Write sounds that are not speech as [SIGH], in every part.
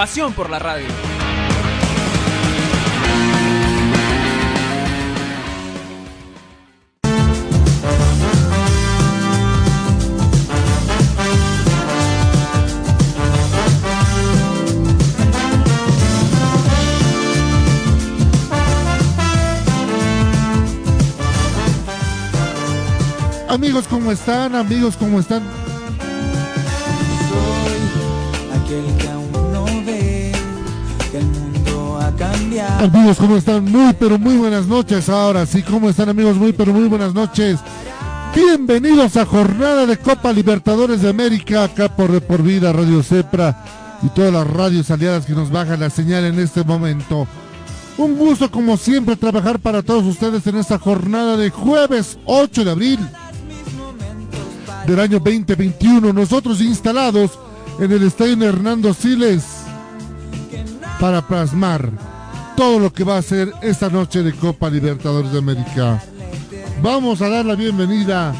Pasión por la radio. Amigos, ¿cómo están? Amigos, ¿cómo están? Amigos, ¿cómo están? Muy, pero muy buenas noches. Ahora sí, ¿cómo están amigos? Muy, pero muy buenas noches. Bienvenidos a Jornada de Copa Libertadores de América, acá por De Por Vida, Radio Cepra y todas las radios aliadas que nos bajan la señal en este momento. Un gusto, como siempre, trabajar para todos ustedes en esta jornada de jueves 8 de abril del año 2021. Nosotros instalados en el estadio Hernando Siles para plasmar todo lo que va a ser esta noche de Copa Libertadores de América. Vamos a dar la bienvenida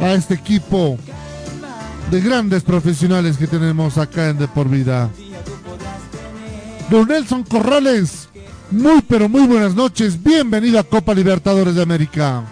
a este equipo de grandes profesionales que tenemos acá en De Por Vida. Don Nelson Corrales, muy pero muy buenas noches. Bienvenido a Copa Libertadores de América.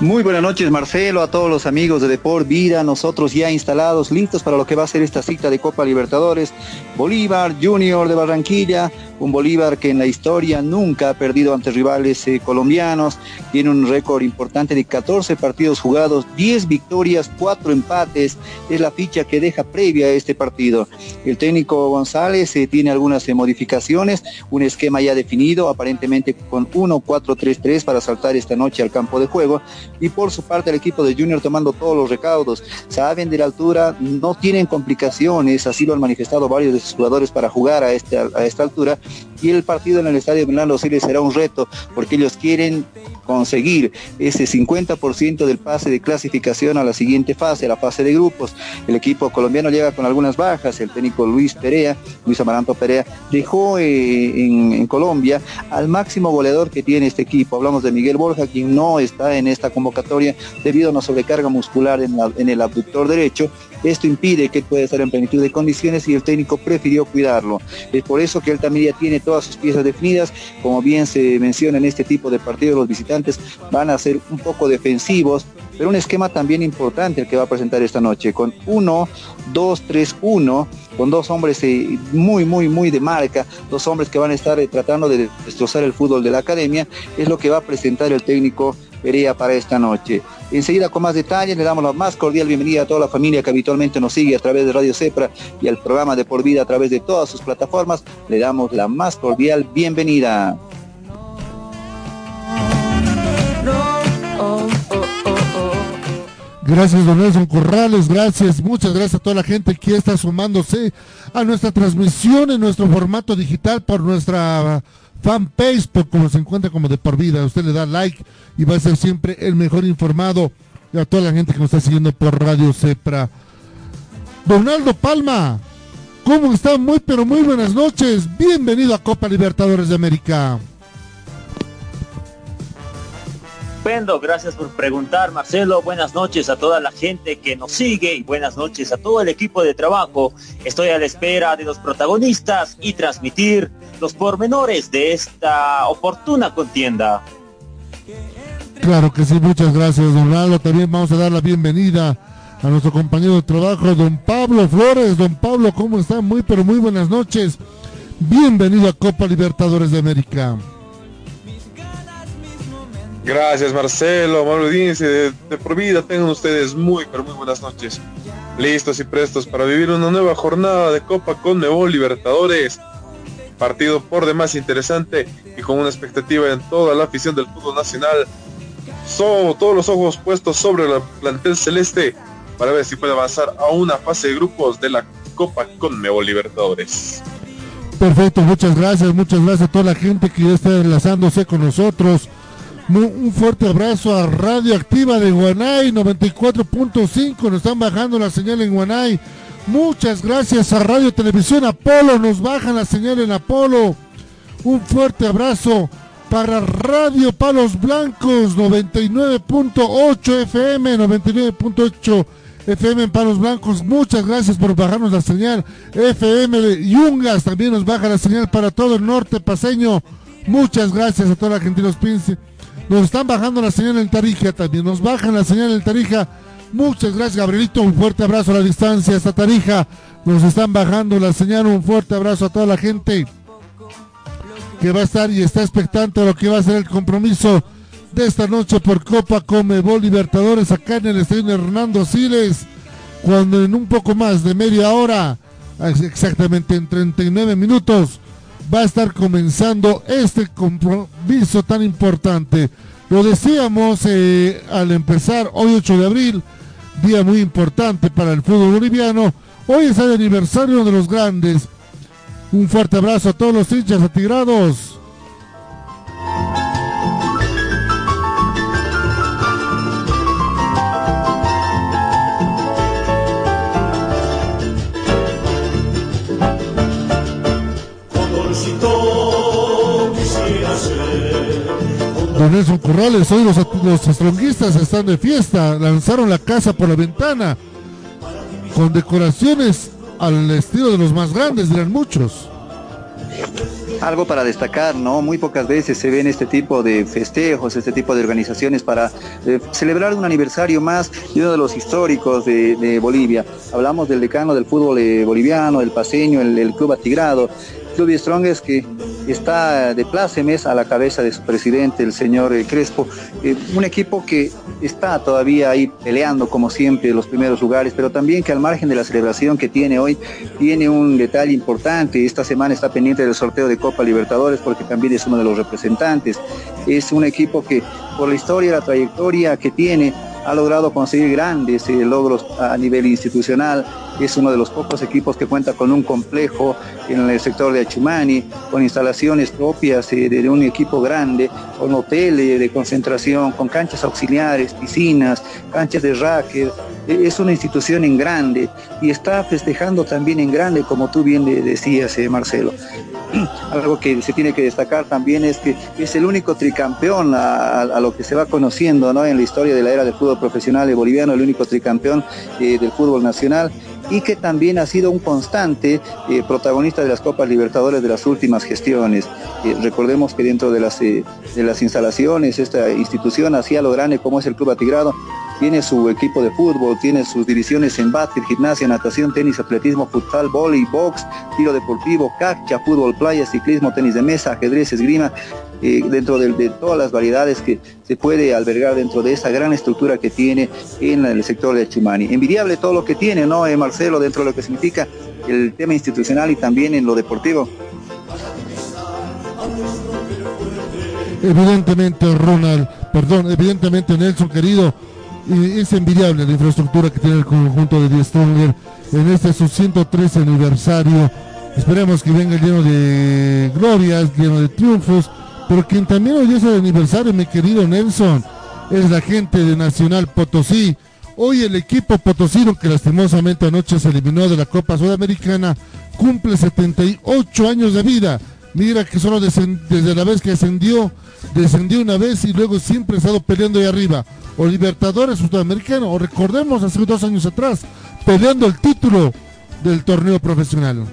Muy buenas noches Marcelo, a todos los amigos de Deport Vida, nosotros ya instalados, listos para lo que va a ser esta cita de Copa Libertadores. Bolívar Junior de Barranquilla, un Bolívar que en la historia nunca ha perdido ante rivales eh, colombianos, tiene un récord importante de 14 partidos jugados, 10 victorias, 4 empates, es la ficha que deja previa a este partido. El técnico González eh, tiene algunas eh, modificaciones, un esquema ya definido, aparentemente con 1-4-3-3 para saltar esta noche al campo de juego, y por su parte el equipo de Junior tomando todos los recaudos, saben de la altura, no tienen complicaciones, así lo han manifestado varios de sus jugadores para jugar a, a esta altura, y el partido en el estadio Milán Los será un reto porque ellos quieren conseguir ese 50% del pase de clasificación a la siguiente fase, a la fase de grupos. El equipo colombiano llega con algunas bajas, el técnico Luis Perea, Luis Amaranto Perea, dejó eh, en, Colombia al máximo goleador que tiene este equipo. Hablamos de Miguel Borja, quien no está en esta convocatoria debido a una sobrecarga muscular en, la, en el abductor derecho esto impide que él pueda estar en plenitud de condiciones y el técnico prefirió cuidarlo. Es por eso que él también ya tiene todas sus piezas definidas. Como bien se menciona en este tipo de partidos, los visitantes van a ser un poco defensivos, pero un esquema también importante el que va a presentar esta noche, con 1, 2, 3, 1, con dos hombres eh, muy, muy, muy de marca, dos hombres que van a estar eh, tratando de destrozar el fútbol de la academia, es lo que va a presentar el técnico Perea para esta noche. Enseguida con más detalles le damos la más cordial bienvenida a toda la familia que habitualmente nos sigue a través de Radio Cepra y al programa de Por Vida a través de todas sus plataformas. Le damos la más cordial bienvenida. Gracias, don Nelson Corrales, gracias, muchas gracias a toda la gente que está sumándose a nuestra transmisión en nuestro formato digital por nuestra fanpage, por como se encuentra como de por vida. Usted le da like y va a ser siempre el mejor informado y a toda la gente que nos está siguiendo por Radio Cepra. Donaldo Palma, ¿cómo está? Muy pero muy buenas noches. Bienvenido a Copa Libertadores de América. Estupendo, gracias por preguntar Marcelo, buenas noches a toda la gente que nos sigue y buenas noches a todo el equipo de trabajo. Estoy a la espera de los protagonistas y transmitir los pormenores de esta oportuna contienda. Claro que sí, muchas gracias, don Lalo. También vamos a dar la bienvenida a nuestro compañero de trabajo, don Pablo Flores. Don Pablo, ¿cómo está? Muy, pero muy buenas noches. Bienvenido a Copa Libertadores de América. Gracias Marcelo, amable audiencia de, de, por vida, tengan ustedes muy pero muy buenas noches. Listos y prestos para vivir una nueva jornada de Copa con Nuevo Libertadores. Partido por demás interesante y con una expectativa en toda la afición del fútbol nacional. Son todos los ojos puestos sobre el plantel celeste para ver si puede avanzar a una fase de grupos de la Copa Conmebol Libertadores. Perfecto, muchas gracias, muchas gracias a toda la gente que ya está enlazándose con nosotros. Un fuerte abrazo a Radio Activa de Guanay 94.5. Nos están bajando la señal en Guanay. Muchas gracias a Radio Televisión Apolo. Nos bajan la señal en Apolo. Un fuerte abrazo para Radio Palos Blancos 99.8 FM, 99.8 FM en Palos Blancos. Muchas gracias por bajarnos la señal. FM de Yungas también nos baja la señal para todo el norte paseño. Muchas gracias a toda la gente de los. Nos están bajando la señal en Tarija también. Nos bajan la señal en Tarija. Muchas gracias, Gabrielito. Un fuerte abrazo a la distancia hasta Tarija. Nos están bajando la señal. Un fuerte abrazo a toda la gente que va a estar y está expectante a lo que va a ser el compromiso de esta noche por Copa Comebol Libertadores acá en el estadio Hernando Siles, cuando en un poco más de media hora, exactamente en 39 minutos, va a estar comenzando este compromiso tan importante. Lo decíamos eh, al empezar hoy 8 de abril, día muy importante para el fútbol boliviano. Hoy es el aniversario de los grandes un fuerte abrazo a todos los hinchas atigrados. Don Nelson Corrales, hoy los, los estronguistas están de fiesta, lanzaron la casa por la ventana con decoraciones al estilo de los más grandes, dirán muchos. Algo para destacar, ¿no? Muy pocas veces se ven este tipo de festejos, este tipo de organizaciones para eh, celebrar un aniversario más y uno de los históricos de, Bolivia. Hablamos del decano del fútbol eh, boliviano, el paseño, el club atigrado, Club Strongest que está de plácemes a la cabeza de su presidente, el señor eh, Crespo. Eh, un equipo que está todavía ahí peleando, como siempre, los primeros lugares, pero también que al margen de la celebración que tiene hoy, tiene un detalle importante. Esta semana está pendiente del sorteo de Copa Libertadores porque también es uno de los representantes. Es un equipo que, por la historia, la trayectoria que tiene, ha logrado conseguir grandes eh, logros a nivel institucional. Es uno de los pocos equipos que cuenta con un complejo en el sector de Achumani, con instalaciones propias eh, de, un equipo grande, con hoteles de concentración, con canchas auxiliares, piscinas, canchas de racket. E, es una institución en grande y está festejando también en grande, como tú bien decías, eh, Marcelo. [CLEARS THROAT] Algo que se tiene que destacar también es que es el único tricampeón a, lo que se va conociendo ¿no? en la historia de la era del fútbol profesional boliviano, el único tricampeón eh, del fútbol nacional y que también ha sido un constante eh, protagonista de las Copas Libertadores de las últimas gestiones. Eh, recordemos que dentro de las, de las instalaciones, esta institución hacía lo grande como es el Club Atigrado, tiene su equipo de fútbol, tiene sus divisiones en básquet, gimnasia, natación, tenis, atletismo, futsal, vóley, box, tiro deportivo, cacha, fútbol, playa, ciclismo, tenis de mesa, ajedrez, esgrima, eh, dentro de, todas las variedades que se puede albergar dentro de esa gran estructura que tiene en el sector de Chimani. Envidiable todo lo que tiene, ¿no, eh, Marcelo, dentro de lo que significa el tema institucional y también en lo deportivo. Evidentemente, Ronald, perdón, evidentemente Nelson, querido, es envidiable la infraestructura que tiene el conjunto de Die Stronger en este su 113 aniversario. Esperemos que venga lleno de glorias, lleno de triunfos, pero quien también hoy es el aniversario, mi querido Nelson, es la gente de Nacional Potosí. Hoy el equipo potosino, que lastimosamente anoche se eliminó de la Copa Sudamericana, cumple 78 años de vida. Mira que solo desde la vez que ascendió, descendió una vez y luego siempre ha estado peleando ahí arriba o Libertadores Sudamericano, o recordemos hace dos años atrás, peleando el título del torneo profesional.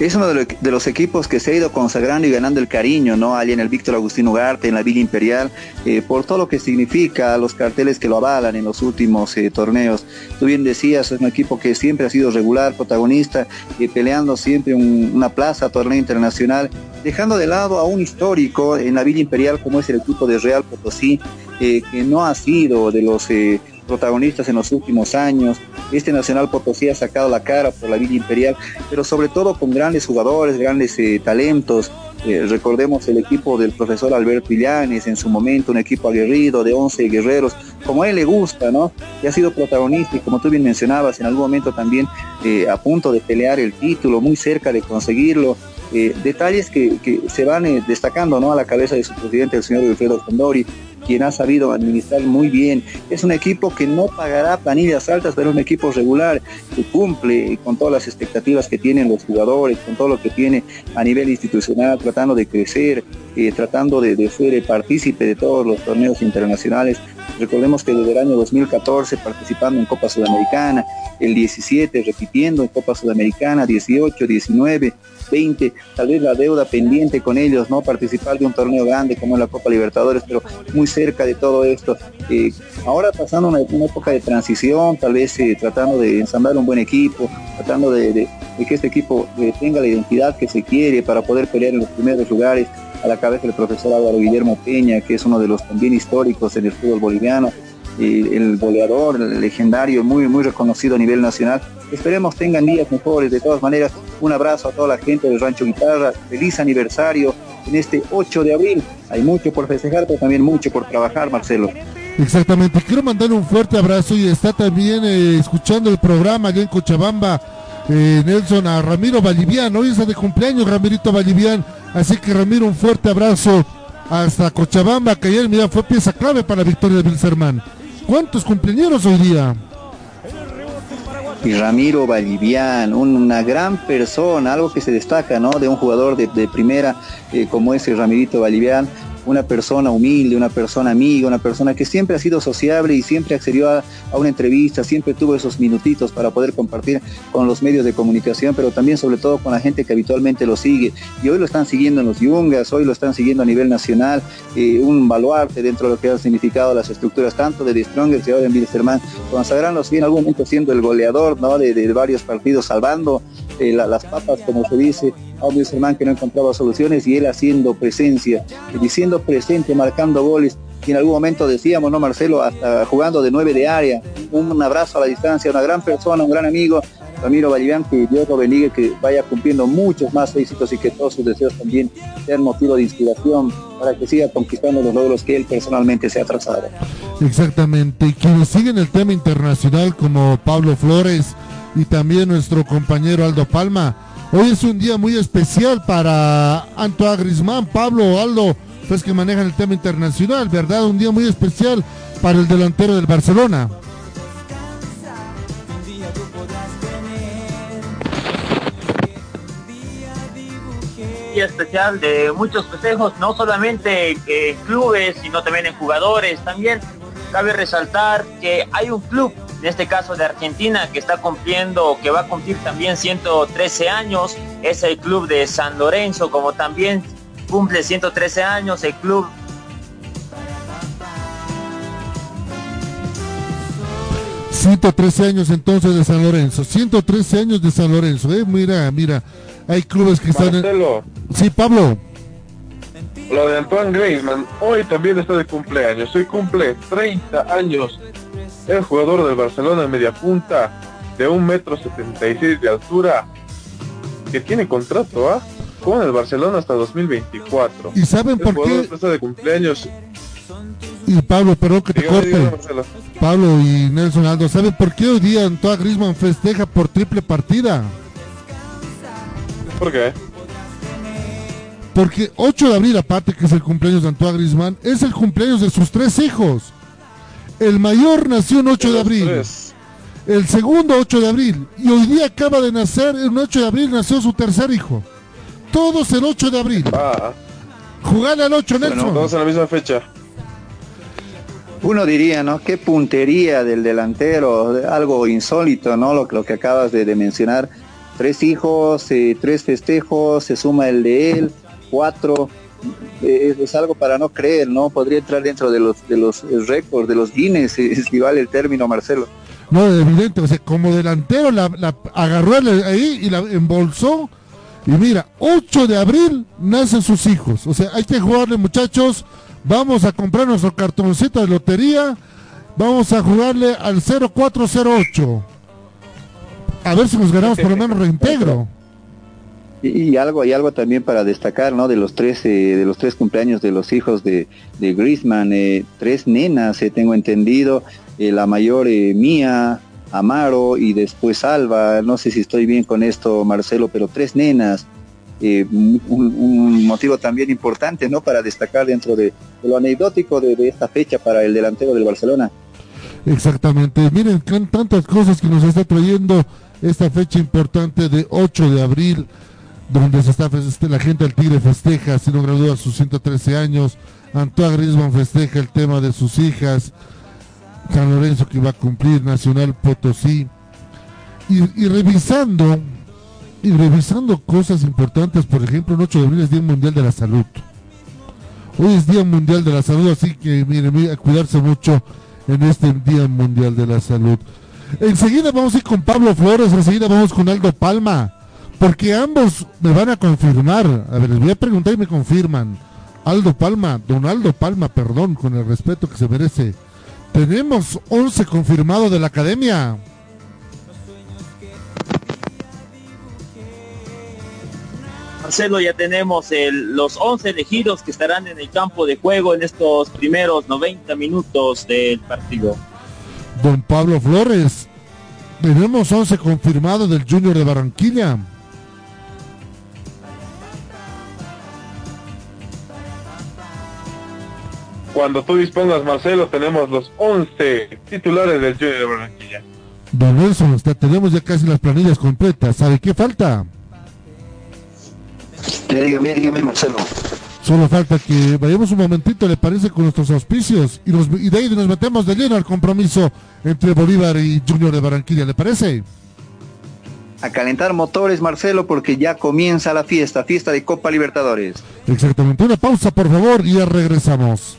Es uno de, los equipos que se ha ido consagrando y ganando el cariño, ¿no? Allí en el Víctor Agustín Ugarte, en la Villa Imperial, eh, por todo lo que significa los carteles que lo avalan en los últimos eh, torneos. Tú bien decías, es un equipo que siempre ha sido regular, protagonista, eh, peleando siempre una plaza, torneo internacional, dejando de lado a un histórico en la Villa Imperial como es el equipo de Real Potosí, que no ha sido de los protagonistas en los últimos años. Este Nacional Potosí ha sacado la cara por la Villa Imperial, pero sobre todo con grandes jugadores, grandes eh, talentos. Eh, recordemos el equipo del profesor Alberto Illanes, en su momento un equipo aguerrido de 11 guerreros, como a él le gusta, ¿no? Y ha sido protagonista y como tú bien mencionabas, en algún momento también eh, a punto de pelear el título, muy cerca de conseguirlo. detalles que, se van destacando ¿no? a la cabeza de su presidente, el señor Wilfredo Fondori, quien ha sabido administrar muy bien. Es un equipo que no pagará planillas altas, pero un equipo regular que cumple con todas las expectativas que tienen los jugadores, con todo lo que tiene a nivel institucional, tratando de crecer, eh, tratando de, ser partícipe de todos los torneos internacionales. Recordemos que desde el año 2014 participando en Copa Sudamericana, el 17 repitiendo en Copa Sudamericana, 18, 19, 20, tal vez la deuda pendiente con ellos, ¿no? Participar de un torneo grande como la Copa Libertadores, pero muy cerca de todo esto. Eh, ahora pasando una, época de transición, tal vez eh, tratando de ensamblar un buen equipo, tratando de, que este equipo eh, tenga la identidad que se quiere para poder pelear en los primeros lugares a la cabeza del profesor Álvaro Guillermo Peña, que es uno de los también históricos en el fútbol boliviano, el goleador, el legendario, muy, muy reconocido a nivel nacional. Esperemos tengan días mejores. De todas maneras, un abrazo a toda la gente del Rancho Guitarra. Feliz aniversario en este 8 de abril. Hay mucho por festejar, pero también mucho por trabajar, Marcelo. Exactamente. Quiero mandar un fuerte abrazo y está también eh, escuchando el programa allá en Cochabamba. Eh, Nelson a Ramiro Valivian, hoy es de cumpleaños Ramirito Valivian, así que Ramiro un fuerte abrazo hasta Cochabamba, que ayer mira fue pieza clave para la victoria de Bilzerman. ¿Cuántos cumpleaños hoy día? Y Ramiro Vallivian, una gran persona, algo que se destaca, ¿no? De un jugador de, primera eh, como ese Ramirito Vallivian, una persona humilde, una persona amiga, una persona que siempre ha sido sociable y siempre accedió a, una entrevista, siempre tuvo esos minutitos para poder compartir con los medios de comunicación, pero también sobre todo con la gente que habitualmente lo sigue. Y hoy lo están siguiendo en los Yungas, hoy lo están siguiendo a nivel nacional, eh, un baluarte dentro de lo que ha significado las estructuras tanto de The Strongers y ahora en Wilstermann, consagrarnos en algún momento siendo el goleador de, varios partidos, salvando eh, las papas, como se dice, a un Wilstermann que no encontraba soluciones y él haciendo presencia, diciendo presente, marcando goles. Y en algún momento decíamos, ¿no, Marcelo? Hasta jugando de nueve de área. Un abrazo a la distancia, una gran persona, un gran amigo. Ramiro Vallivian, que Dios lo bendiga, que vaya cumpliendo muchos más éxitos y que todos sus deseos también sean motivo de inspiración para que siga conquistando los logros que él personalmente se ha trazado. Exactamente, y quienes siguen el tema internacional como Pablo Flores y también nuestro compañero Aldo Palma, hoy es un día muy especial para Antoine Grisman, Pablo, Aldo, pues que manejan el tema internacional, ¿verdad? Un día muy especial para el delantero del Barcelona. Día especial de muchos festejos, no solamente en clubes, sino también en jugadores. También cabe resaltar que hay un club, en este caso de Argentina, que está cumpliendo, que va a cumplir también 113 años, es el club de San Lorenzo, como también cumple 113 años, el club ...113 años entonces de San Lorenzo... ...113 años de San Lorenzo... ¿eh? Mira, mira... ...hay clubes que están... Sí, Pablo... Lo de Antoine Griezmann... ...hoy también está de cumpleaños... ...hoy cumple 30 años... ...el jugador del Barcelona en media punta... ...de un metro 76 de altura... ...que tiene contrato, ¿ah? con el Barcelona hasta 2024. ¿Y saben por qué? de cumpleaños. Y Pablo, pero que te corte. Pablo y Nelson Aldo, ¿saben por qué hoy día Antoine Grisman festeja por triple partida? ¿Por qué? Porque 8 de abril, aparte que es el cumpleaños de Antoine Grisman, es el cumpleaños de sus tres hijos. El mayor nació en 8 de abril. El segundo 8 de abril. Y hoy día acaba de nacer, en 8 de abril nació su tercer hijo. Todos el 8 de abril. Ah. Jugar al 8, Nelson. todos en la misma fecha. Uno diría, ¿no? Qué puntería del delantero, algo insólito, ¿no? Lo, lo que acabas de, mencionar. Tres hijos, eh, tres festejos, se suma el de él, cuatro. Eh, es algo para no creer, ¿no? Podría entrar dentro de los de los récords, de los Guinness, [LAUGHS] si vale el término, Marcelo. No, evidente, o sea, como delantero la, la agarró ahí y la embolsó y mira, 8 de abril nacen sus hijos. O sea, hay que jugarle muchachos. Vamos a comprar nuestro cartoncito de lotería. Vamos a jugarle al 0408. A ver si nos ganamos por lo menos reintegro. [LAUGHS] Y, algo y algo también para destacar, ¿no? De los tres eh, de los tres cumpleaños de los hijos de, de Griezmann, eh, tres nenas, eh, tengo entendido, eh, la mayor eh, Mía, Amaro y después Alba. No sé si estoy bien con esto, Marcelo, pero tres nenas. eh, un, motivo también importante, ¿no? Para destacar dentro de, lo anecdótico de, de esta fecha para el delantero del Barcelona. Exactamente. Miren, tantas cosas que nos está trayendo esta fecha importante de 8 de abril, donde se está feste- la gente del Tigre festeja, sin lugar a sus 113 años. Antoine Griezmann festeja el tema de sus hijas. San Lorenzo que va a cumplir, Nacional Potosí. Y, revisando, y revisando cosas importantes, por ejemplo, el 8 de abril es Día Mundial de la Salud. Hoy es Día Mundial de la Salud, así que miren, cuidarse mucho en este Día Mundial de la Salud. Enseguida vamos a ir con Pablo Flores, enseguida vamos con Aldo Palma, porque ambos me van a confirmar. A ver, les voy a preguntar y me confirman. Aldo Palma, don Aldo Palma, perdón, con el respeto que se merece. Tenemos 11 confirmados de la academia. Marcelo, ya tenemos el- los 11 elegidos que estarán en el campo de juego en estos primeros 90 minutos del partido. Don Pablo Flores, tenemos 11 confirmados del Junior de Barranquilla. Cuando tú dispongas, Marcelo, tenemos los 11 titulares del Junior de Barranquilla. Don Nelson, tenemos ya casi las planillas completas. ¿Sabe qué falta? Dígame, dígame, Marcelo. Solo falta que vayamos un momentito, ¿le parece? Con nuestros auspicios y de ahí nos metemos de lleno al compromiso entre Bolívar y Junior de Barranquilla, ¿le parece? A calentar motores, Marcelo, porque ya comienza la fiesta, fiesta de Copa Libertadores. Exactamente. Una pausa, por favor, y ya regresamos.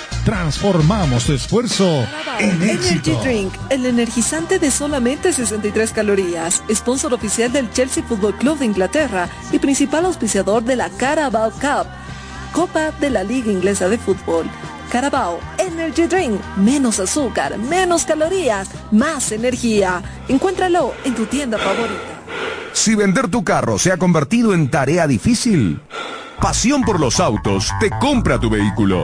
Transformamos tu esfuerzo en Energy éxito. Drink, el energizante de solamente 63 calorías, sponsor oficial del Chelsea Football Club de Inglaterra y principal auspiciador de la Carabao Cup, Copa de la Liga Inglesa de Fútbol. Carabao Energy Drink, menos azúcar, menos calorías, más energía. Encuéntralo en tu tienda favorita. Si vender tu carro se ha convertido en tarea difícil, Pasión por los autos te compra tu vehículo.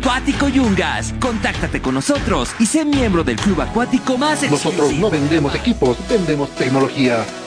Yungas. Contáctate con nosotros y sé miembro del Club Acuático más Nosotros exclusivo. no vendemos equipos, vendemos tecnología.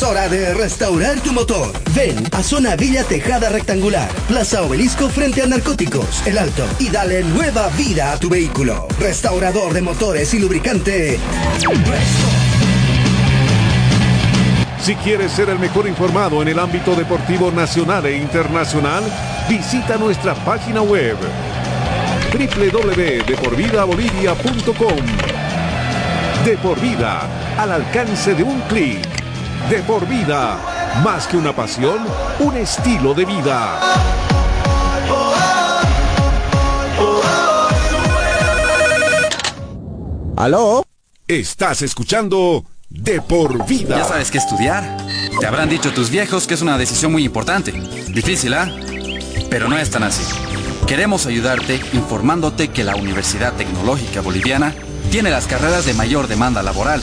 hora de restaurar tu motor. Ven a Zona Villa Tejada Rectangular, Plaza Obelisco frente a Narcóticos, El Alto, y dale nueva vida a tu vehículo. Restaurador de motores y lubricante. Si quieres ser el mejor informado en el ámbito deportivo nacional e internacional, visita nuestra página web www.deporvidabolivia.com. De por vida, al alcance de un clic. De por vida, más que una pasión, un estilo de vida. ¿Aló? Estás escuchando De por vida. Ya sabes qué estudiar. Te habrán dicho tus viejos que es una decisión muy importante. Difícil, ¿ah? Pero no es tan así. Queremos ayudarte informándote que la Universidad Tecnológica Boliviana tiene las carreras de mayor demanda laboral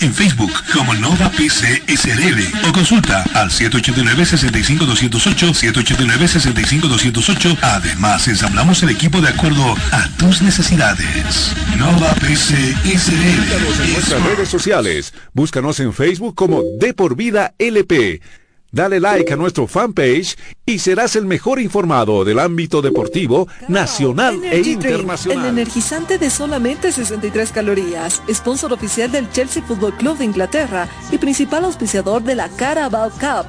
en Facebook como Nova PC SRL o consulta al 789-65208, 789-65208. Además, ensamblamos el equipo de acuerdo a tus necesidades. Nova PC SRL. En nuestras redes sociales, búscanos en Facebook como De por Vida LP. Dale like a nuestro fanpage y serás el mejor informado del ámbito deportivo nacional e Drink, el internacional. energizante de solamente 63 calorías, sponsor oficial del Chelsea Football Club de Inglaterra y principal auspiciador de la Carabao Cup,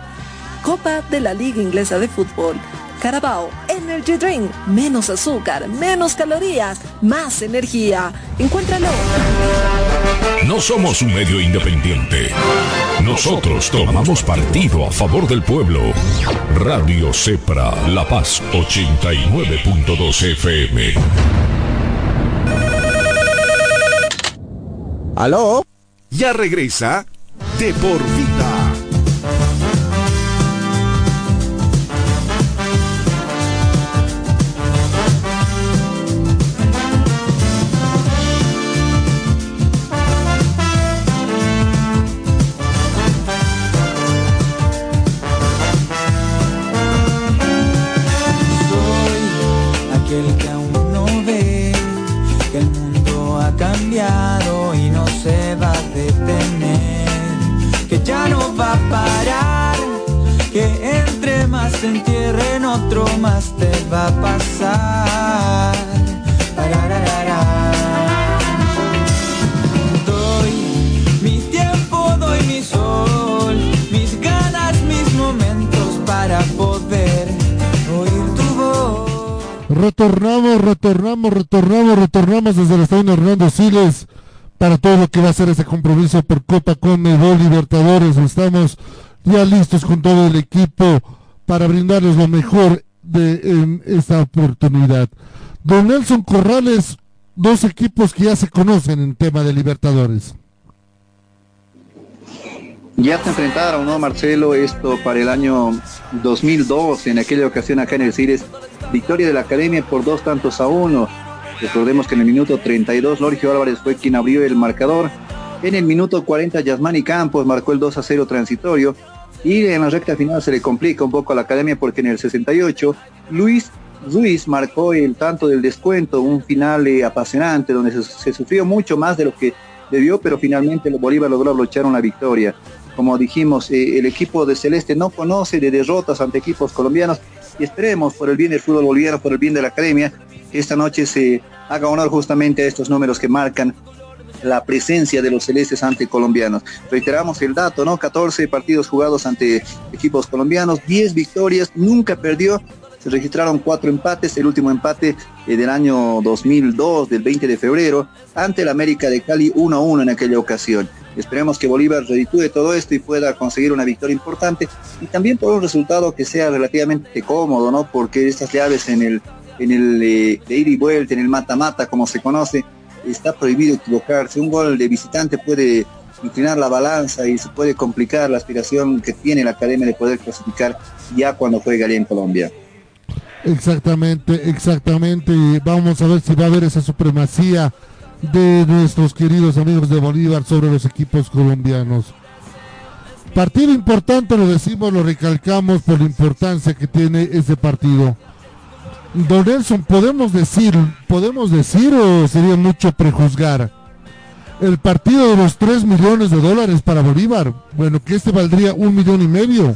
Copa de la Liga Inglesa de Fútbol. Carabao Energy Drink, menos azúcar, menos calorías, más energía. Encuéntralo. No somos un medio independiente. Nosotros tomamos partido a favor del pueblo. Radio Cepra, La Paz 89.2 FM. ¿Aló? Ya regresa De por Vida. Retornamos, retornamos, retornamos, retornamos desde el estadio Hernando Siles para todo lo que va a ser ese compromiso por Copa Conmebol Libertadores. Estamos ya listos con todo el equipo para brindarles lo mejor de en esta oportunidad. Don Nelson Corrales, dos equipos que ya se conocen en tema de Libertadores. Ya se enfrentaron, ¿no, Marcelo? Esto para el año 2002, en aquella ocasión acá en el Cires, victoria de la Academia por dos tantos a uno. Recordemos que en el minuto 32 Lorgio Álvarez fue quien abrió el marcador. En el minuto 40 Yasmani Campos marcó el 2 a 0 transitorio. Y en la recta final se le complica un poco a la Academia porque en el 68 Luis Ruiz marcó el tanto del descuento, un final eh, apasionante donde se, se sufrió mucho más de lo que debió, pero finalmente Bolívar logró abrochar una victoria. Como dijimos, eh, el equipo de Celeste no conoce de derrotas ante equipos colombianos y esperemos por el bien del fútbol boliviano, por el bien de la academia, que esta noche se haga honor justamente a estos números que marcan la presencia de los celestes ante colombianos. Reiteramos el dato, ¿no? 14 partidos jugados ante equipos colombianos, 10 victorias, nunca perdió. Se registraron cuatro empates, el último empate eh, del año 2002, del 20 de febrero, ante el América de Cali 1 a 1 en aquella ocasión. Esperemos que Bolívar reditúe todo esto y pueda conseguir una victoria importante y también por un resultado que sea relativamente cómodo, ¿no? Porque estas llaves en el, en el eh, de ida y vuelta, en el mata-mata, como se conoce, está prohibido equivocarse. Un gol de visitante puede inclinar la balanza y se puede complicar la aspiración que tiene la academia de poder clasificar ya cuando juega allá en Colombia. Exactamente, exactamente. Y vamos a ver si va a haber esa supremacía de nuestros queridos amigos de Bolívar sobre los equipos colombianos. Partido importante, lo decimos, lo recalcamos por la importancia que tiene ese partido. Don Nelson, podemos decir, podemos decir o sería mucho prejuzgar el partido de los 3 millones de dólares para Bolívar. Bueno, que este valdría un millón y medio.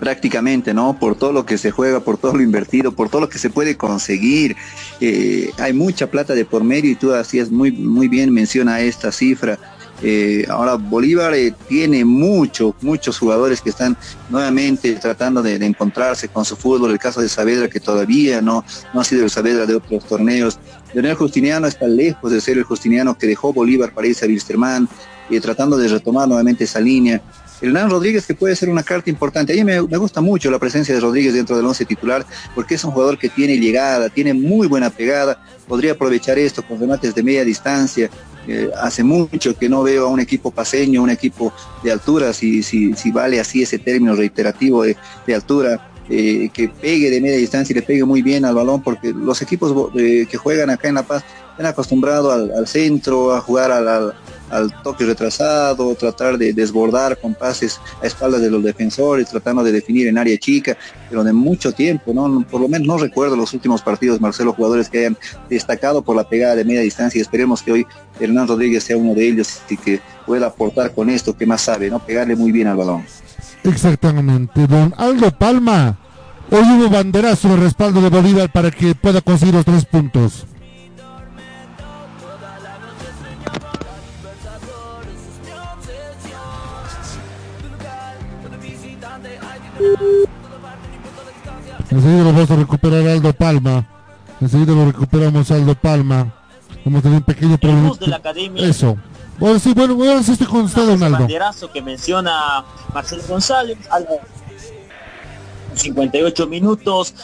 Prácticamente, ¿no? Por todo lo que se juega, por todo lo invertido, por todo lo que se puede conseguir. Eh, hay mucha plata de por medio y tú hacías muy, muy bien menciona esta cifra. Eh, ahora Bolívar eh, tiene muchos, muchos jugadores que están nuevamente tratando de, encontrarse con su fútbol. El caso de Saavedra que todavía no, no ha sido el Saavedra de otros torneos. Leonel Justiniano está lejos de ser el Justiniano que dejó Bolívar para irse a Wilstermann, y tratando de retomar nuevamente esa línea. Hernán Rodríguez que puede ser una carta importante. A mí me, gusta mucho la presencia de Rodríguez dentro del once titular porque es un jugador que tiene llegada, tiene muy buena pegada, podría aprovechar esto con remates de media distancia, eh, hace mucho que no veo a un equipo paseño, un equipo de altura, si, si, vale así ese término reiterativo de, altura, eh, que pegue de media distancia y le pegue muy bien al balón, porque los equipos eh, que juegan acá en La Paz están acostumbrados al, centro, a jugar al, al, toque retrasado, tratar de desbordar con pases a espaldas de los defensores, tratando de definir en área chica, pero de mucho tiempo, ¿no? Por lo menos no recuerdo los últimos partidos, Marcelo, jugadores que hayan destacado por la pegada de media distancia y esperemos que hoy Hernán Rodríguez sea uno de ellos y que pueda aportar con esto que más sabe, ¿no? Pegarle muy bien al balón. Exactamente, don Aldo Palma. Hoy hubo banderazo de respaldo de Bolívar para que pueda conseguir los tres puntos. Enseguida lo vamos a recuperar Aldo Palma. Enseguida lo recuperamos Aldo Palma. Hemos tenido un pequeño problema. Eso. Bueno, sí, bueno, bueno, sí estoy con usted, don Aldo. banderazo que menciona Marcelo González. Algo 58 minutos.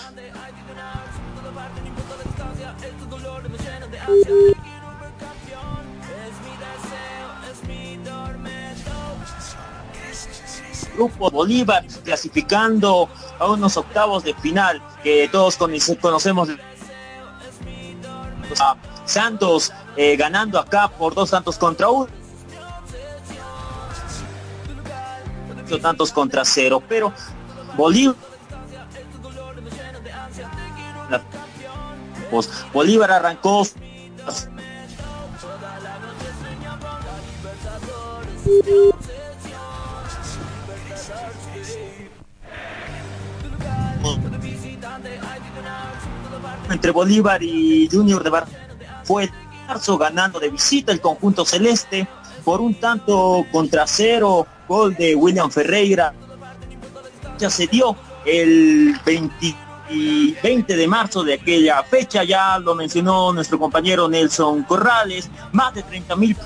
Grupo Bolívar clasificando a unos octavos de final que todos conocemos. A Santos eh, ganando acá por dos tantos contra uno. tantos contra cero, pero Bolívar Bolívar arrancó entre Bolívar y Junior de Bar fue marzo ganando de visita el conjunto celeste por un tanto contra cero gol de William Ferreira ya se dio el 20 y 20 de marzo de aquella fecha, ya lo mencionó nuestro compañero Nelson Corrales, más de 30 mil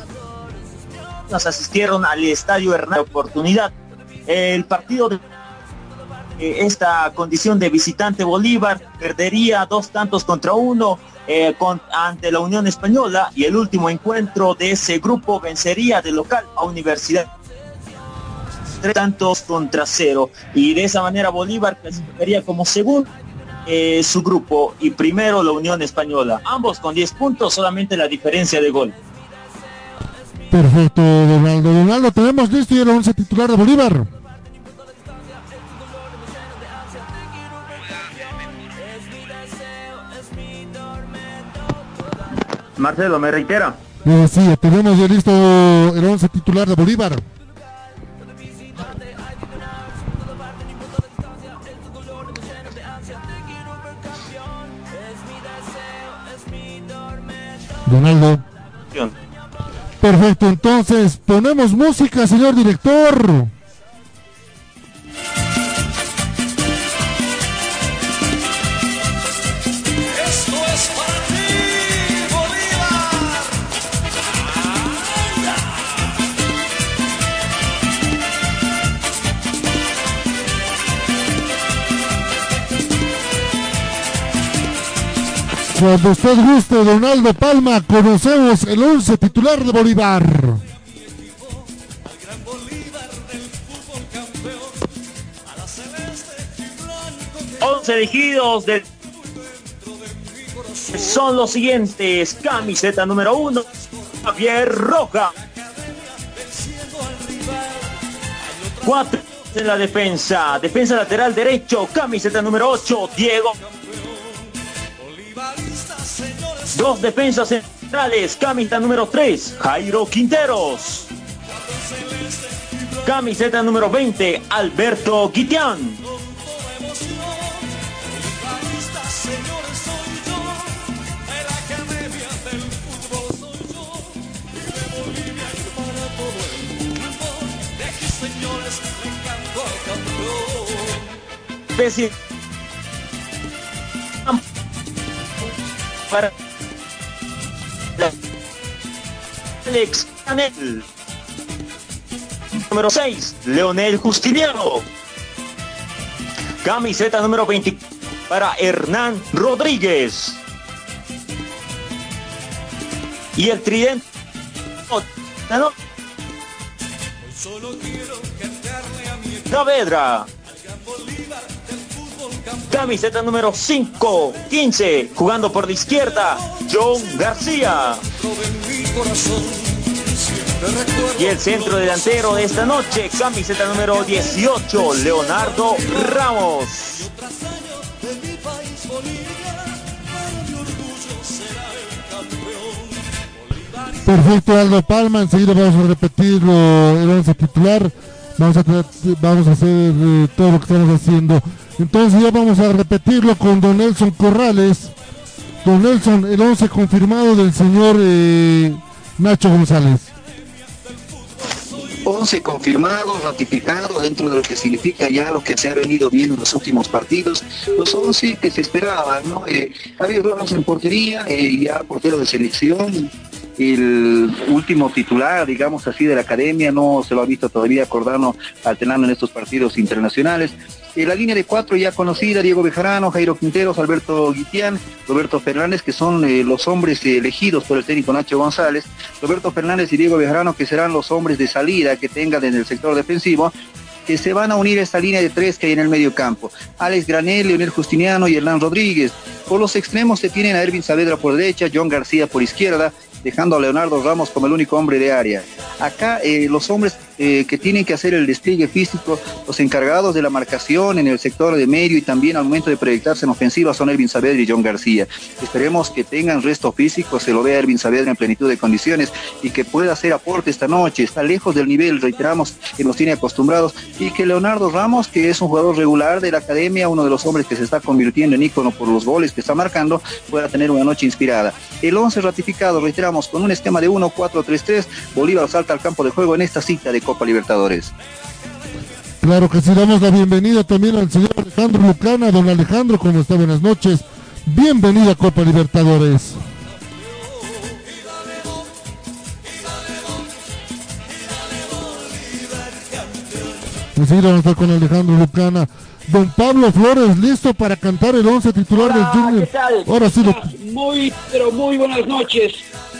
nos asistieron al estadio Hernán Oportunidad. El partido de eh, esta condición de visitante Bolívar perdería dos tantos contra uno eh, con, ante la Unión Española y el último encuentro de ese grupo vencería de local a Universidad tres tantos contra cero y de esa manera Bolívar clasificaría como segundo eh, su grupo y primero la Unión Española. Ambos con 10 puntos, solamente la diferencia de gol. Perfecto, Donaldo. Donaldo, tenemos listo y el 11 titular de Bolívar. Marcelo, ¿me reitera? Le decía, tenemos ya listo el 11 titular de Bolívar. Donaldo. Perfecto, entonces ponemos música, señor director. Cuando usted guste, Donaldo Palma, conocemos el 11 titular de Bolívar. 11 elegidos del son los siguientes. Camiseta número 1, Javier Roja. 4 en la defensa. Defensa lateral derecho. Camiseta número 8, Diego. Dos defensas centrales. Camiseta número 3, Jairo Quinteros. Camiseta número 20, Alberto Guitián. Alex Canel. Número 6, Leonel Justiniano. Camiseta número 20 para Hernán Rodríguez. Y el tridente. Saavedra. Camiseta número 5, 15, jugando por la izquierda, John García. Y el centro delantero de esta noche, camiseta número 18, Leonardo Ramos. Perfecto, Aldo Palma. Enseguida vamos a repetirlo el 11 titular. Vamos a, vamos a hacer eh, todo lo que estamos haciendo. Entonces ya vamos a repetirlo con Don Nelson Corrales. Don Nelson, el 11 confirmado del señor eh, Nacho González. 11 confirmados, ratificados dentro de lo que significa ya lo que se ha venido viendo en los últimos partidos, los 11 que se esperaban, ¿no? Eh, Javier Ramos en portería, eh, ya portero de selección, el último titular, digamos así, de la academia, no se lo ha visto todavía Cordano alternando en estos partidos internacionales. La línea de cuatro ya conocida, Diego Bejarano, Jairo Quinteros, Alberto Guitián, Roberto Fernández, que son eh, los hombres eh, elegidos por el técnico Nacho González, Roberto Fernández y Diego Bejarano, que serán los hombres de salida que tengan en el sector defensivo, que se van a unir a esta línea de tres que hay en el medio campo. Alex Granel, Leonel Justiniano y Hernán Rodríguez. Por los extremos se tienen a Ervin Saavedra por derecha, John García por izquierda, dejando a Leonardo Ramos como el único hombre de área. Acá eh, los hombres eh, que tienen que hacer el despliegue físico, los encargados de la marcación en el sector de medio y también al momento de proyectarse en ofensiva son Ervin Saavedra y John García. Esperemos que tengan resto físico, se lo vea Ervin Saavedra en plenitud de condiciones y que pueda hacer aporte esta noche. Está lejos del nivel, reiteramos, que nos tiene acostumbrados y que Leonardo Ramos, que es un jugador regular de la academia, uno de los hombres que se está convirtiendo en ícono por los goles que está marcando, pueda tener una noche inspirada. El 11 ratificado, reiteramos, con un esquema de 1-4-3-3, Bolívar salta al campo de juego en esta cita de Copa Libertadores. Claro que sí, damos la bienvenida también al señor Alejandro Lucana. Don Alejandro, ¿cómo está? Buenas noches. Bienvenido a Copa Libertadores. Enseguida vamos a estar con Alejandro Lucana. Don Pablo Flores, listo para cantar el 11 titular del Junior. ¿qué tal? Ahora sí, lo- Muy, pero muy buenas noches.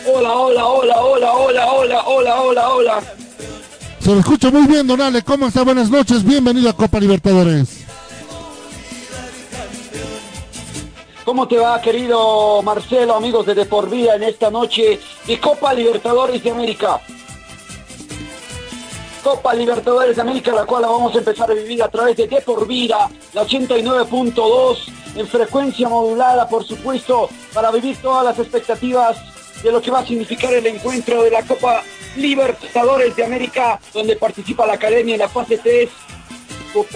Hola, hola, hola, hola, hola, hola, hola, hola, hola. se lo escucha muy bien, Don Ale. ¿Cómo está? Buenas noches. Bienvenido a Copa Libertadores. ¿Cómo te va, querido Marcelo, amigos de De Por Vida, en esta noche de Copa Libertadores de América? Copa Libertadores de América, la cual la vamos a empezar a vivir a través de De Por Vida, la 89.2, en frecuencia modulada, por supuesto, para vivir todas las expectativas de lo que va a significar el encuentro de la Copa Libertadores de América, donde participa la Academia en la fase 3,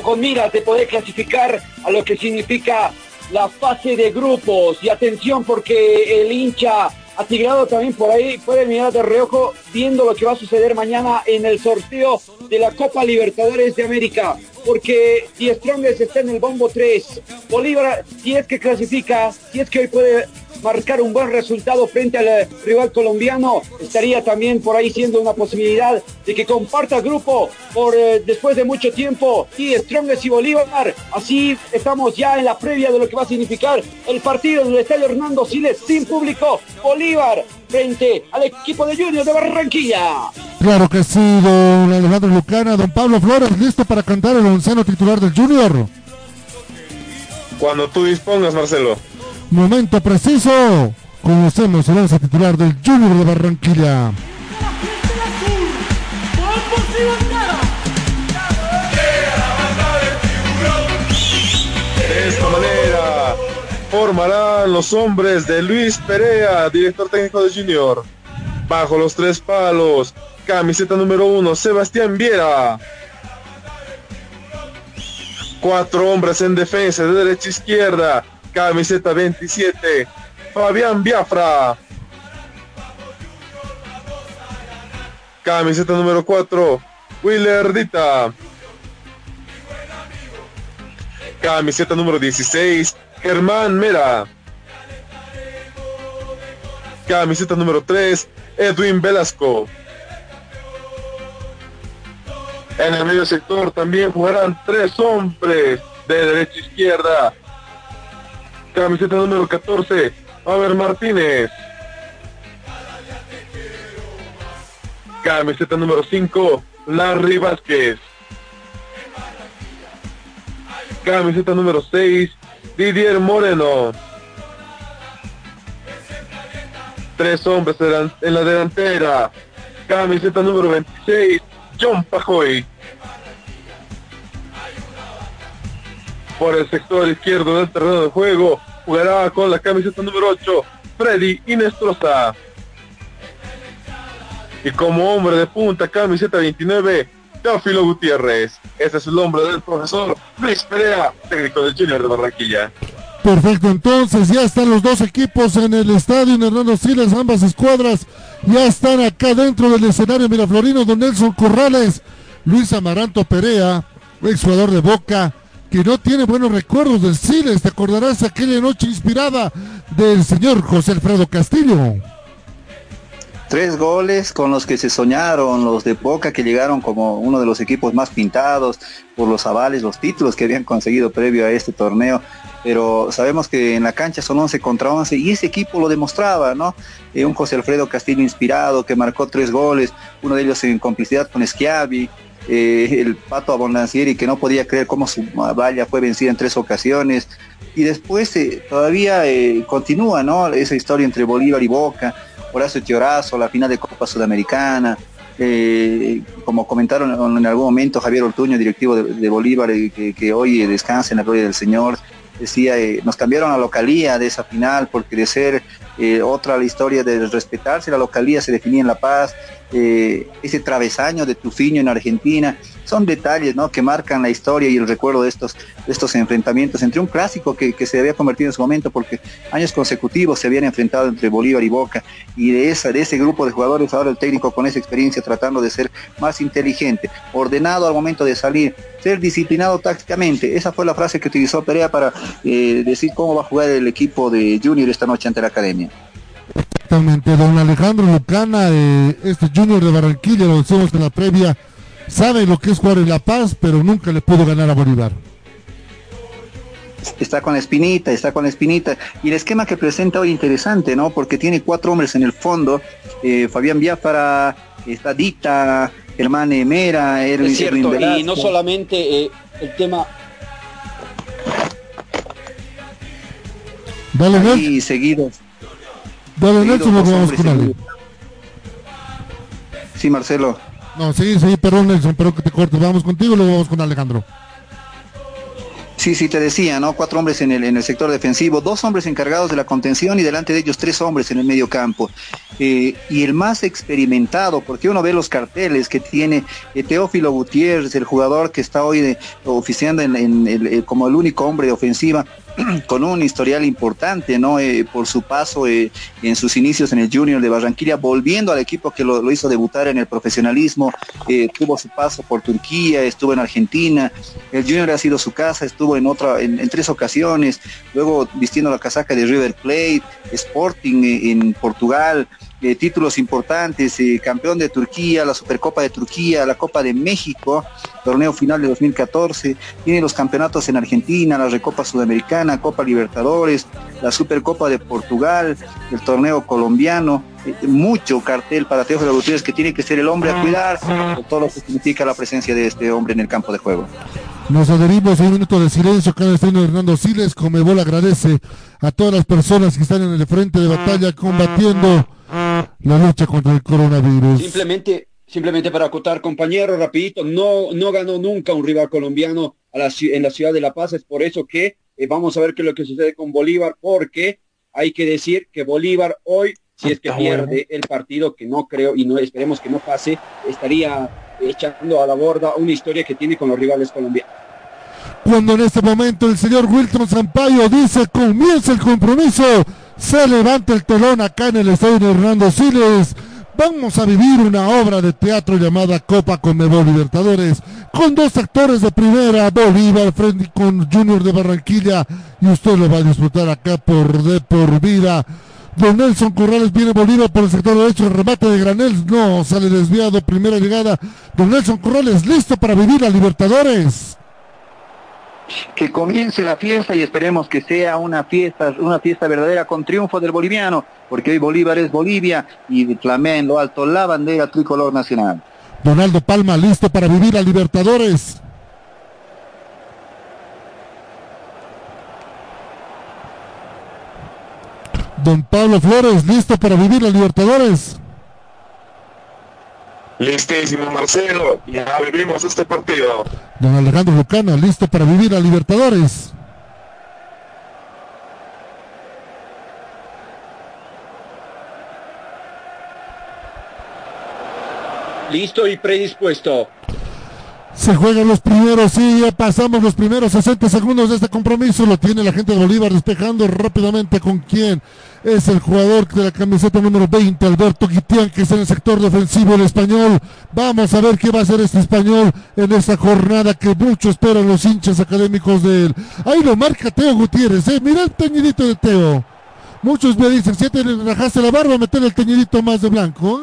con miras de poder clasificar a lo que significa la fase de grupos. Y atención porque el hincha atigrado también por ahí puede mirar de reojo viendo lo que va a suceder mañana en el sorteo de la Copa Libertadores de América. Porque si Strongest está en el bombo 3, Bolívar, si es que clasifica, si es que hoy puede marcar un buen resultado frente al eh, rival colombiano, estaría también por ahí siendo una posibilidad de que comparta grupo por eh, después de mucho tiempo y Strongest y Bolívar. Así estamos ya en la previa de lo que va a significar el partido en el Hernando Siles sin público. Bolívar frente al equipo de Junior de Barranquilla. Claro que sí, don Alejandro Lucana, don Pablo Flores, listo para cantar el onceno titular del Junior. Cuando tú dispongas, Marcelo. Momento preciso. Conocemos el once titular del Junior de Barranquilla. Formarán los hombres de Luis Perea, director técnico de Junior. Bajo los tres palos, camiseta número uno, Sebastián Viera. Cuatro hombres en defensa de derecha a izquierda, camiseta 27, Fabián Biafra. Camiseta número 4, Willer Dita. Camiseta número 16, Germán Mera. Camiseta número 3, Edwin Velasco. En el medio sector también jugarán tres hombres de derecha a izquierda. Camiseta número 14, Aver Martínez. Camiseta número 5, Larry Vázquez. Camiseta número 6, Didier Moreno. Tres hombres en la delantera. Camiseta número 26, John Pajoy. Por el sector izquierdo del terreno de juego jugará con la camiseta número 8, Freddy Inestrosa. Y como hombre de punta, camiseta 29, Teófilo Gutiérrez. Ese es el nombre del profesor Luis Perea, técnico del Junior de Barranquilla. Perfecto, entonces ya están los dos equipos en el estadio en Hernando Siles, ambas escuadras ya están acá dentro del escenario Miraflorino, don Nelson Corrales, Luis Amaranto Perea, ex jugador de Boca, que no tiene buenos recuerdos del Siles, te acordarás aquella noche inspirada del señor José Alfredo Castillo. Tres goles con los que se soñaron los de Boca que llegaron como uno de los equipos más pintados por los avales, los títulos que habían conseguido previo a este torneo. Pero sabemos que en la cancha son 11 contra 11 y ese equipo lo demostraba, ¿no? Eh, un José Alfredo Castillo inspirado que marcó tres goles, uno de ellos en complicidad con Schiavi, eh, el Pato Abondancieri que no podía creer cómo su valla fue vencida en tres ocasiones. Y después eh, todavía continúa, ¿no? Esa historia entre Bolívar y Boca Horacio Tiorazo, la final de Copa Sudamericana, eh, como comentaron en algún momento Javier Ortuño, directivo de, Bolívar, eh, que, hoy descansa en la gloria del Señor, decía, eh, nos cambiaron la localía de esa final porque de ser otra la historia de respetarse la localía se definía en La Paz, ese travesaño de Tufiño en Argentina, son detalles ¿no? que marcan la historia y el recuerdo de estos, estos enfrentamientos entre un clásico que, se había convertido en su momento porque años consecutivos se habían enfrentado entre Bolívar y Boca y de, esa, de ese grupo de jugadores ahora el técnico con esa experiencia tratando de ser más inteligente, ordenado al momento de salir, ser disciplinado tácticamente. Esa fue la frase que utilizó Perea para eh, decir cómo va a jugar el equipo de Junior esta noche ante la academia. Exactamente, don Alejandro Lucana, eh, este Junior de Barranquilla, lo decimos en la previa, sabe lo que es jugar en La Paz, pero nunca le pudo ganar a Bolívar. Está con la espinita, está con la espinita. Y el esquema que presenta hoy interesante, ¿no? Porque tiene cuatro hombres en el fondo. Eh, Fabián Biafara, está Dita, Germán Mera, Erwin, es cierto, y no solamente eh, el tema... Dale, Y seguidos. Dale, Nelson, nos vamos con Sí, Marcelo. No, sí, sí, perdón Nelson, pero que te cortes. Vamos contigo y luego vamos con Alejandro. Sí, sí, te decía, ¿no? Cuatro hombres en el, en el sector defensivo, dos hombres encargados de la contención y delante de ellos tres hombres en el medio campo. eh, y el más experimentado, porque uno ve los carteles que tiene eh, Teófilo Gutiérrez, el jugador que está hoy de, oficiando en, como el único hombre de ofensiva, [CLEARS THROAT] con un historial importante, ¿no? Eh, por su paso eh, en sus inicios en el Junior de Barranquilla, volviendo al equipo que lo, hizo debutar en el profesionalismo, eh, tuvo su paso por Turquía, estuvo en Argentina, el Junior ha sido su casa, estuvo en otra, en, tres ocasiones, luego vistiendo la casaca de River Plate, Sporting en Portugal, títulos importantes, campeón de Turquía, la Supercopa de Turquía, la Copa de México, torneo final de 2014, tiene los campeonatos en Argentina, la Recopa Sudamericana, Copa Libertadores, la Supercopa de Portugal, el torneo colombiano, eh, mucho cartel para Teófilo Gutiérrez que tiene que ser el hombre a cuidar todo lo que significa la presencia de este hombre en el campo de juego. Nos adherimos a un minuto de silencio cada estreno de Hernando Siles. Comebol agradece a todas las personas que están en el frente de batalla combatiendo la lucha contra el coronavirus. Simplemente, simplemente para acotar, compañero, rapidito, no, no ganó nunca un rival colombiano a la, en la ciudad de La Paz, es por eso que eh, vamos a ver qué es lo que sucede con Bolívar, porque hay que decir que Bolívar hoy, si es que pierde el partido, que no creo y no esperemos que no pase, estaría echando a la borda una historia que tiene con los rivales colombianos. Cuando en este momento el señor Wilton Sampaio dice comienza el compromiso se levanta el telón acá en el estadio de Hernando Siles. Vamos a vivir una obra de teatro llamada Copa Conmebol Libertadores, con dos actores de primera, Bolívar frente con Junior de Barranquilla, y usted lo va a disfrutar acá por de por vida. Don Nelson Corrales viene Bolívar por el sector derecho, remate de Granel, no, sale desviado, primera llegada. Don Nelson Corrales listo para vivir a Libertadores que comience la fiesta y esperemos que sea una fiesta, una fiesta verdadera con triunfo del boliviano, porque hoy Bolívar es Bolivia y Flamén lo alto la bandera tricolor nacional. Donaldo Palma listo para vivir a Libertadores. Don Pablo Flores listo para vivir a Libertadores. Listísimo, Marcelo. Ya vivimos este partido. Don Alejandro Lucana, listo para vivir a Libertadores. Listo y predispuesto. Se juegan los primeros, sí, ya pasamos los primeros 60 segundos de este compromiso. Lo tiene la gente de Bolívar despejando rápidamente con quién es el jugador de la camiseta número 20, Alberto Guitián, que está en el sector defensivo del español. Vamos a ver qué va a hacer este español en esta jornada que mucho esperan los hinchas académicos de él. Ahí lo marca Teo Gutiérrez, ¿eh? mira el teñidito de Teo. Muchos me dicen, si te rajaste la barba, meter el teñidito más de blanco.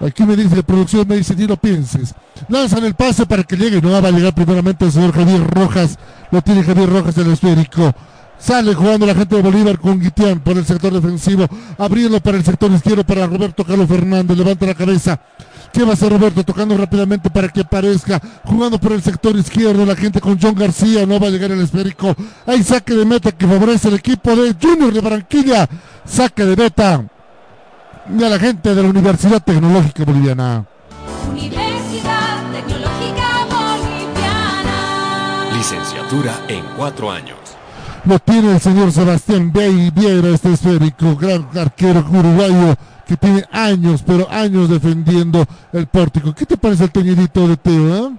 Aquí me dice, producción me dice, ni lo pienses. Lanzan el pase para que llegue. No va a llegar primeramente el señor Javier Rojas. Lo tiene Javier Rojas en el esférico. Sale jugando la gente de Bolívar con Guitián por el sector defensivo. Abriendo para el sector izquierdo para Roberto Carlos Fernández. Levanta la cabeza. ¿Qué va a hacer Roberto? Tocando rápidamente para que aparezca. Jugando por el sector izquierdo. La gente con John García. No va a llegar el esférico. Hay saque de meta que favorece el equipo de Junior de Barranquilla. Saque de meta y a la gente de la Universidad Tecnológica Boliviana. Universidad Tecnológica Boliviana. Licenciatura en cuatro años. Lo tiene el señor Sebastián Vieira, este esférico, gran arquero uruguayo que tiene años, pero años defendiendo el pórtico. ¿Qué te parece el teñidito de Teo? Eh?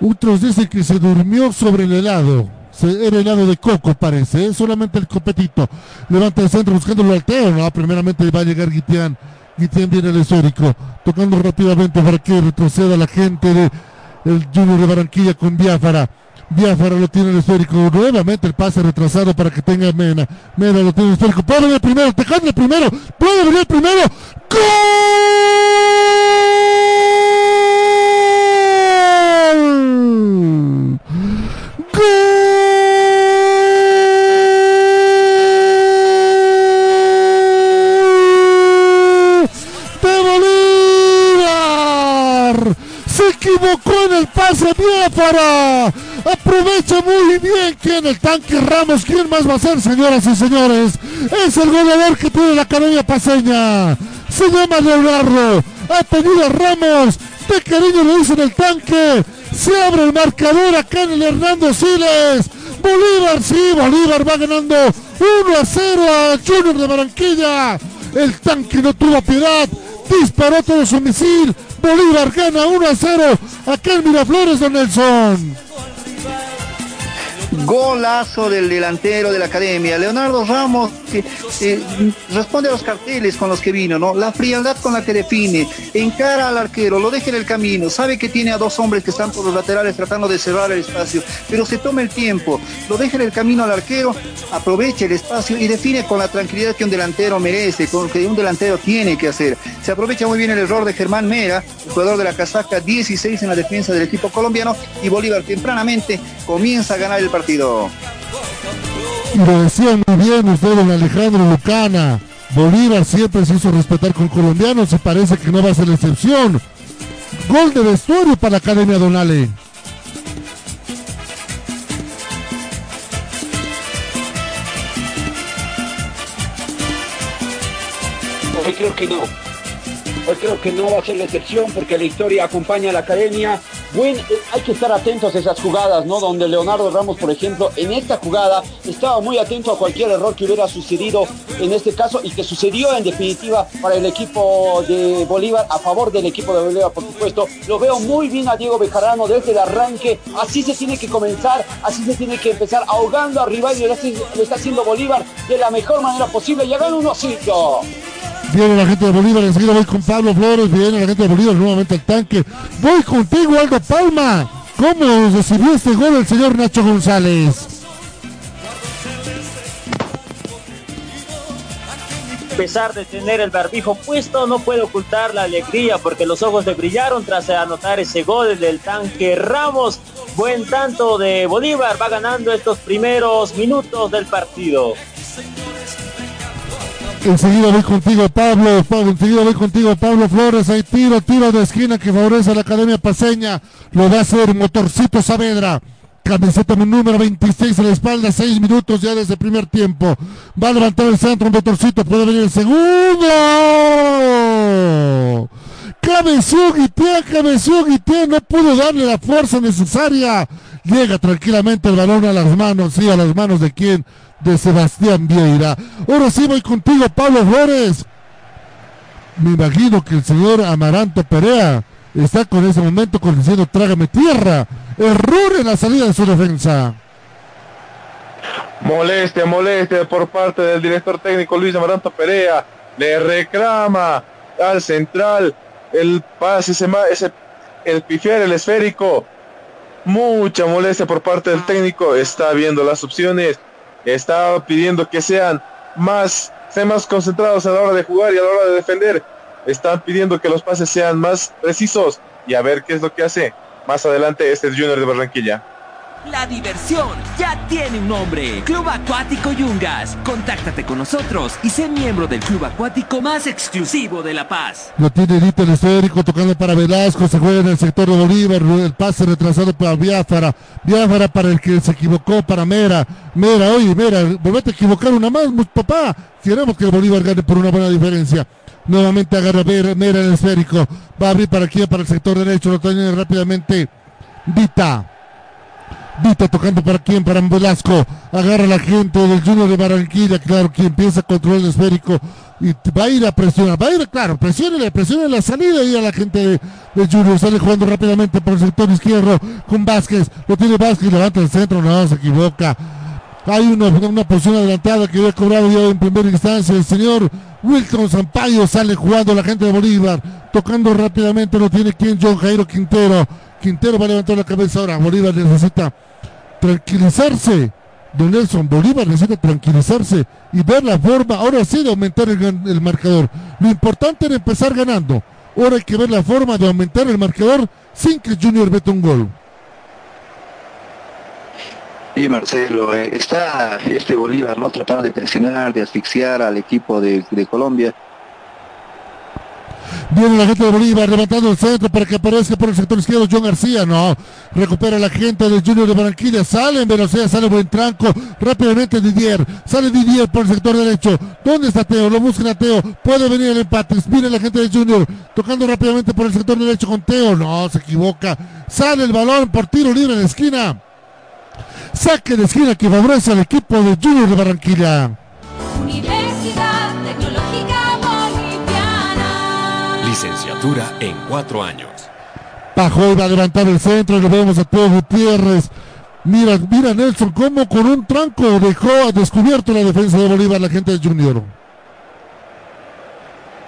Otros dicen que se durmió sobre el helado. Era helado de coco, parece. ¿eh? Solamente el copetito. Levanta el centro buscándolo al Teo. No, primeramente va a llegar Guitián. Guitián viene el esférico. Tocando rápidamente para que retroceda la gente de el Junior de Barranquilla con Biafara. Biafara lo tiene el esférico. Nuevamente el pase retrasado para que tenga Mena. Mena lo tiene el esférico. Puede venir primero. Tejando el primero. Puede venir primero. ¡Gol! Equivocó en el pase Biafara. Aprovecha muy bien que en el tanque Ramos. ¿Quién más va a ser, señoras y señores? Es el goleador que tiene la Academia Paseña. Se llama Leonardo. Ha Ramos. De cariño le dicen el tanque. Se abre el marcador acá en el Hernando Siles. Bolívar, sí, Bolívar va ganando 1 a 0 a Junior de Barranquilla. El tanque no tuvo piedad. Disparó todo su misil. Bolívar gana 1 a 0. Acá en Miraflores, don Nelson. Golazo del delantero de la academia, Leonardo Ramos, que responde a los carteles con los que vino, ¿no? La frialdad con la que define, encara al arquero, lo deja en el camino, sabe que tiene a dos hombres que están por los laterales tratando de cerrar el espacio, pero se toma el tiempo, lo deja en el camino al arquero, aprovecha el espacio y define con la tranquilidad que un delantero merece, con que un delantero tiene que hacer. Se aprovecha muy bien el error de Germán Mera, jugador de la casaca 16 en la defensa del equipo colombiano, y Bolívar tempranamente comienza a ganar el partido. Lo decía muy bien usted, don Alejandro Lucana. Bolívar siempre se hizo respetar con colombianos y parece que no va a ser la excepción. Gol de vestuario para la Academia Donale. Hoy creo que no. Hoy creo que no va a ser la excepción porque la historia acompaña a la academia. Bueno, eh, hay que estar atentos a esas jugadas, ¿no? Donde Leonardo Ramos, por ejemplo, en esta jugada estaba muy atento a cualquier error que hubiera sucedido en este caso y que sucedió en definitiva para el equipo de Bolívar, a favor del equipo de Bolívar, por supuesto. Lo veo muy bien a Diego Bejarano desde el arranque. Así se tiene que comenzar, así se tiene que empezar ahogando a rival y lo está, haciendo Bolívar de la mejor manera posible. Ya gana 1-5. Viene la gente de Bolívar, enseguida voy con Pablo Flores, viene la gente de Bolívar nuevamente al tanque. Voy contigo, Aldo Palma. ¿Cómo recibió este gol el señor Nacho González? A pesar de tener el barbijo puesto, no puede ocultar la alegría porque los ojos le brillaron tras anotar ese gol del tanque Ramos. Buen tanto de Bolívar, va ganando estos primeros minutos del partido. Enseguida voy contigo, Pablo. Pablo. Enseguida voy contigo, Pablo Flores. Hay tiro, tiro de esquina que favorece a la Academia Paseña. Lo va a hacer Motorcito Saavedra. Camiseta número 26 en la espalda, 6 minutos ya desde el primer tiempo. Va a levantar el centro, Motorcito, puede venir el segundo. Cabeció Guitián, cabeció Guitián, no pudo darle la fuerza necesaria. Llega tranquilamente el balón a las manos, sí, a las manos de quién, de Sebastián Vieira. Ahora sí voy contigo, Pablo Flores. Me imagino que el señor Amaranto Perea está con ese momento con diciendo trágame tierra. Error en la salida de su defensa. Molestia, molestia por parte del director técnico Luis Amaranto Perea. Le reclama al central el pase, ese, ese el pifiar, el esférico. Mucha molestia por parte del técnico. Está viendo las opciones. Está pidiendo que sean más, sean más concentrados a la hora de jugar y a la hora de defender. Están pidiendo que los pases sean más precisos y a ver qué es lo que hace más adelante este es Junior de Barranquilla. La diversión ya tiene un nombre. Club Acuático Yungas. Contáctate con nosotros y sé miembro del club acuático más exclusivo de La Paz. Lo tiene Dito el esférico tocando para Velasco. Se juega en el sector de Bolívar. El pase retrasado para Biafara. Biafara para el que se equivocó para Mera. Mera, oye, Mera, volvete a equivocar una más, papá. Queremos que el Bolívar gane por una buena diferencia. Nuevamente agarra Mera, Mera el esférico. Va a abrir para aquí, para el sector derecho. Lo tiene rápidamente Vita. Vita tocando para quién, para Velasco. Agarra la gente del Junior de Barranquilla, claro, que empieza a controlar el esférico. Y va a ir a presionar, va a ir, claro, presione, presione la salida y a la gente de, de Junior. Sale jugando rápidamente por el sector izquierdo con Vázquez. Lo tiene Vázquez, levanta el centro, no, se equivoca. Hay una, una posición adelantada que había cobrado ya en primera instancia el señor Wilton Sampaio. Sale jugando la gente de Bolívar, tocando rápidamente, lo tiene quien, John Jairo Quintero. Quintero va a levantar la cabeza ahora. Bolívar necesita tranquilizarse. Don Nelson Bolívar necesita tranquilizarse y ver la forma, ahora sí, de aumentar el, el, marcador. Lo importante era empezar ganando. Ahora hay que ver la forma de aumentar el marcador sin que Junior meta un gol. Y Marcelo, eh, está este Bolívar no tratando de presionar, de asfixiar al equipo de, de Colombia. Viene la gente de Bolívar levantando el centro para que aparezca por el sector izquierdo John García. No, recupera la gente de Junior de Barranquilla. Sale en velocidad, sale buen tranco. Rápidamente Didier. Sale Didier por el sector derecho. ¿Dónde está Teo? Lo buscan a Teo. Puede venir el empate. Viene la gente de Junior. Tocando rápidamente por el sector derecho con Teo. No, se equivoca. Sale el balón por tiro libre en la esquina. Saque de esquina que favorece al equipo de Junior de Barranquilla. Universidad Tecnológica Boliviana. Licenciatura en cuatro años. Pajoy va a levantar el centro y lo vemos a Pedro Gutiérrez. Mira, mira Nelson cómo con un tranco dejó a descubierto la defensa de Bolívar la gente de Junior.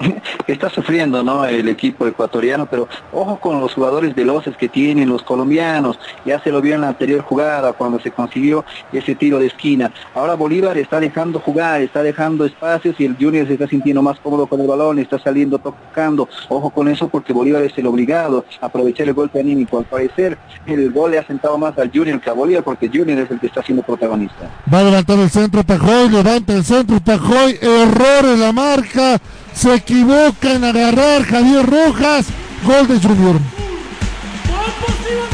[LAUGHS] está sufriendo ¿no? el equipo ecuatoriano, pero ojo con los jugadores veloces que tienen los colombianos, ya se lo vio en la anterior jugada cuando se consiguió ese tiro de esquina. Ahora Bolívar está dejando jugar, está dejando espacios y el Junior se está sintiendo más cómodo con el balón, está saliendo tocando. Ojo con eso porque Bolívar es el obligado a aprovechar el golpe anímico. Al parecer el gol le ha sentado más al Junior que a Bolívar porque Junior es el que está siendo protagonista. Va a levantar el centro Pajoy, levanta el centro Pajoy, error en la marca se equivoca en agarrar Javier Rojas. Gol de Junior.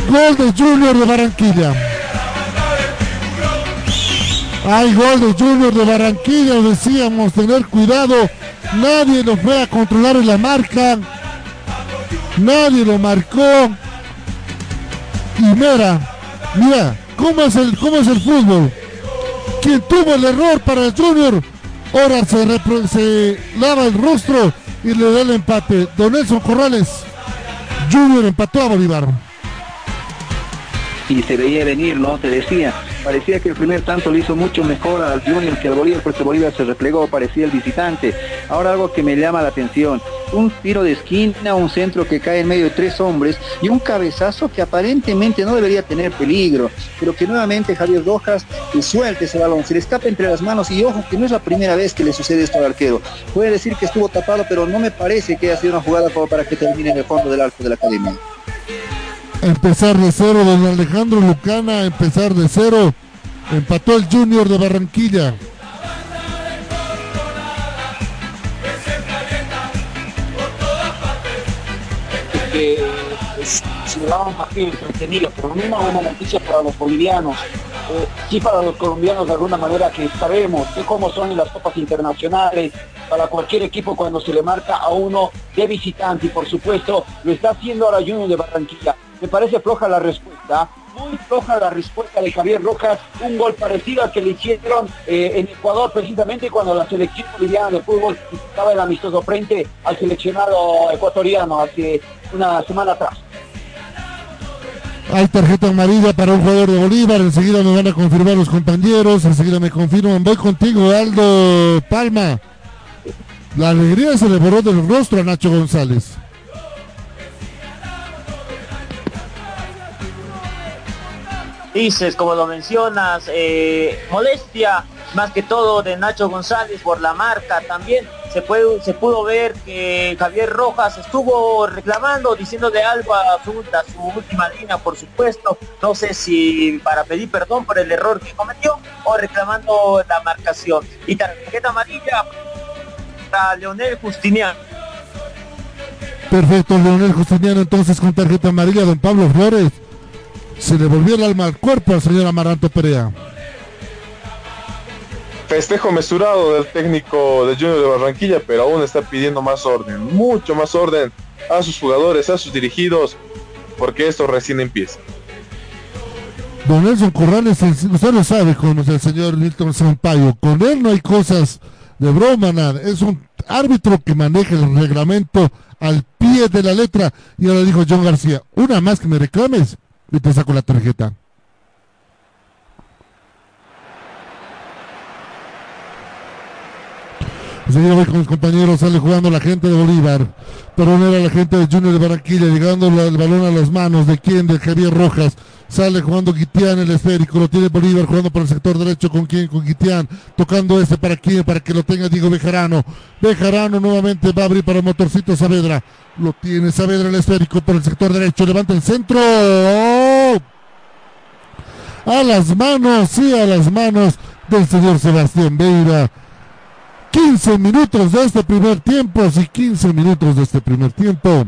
Gol de Junior de Barranquilla. Hay gol de Junior de Barranquilla, decíamos, tener cuidado. Nadie lo fue a controlar en la marca. Nadie lo marcó. Y mira, mira, ¿cómo es el, cómo es el fútbol? Quien tuvo el error para el Junior Ahora se, lava el rostro y le da el empate. Don Nelson Corrales Junior empató a Bolívar. Y se veía venir, ¿no? Te decía, Parecía que el primer tanto le hizo mucho mejor al Junior que al Bolívar porque Bolívar se replegó, parecía el visitante. Ahora algo que me llama la atención, un tiro de esquina, un centro que cae en medio de tres hombres y un cabezazo que aparentemente no debería tener peligro, pero que nuevamente Javier Rojas suelte ese balón, se le escapa entre las manos y ojo que no es la primera vez que le sucede esto al arquero. Puede decir que estuvo tapado, pero no me parece que haya sido una jugada como para que termine en el fondo del arco de la academia. Empezar de cero, don Alejandro Lucana, empezar de cero. Empató el Junior de Barranquilla. Se va un entretenido, pero una buena noticia para los bolivianos. Eh, sí para los colombianos de alguna manera que sabemos que cómo son las copas internacionales, para cualquier equipo cuando se le marca a uno de visitante y por supuesto lo está haciendo ahora Junior de Barranquilla me parece floja la respuesta, muy floja la respuesta de Javier Rojas, un gol parecido al que le hicieron eh, en Ecuador precisamente cuando la selección boliviana de fútbol estaba el amistoso frente al seleccionado ecuatoriano hace una semana atrás. Hay tarjeta amarilla para un jugador de Bolívar, enseguida me van a confirmar los compañeros, enseguida me confirman, voy contigo Aldo Palma. La alegría se le borró del rostro a Nacho González. Dices, como lo mencionas, eh, molestia más que todo de Nacho González por la marca también. Se, puede, se pudo ver que Javier Rojas estuvo reclamando, diciéndole algo a su, su última línea, por supuesto. No sé si para pedir perdón por el error que cometió o reclamando la marcación. Y tarjeta amarilla para Leonel Justiniano. Perfecto, Leonel Justiniano entonces con tarjeta amarilla, don Pablo Flores. Se le volvió el alma al cuerpo al señor Amaranto Perea. Festejo mesurado del técnico de Junior de Barranquilla, pero aún está pidiendo más orden, mucho más orden a sus jugadores, a sus dirigidos, porque esto recién empieza. Don Nelson Corrales, usted lo sabe con el señor Milton Sampaio, con él no hay cosas de broma, nada. Es un árbitro que maneja el reglamento al pie de la letra. Y ahora dijo John García, una más que me reclames, y te saco la tarjeta. Enseguida voy con mis compañeros, sale jugando la gente de Bolívar. Pero no era la gente de Junior de Barranquilla, llegando el balón a las manos de quién, de Javier Rojas. Sale jugando Guitián el esférico, lo tiene Bolívar jugando por el sector derecho con quién, con Guitián, tocando este para quién, para que lo tenga Diego Bejarano. Bejarano nuevamente va a abrir para motorcito Saavedra. Lo tiene Saavedra el esférico por el sector derecho, levanta el centro. A las manos, sí, a las manos del señor Sebastián Beira. 15 minutos de este primer tiempo, sí, 15 minutos de este primer tiempo.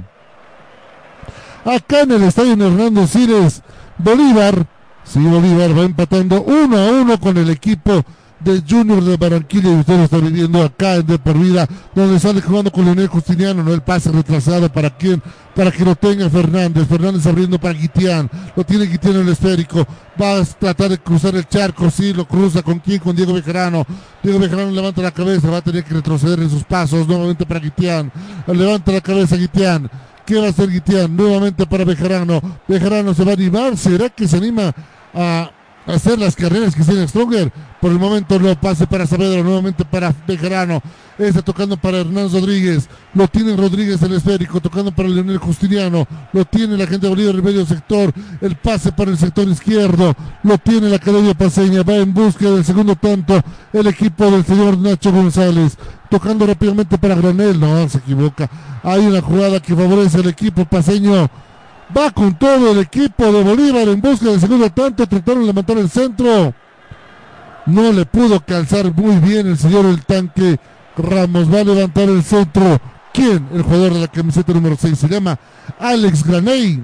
Acá en el estadio Hernando Cires, Bolívar, sí, Bolívar va empatando uno a uno con el equipo de Junior de Barranquilla y usted lo está viviendo acá en De Por Vida, donde sale jugando con Leonel Justiniano, no el pase retrasado para quien, para que lo tenga Fernández, Fernández abriendo para Guitián, lo tiene Guitián en el esférico, va a tratar de cruzar el charco, sí, lo cruza. Con quién, con Diego Bejarano, Diego Bejarano levanta la cabeza, va a tener que retroceder en sus pasos, nuevamente para Guitián, levanta la cabeza Guitián, ¿Qué va a hacer Guitián? Nuevamente para Bejarano. Bejarano se va a animar. ¿Será que se anima a hacer las carreras que tiene Stronger? Por el momento lo pase para Saavedra, nuevamente para Bejarano. Está tocando para Hernán Rodríguez. Lo tiene Rodríguez el esférico, tocando para Leonel Justiniano. Lo tiene la gente de Bolívar, el medio sector. El pase para el sector izquierdo. Lo tiene la Academia Paseña. Va en búsqueda del segundo tanto el equipo del señor Nacho González. Tocando rápidamente para Granel. No, se equivoca. Hay una jugada que favorece al equipo paseño. Va con todo el equipo de Bolívar en busca del segundo tanto. Trataron de levantar el centro. No le pudo calzar muy bien el señor el tanque Ramos. Va a levantar el centro. ¿Quién? El jugador de la camiseta número 6 se llama Alex Graney.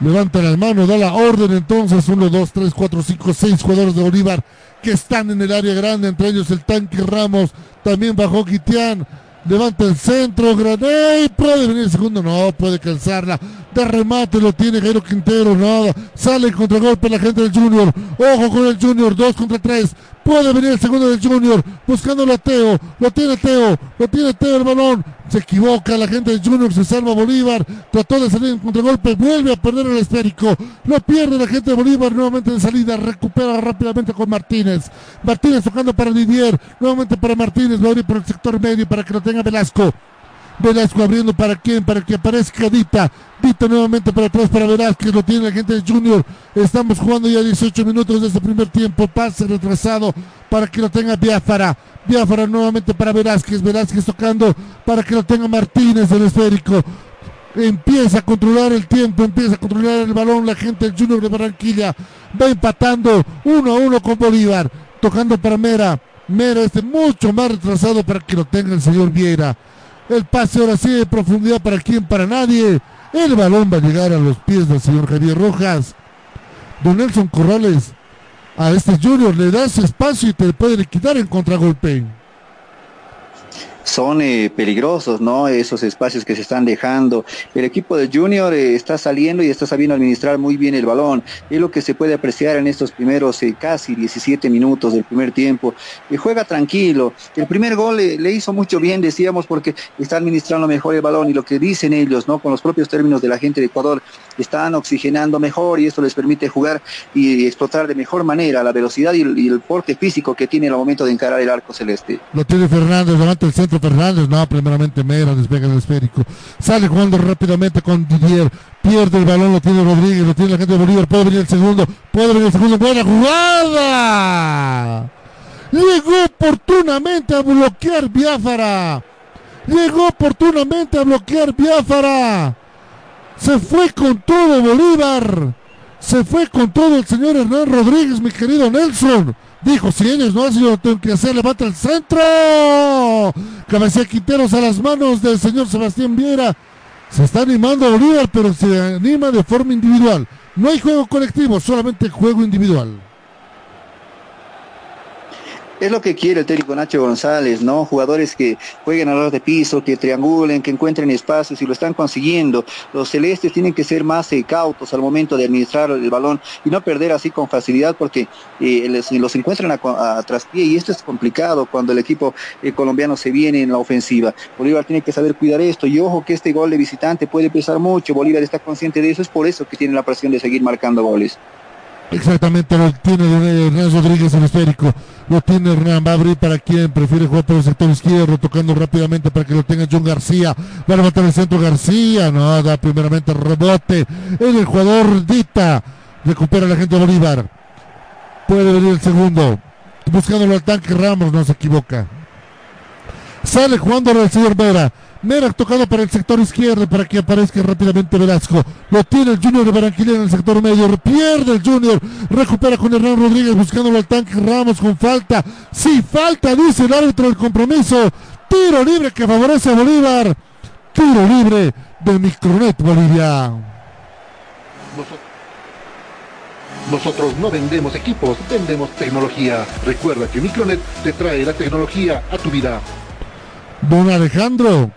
Levanta las manos, da la orden entonces. 1, 2, 3, 4, 5, 6 jugadores de Bolívar que están en el área grande. Entre ellos el tanque Ramos. También bajó Quitián. Levanta el centro, Graney, puede venir el segundo, no, puede calzarla. De remate lo tiene Jairo Quintero, nada. Sale el contragolpe la gente del Junior. Ojo con el Junior, dos contra tres. Puede venir el segundo del Junior, buscándolo a Teo. Lo tiene Teo, lo tiene Teo el balón. Se equivoca la gente del Junior, se salva Bolívar. Trató de salir en contragolpe, vuelve a perder el esférico. Lo pierde la gente de Bolívar nuevamente en salida. Recupera rápidamente con Martínez. Martínez tocando para Didier, nuevamente para Martínez. Va a abrir por el sector medio para que lo tenga Velasco. Velasco abriendo para quién, para que aparezca Dita. Dita nuevamente para atrás para Velázquez, lo tiene la gente de Junior. Estamos jugando ya 18 minutos de este primer tiempo. Pase retrasado para que lo tenga Biafara. Biafara nuevamente para Velázquez. Velázquez tocando para que lo tenga Martínez el esférico. Empieza a controlar el tiempo, empieza a controlar el balón la gente del Junior de Barranquilla. Va empatando uno a uno con Bolívar. Tocando para Mera. Mera este mucho más retrasado para que lo tenga el señor Vieira. El pase ahora sí de profundidad para quién, para nadie. El balón va a llegar a los pies del señor Javier Rojas. Don Nelson Corrales a este Junior le da ese espacio y te puede quitar en contragolpe son eh, peligrosos, ¿no? Esos espacios que se están dejando. El equipo de Junior eh, está saliendo y está sabiendo administrar muy bien el balón. Es lo que se puede apreciar en estos primeros eh, casi 17 minutos del primer tiempo. juega tranquilo. El primer gol le hizo mucho bien, decíamos, porque está administrando mejor el balón y lo que dicen ellos, ¿no? Con los propios términos de la gente de Ecuador, están oxigenando mejor y esto les permite jugar y explotar de mejor manera la velocidad y el, el porte físico que tiene al momento de encarar el arco celeste. Lo tiene Fernández, levanta el centro Fernández, no, primeramente Mera despega el esférico, sale jugando rápidamente con Didier, pierde el balón, lo tiene Rodríguez, lo tiene la gente de Bolívar, puede venir el segundo, puede venir el segundo, buena jugada. Llegó oportunamente a bloquear Biafara. Llegó oportunamente a bloquear Biafara. Se fue con todo Bolívar. Se fue con todo el señor Hernán Rodríguez, mi querido Nelson. Dijo, si ellos no lo tengo que hacer, levanta el centro. Cabecea Quinteros a las manos del señor Sebastián Viera. Se está animando a Bolívar, pero se anima de forma individual. No hay juego colectivo, solamente juego individual. Es lo que quiere el técnico Nacho González, ¿no? Jugadores que jueguen a los de piso, que triangulen, que encuentren espacios y lo están consiguiendo. Los celestes tienen que ser más eh, cautos al momento de administrar el balón y no perder así con facilidad porque eh, los encuentran a, traspié y esto es complicado cuando el equipo eh, colombiano se viene en la ofensiva. Bolívar tiene que saber cuidar esto y ojo que este gol de visitante puede pesar mucho. Bolívar está consciente de eso, es por eso que tiene la presión de seguir marcando goles. Exactamente, lo tiene Hernán Rodríguez en esférico. Lo tiene Hernán. Abrir para quien prefiere jugar por el sector izquierdo, tocando rápidamente para que lo tenga John García. Va a levantar el centro García. No, da primeramente rebote. El jugador Dita. Recupera la gente de Bolívar. Puede venir el segundo. Buscándolo al tanque Ramos, no se equivoca. Sale jugando el señor. Mera tocado para el sector izquierdo para que aparezca rápidamente Velasco. Lo tiene el Junior de Barranquilla en el sector medio. Pierde el Junior. Recupera con Hernán Rodríguez buscándolo al tanque Ramos con falta. Sí, falta, dice el árbitro del compromiso. Tiro libre que favorece a Bolívar. Tiro libre de Micronet Bolivia. Nosotros no vendemos equipos, vendemos tecnología. Recuerda que Micronet te trae la tecnología a tu vida. Don Alejandro,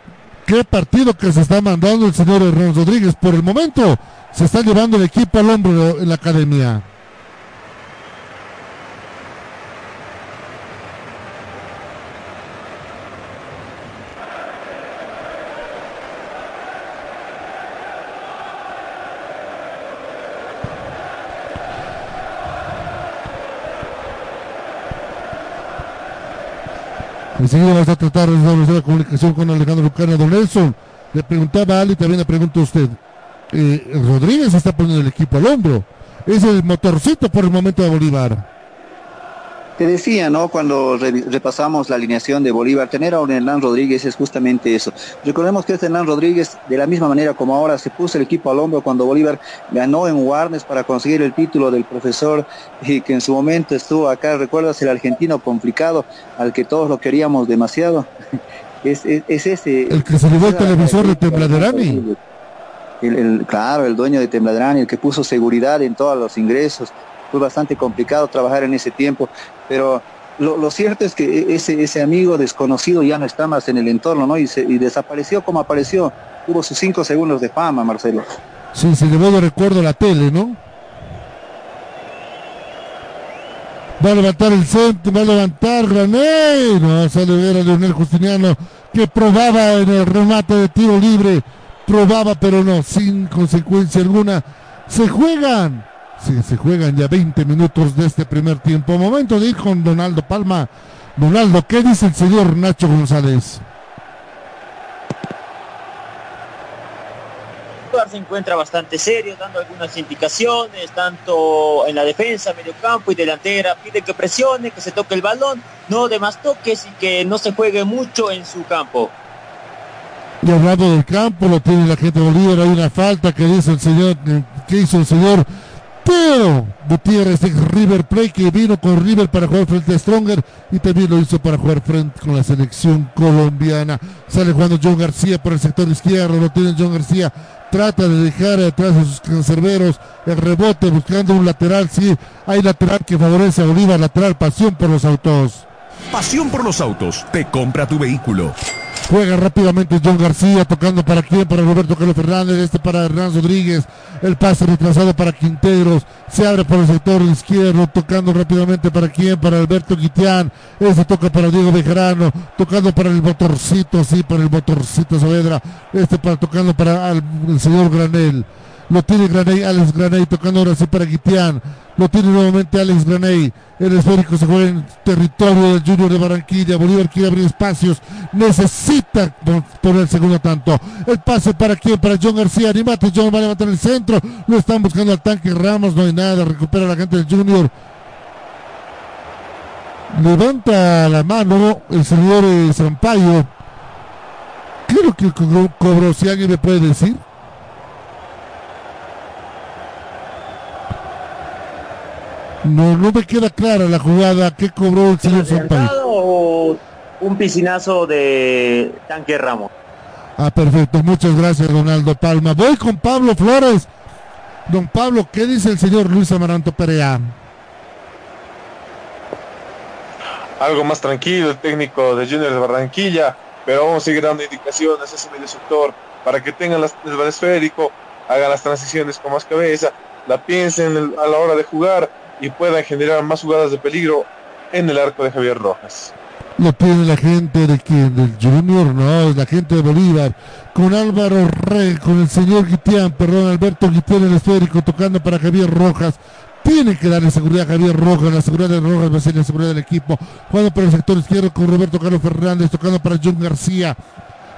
qué partido que se está mandando el señor Hernán Rodríguez. Por el momento se está llevando el equipo al hombro en la academia. Enseguida vamos a tratar de establecer la comunicación con Alejandro Lucana. Don Nelson, le preguntaba a Ali, también le pregunto a usted. Eh, Rodríguez está poniendo el equipo al hombro. Es el motorcito por el momento de Bolívar. Te decía, ¿no? Cuando re- repasamos la alineación de Bolívar, tener a un Hernán Rodríguez es justamente eso. Recordemos que este Hernán Rodríguez, de la misma manera como ahora se puso el equipo al hombro cuando Bolívar ganó en Warnes para conseguir el título del profesor y que en su momento estuvo acá, ¿recuerdas el argentino complicado al que todos lo queríamos demasiado? [LAUGHS] Es, es, es ese. El que se llevó el televisor de Tembladerani. El, el- claro, el dueño de Tembladerani, el que puso seguridad en todos los ingresos. Fue bastante complicado trabajar en ese tiempo, pero lo, cierto es que ese, ese amigo desconocido ya no está más en el entorno, ¿no? Y, desapareció como apareció. Tuvo sus cinco segundos de fama, Marcelo. Sí, se llevó de recuerdo la tele, ¿no? Va a levantar el centro, va a levantar Graney. No, sale ver a Leonel Justiniano que probaba en el remate de tiro libre. Probaba, pero no, sin consecuencia alguna. Se juegan. Se juegan ya 20 minutos de este primer tiempo. Momento de ir con Donaldo Palma. Donaldo, ¿qué dice el señor Nacho González? Se encuentra bastante serio, dando algunas indicaciones, tanto en la defensa, medio campo y delantera. Pide que presione, que se toque el balón, no de más toques y que no se juegue mucho en su campo. Y hablando del campo, lo tiene la gente de Bolívar, hay una falta que dice el señor, que hizo el señor Teo Gutiérrez, ex River Plate, que vino con River para jugar frente a Stronger y también lo hizo para jugar frente con la selección colombiana. Sale jugando John García por el sector izquierdo, lo tiene John García, trata de dejar atrás a sus cancerberos, el rebote buscando un lateral, sí, hay lateral que favorece a Bolívar, lateral, pasión por los autos. Pasión por los autos. Te compra tu vehículo. Juega rápidamente John García, tocando para quién, para Roberto Carlos Fernández, este para Hernán Rodríguez, el pase retrasado para Quinteros, se abre por el sector izquierdo, tocando rápidamente para quién, para Alberto Guitián, este toca para Diego Bejarano, tocando para el motorcito, sí, para el motorcito Saavedra, este para tocando para el señor Granel. Lo tiene Graney, Alex Graney tocando ahora sí para Guitián. Lo tiene nuevamente Alex Graney. El esférico se juega en territorio del Junior de Barranquilla. Bolívar quiere abrir espacios. Necesita pon- poner el segundo tanto. El pase para quién? Para John García. Animate, John va a levantar el centro. Lo están buscando al tanque Ramos. No hay nada. Recupera la gente del Junior. Levanta la mano el señor eh, Sampaio. ¿Qué es lo que co- cobró? Si alguien me puede decir. No, no me queda clara la jugada. ¿Qué cobró el señor Sampaio? ¿Adelantado o un piscinazo de Tanque Ramos? Ah, perfecto. Muchas gracias, Donaldo Palma. Voy con Pablo Flores. Don Pablo, ¿qué dice el señor Luis Amaranto Perea? algo más tranquilo el técnico de Junior de Barranquilla, pero vamos a seguir dando indicaciones a ese medio sector para que tengan las- el esférico, hagan las transiciones con más cabeza, la piensen el- a la hora de jugar y puedan generar más jugadas de peligro en el arco de Javier Rojas. Lo tiene la gente de quien, del Junior, no, la gente de Bolívar, con Álvaro Rey, con el señor Guitián, perdón, Alberto Guitián el esférico, tocando para Javier Rojas. Tiene que darle seguridad a Javier Rojas, la seguridad de Rojas va a ser la seguridad del equipo. Jugando por el sector izquierdo con Roberto Carlos Fernández, tocando para John García.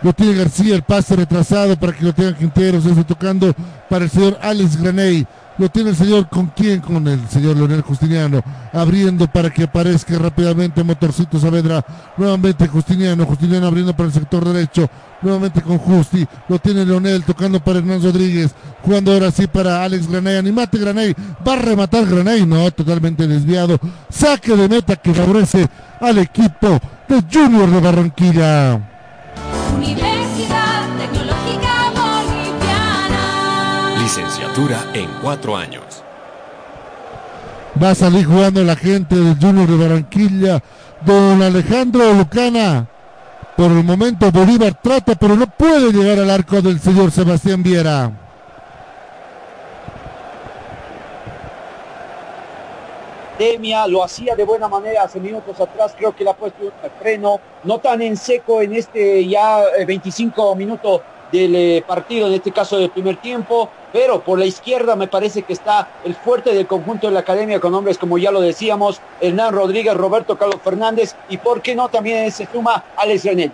Lo tiene García, el pase retrasado para que lo tenga Quinteros, eso tocando para el señor Alex Graney. Lo tiene el señor con quién, con el señor Leonel Justiniano, abriendo para que aparezca rápidamente Motorcito Saavedra, nuevamente Justiniano, Justiniano abriendo para el sector derecho, nuevamente con Justi, lo tiene Leonel tocando para Hernán Rodríguez, jugando ahora sí para Alex Graney, animate Graney, va a rematar Graney, no, totalmente desviado, saque de meta que favorece al equipo de Junior de Barranquilla. En cuatro años. Va a salir jugando la gente del Junior de Barranquilla. Don Alejandro Lucana. Por el momento Bolívar trata, pero no puede llegar al arco del señor Sebastián Viera. Demia lo hacía de buena manera hace minutos atrás, creo que le ha puesto un freno, no tan en seco en este ya 25 minutos del eh, partido, en este caso del primer tiempo, pero por la izquierda me parece que está el fuerte del conjunto de la academia con hombres como ya lo decíamos, Hernán Rodríguez, Roberto Carlos Fernández y por qué no también se suma Alex René.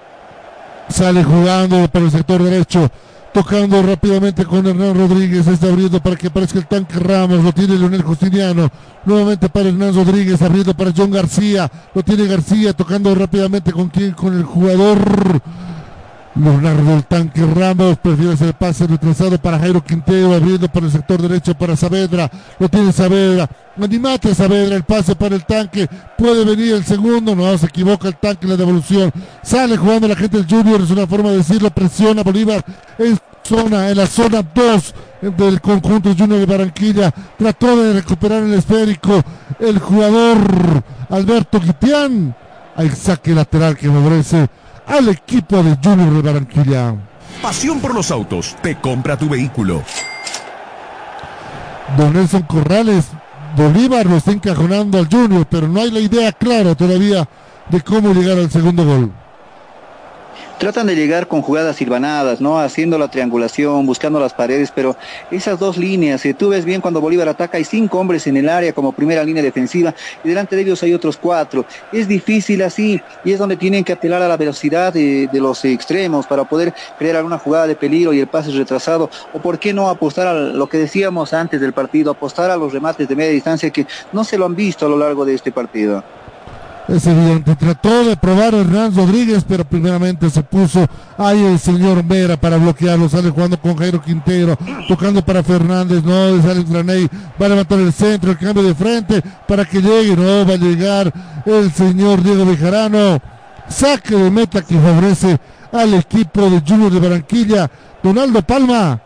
Sale jugando por el sector derecho tocando rápidamente con Hernán Rodríguez, está abriendo para que aparezca el tanque Ramos, lo tiene Leonel Justiniano, nuevamente para Hernán Rodríguez, abriendo para John García, lo tiene García, tocando rápidamente con quién, con el jugador Leonardo el tanque Ramos prefiere hacer el pase retrasado para Jairo Quintero, abriendo para el sector derecho para Saavedra. Lo tiene Saavedra. Animate Saavedra, el pase para el tanque. Puede venir el segundo. No, se equivoca el tanque en la devolución. Sale jugando la gente del Junior, es una forma de decirlo. Presiona Bolívar en zona, en la zona 2 del conjunto Junior de Barranquilla. Trató de recuperar el esférico. El jugador Alberto Guitián. Hay saque lateral que favorece al equipo de Junior de Barranquilla. Pasión por los autos. Te compra tu vehículo. Don Nelson Corrales, Bolívar lo está encajonando al Junior, pero no hay la idea clara todavía de cómo llegar al segundo gol tratan de llegar con jugadas silvanadas, ¿no? Haciendo la triangulación, buscando las paredes, pero esas dos líneas, si tú ves bien cuando Bolívar ataca, hay cinco hombres en el área como primera línea defensiva y delante de ellos hay otros cuatro. Es difícil así y es donde tienen que apelar a la velocidad de, de los extremos para poder crear alguna jugada de peligro y el pase retrasado. O por qué no apostar a lo que decíamos antes del partido, apostar a los remates de media distancia que no se lo han visto a lo largo de este partido. Es evidente, trató de probar Hernán Rodríguez, pero primeramente se puso ahí el señor Mera para bloquearlo. Sale jugando con Jairo Quintero, tocando para Fernández, no, sale Graney, va a levantar el centro, el cambio de frente para que llegue, no, va a llegar el señor Diego Bejarano. Saque de meta que favorece al equipo de Junior de Barranquilla. Donaldo Palma,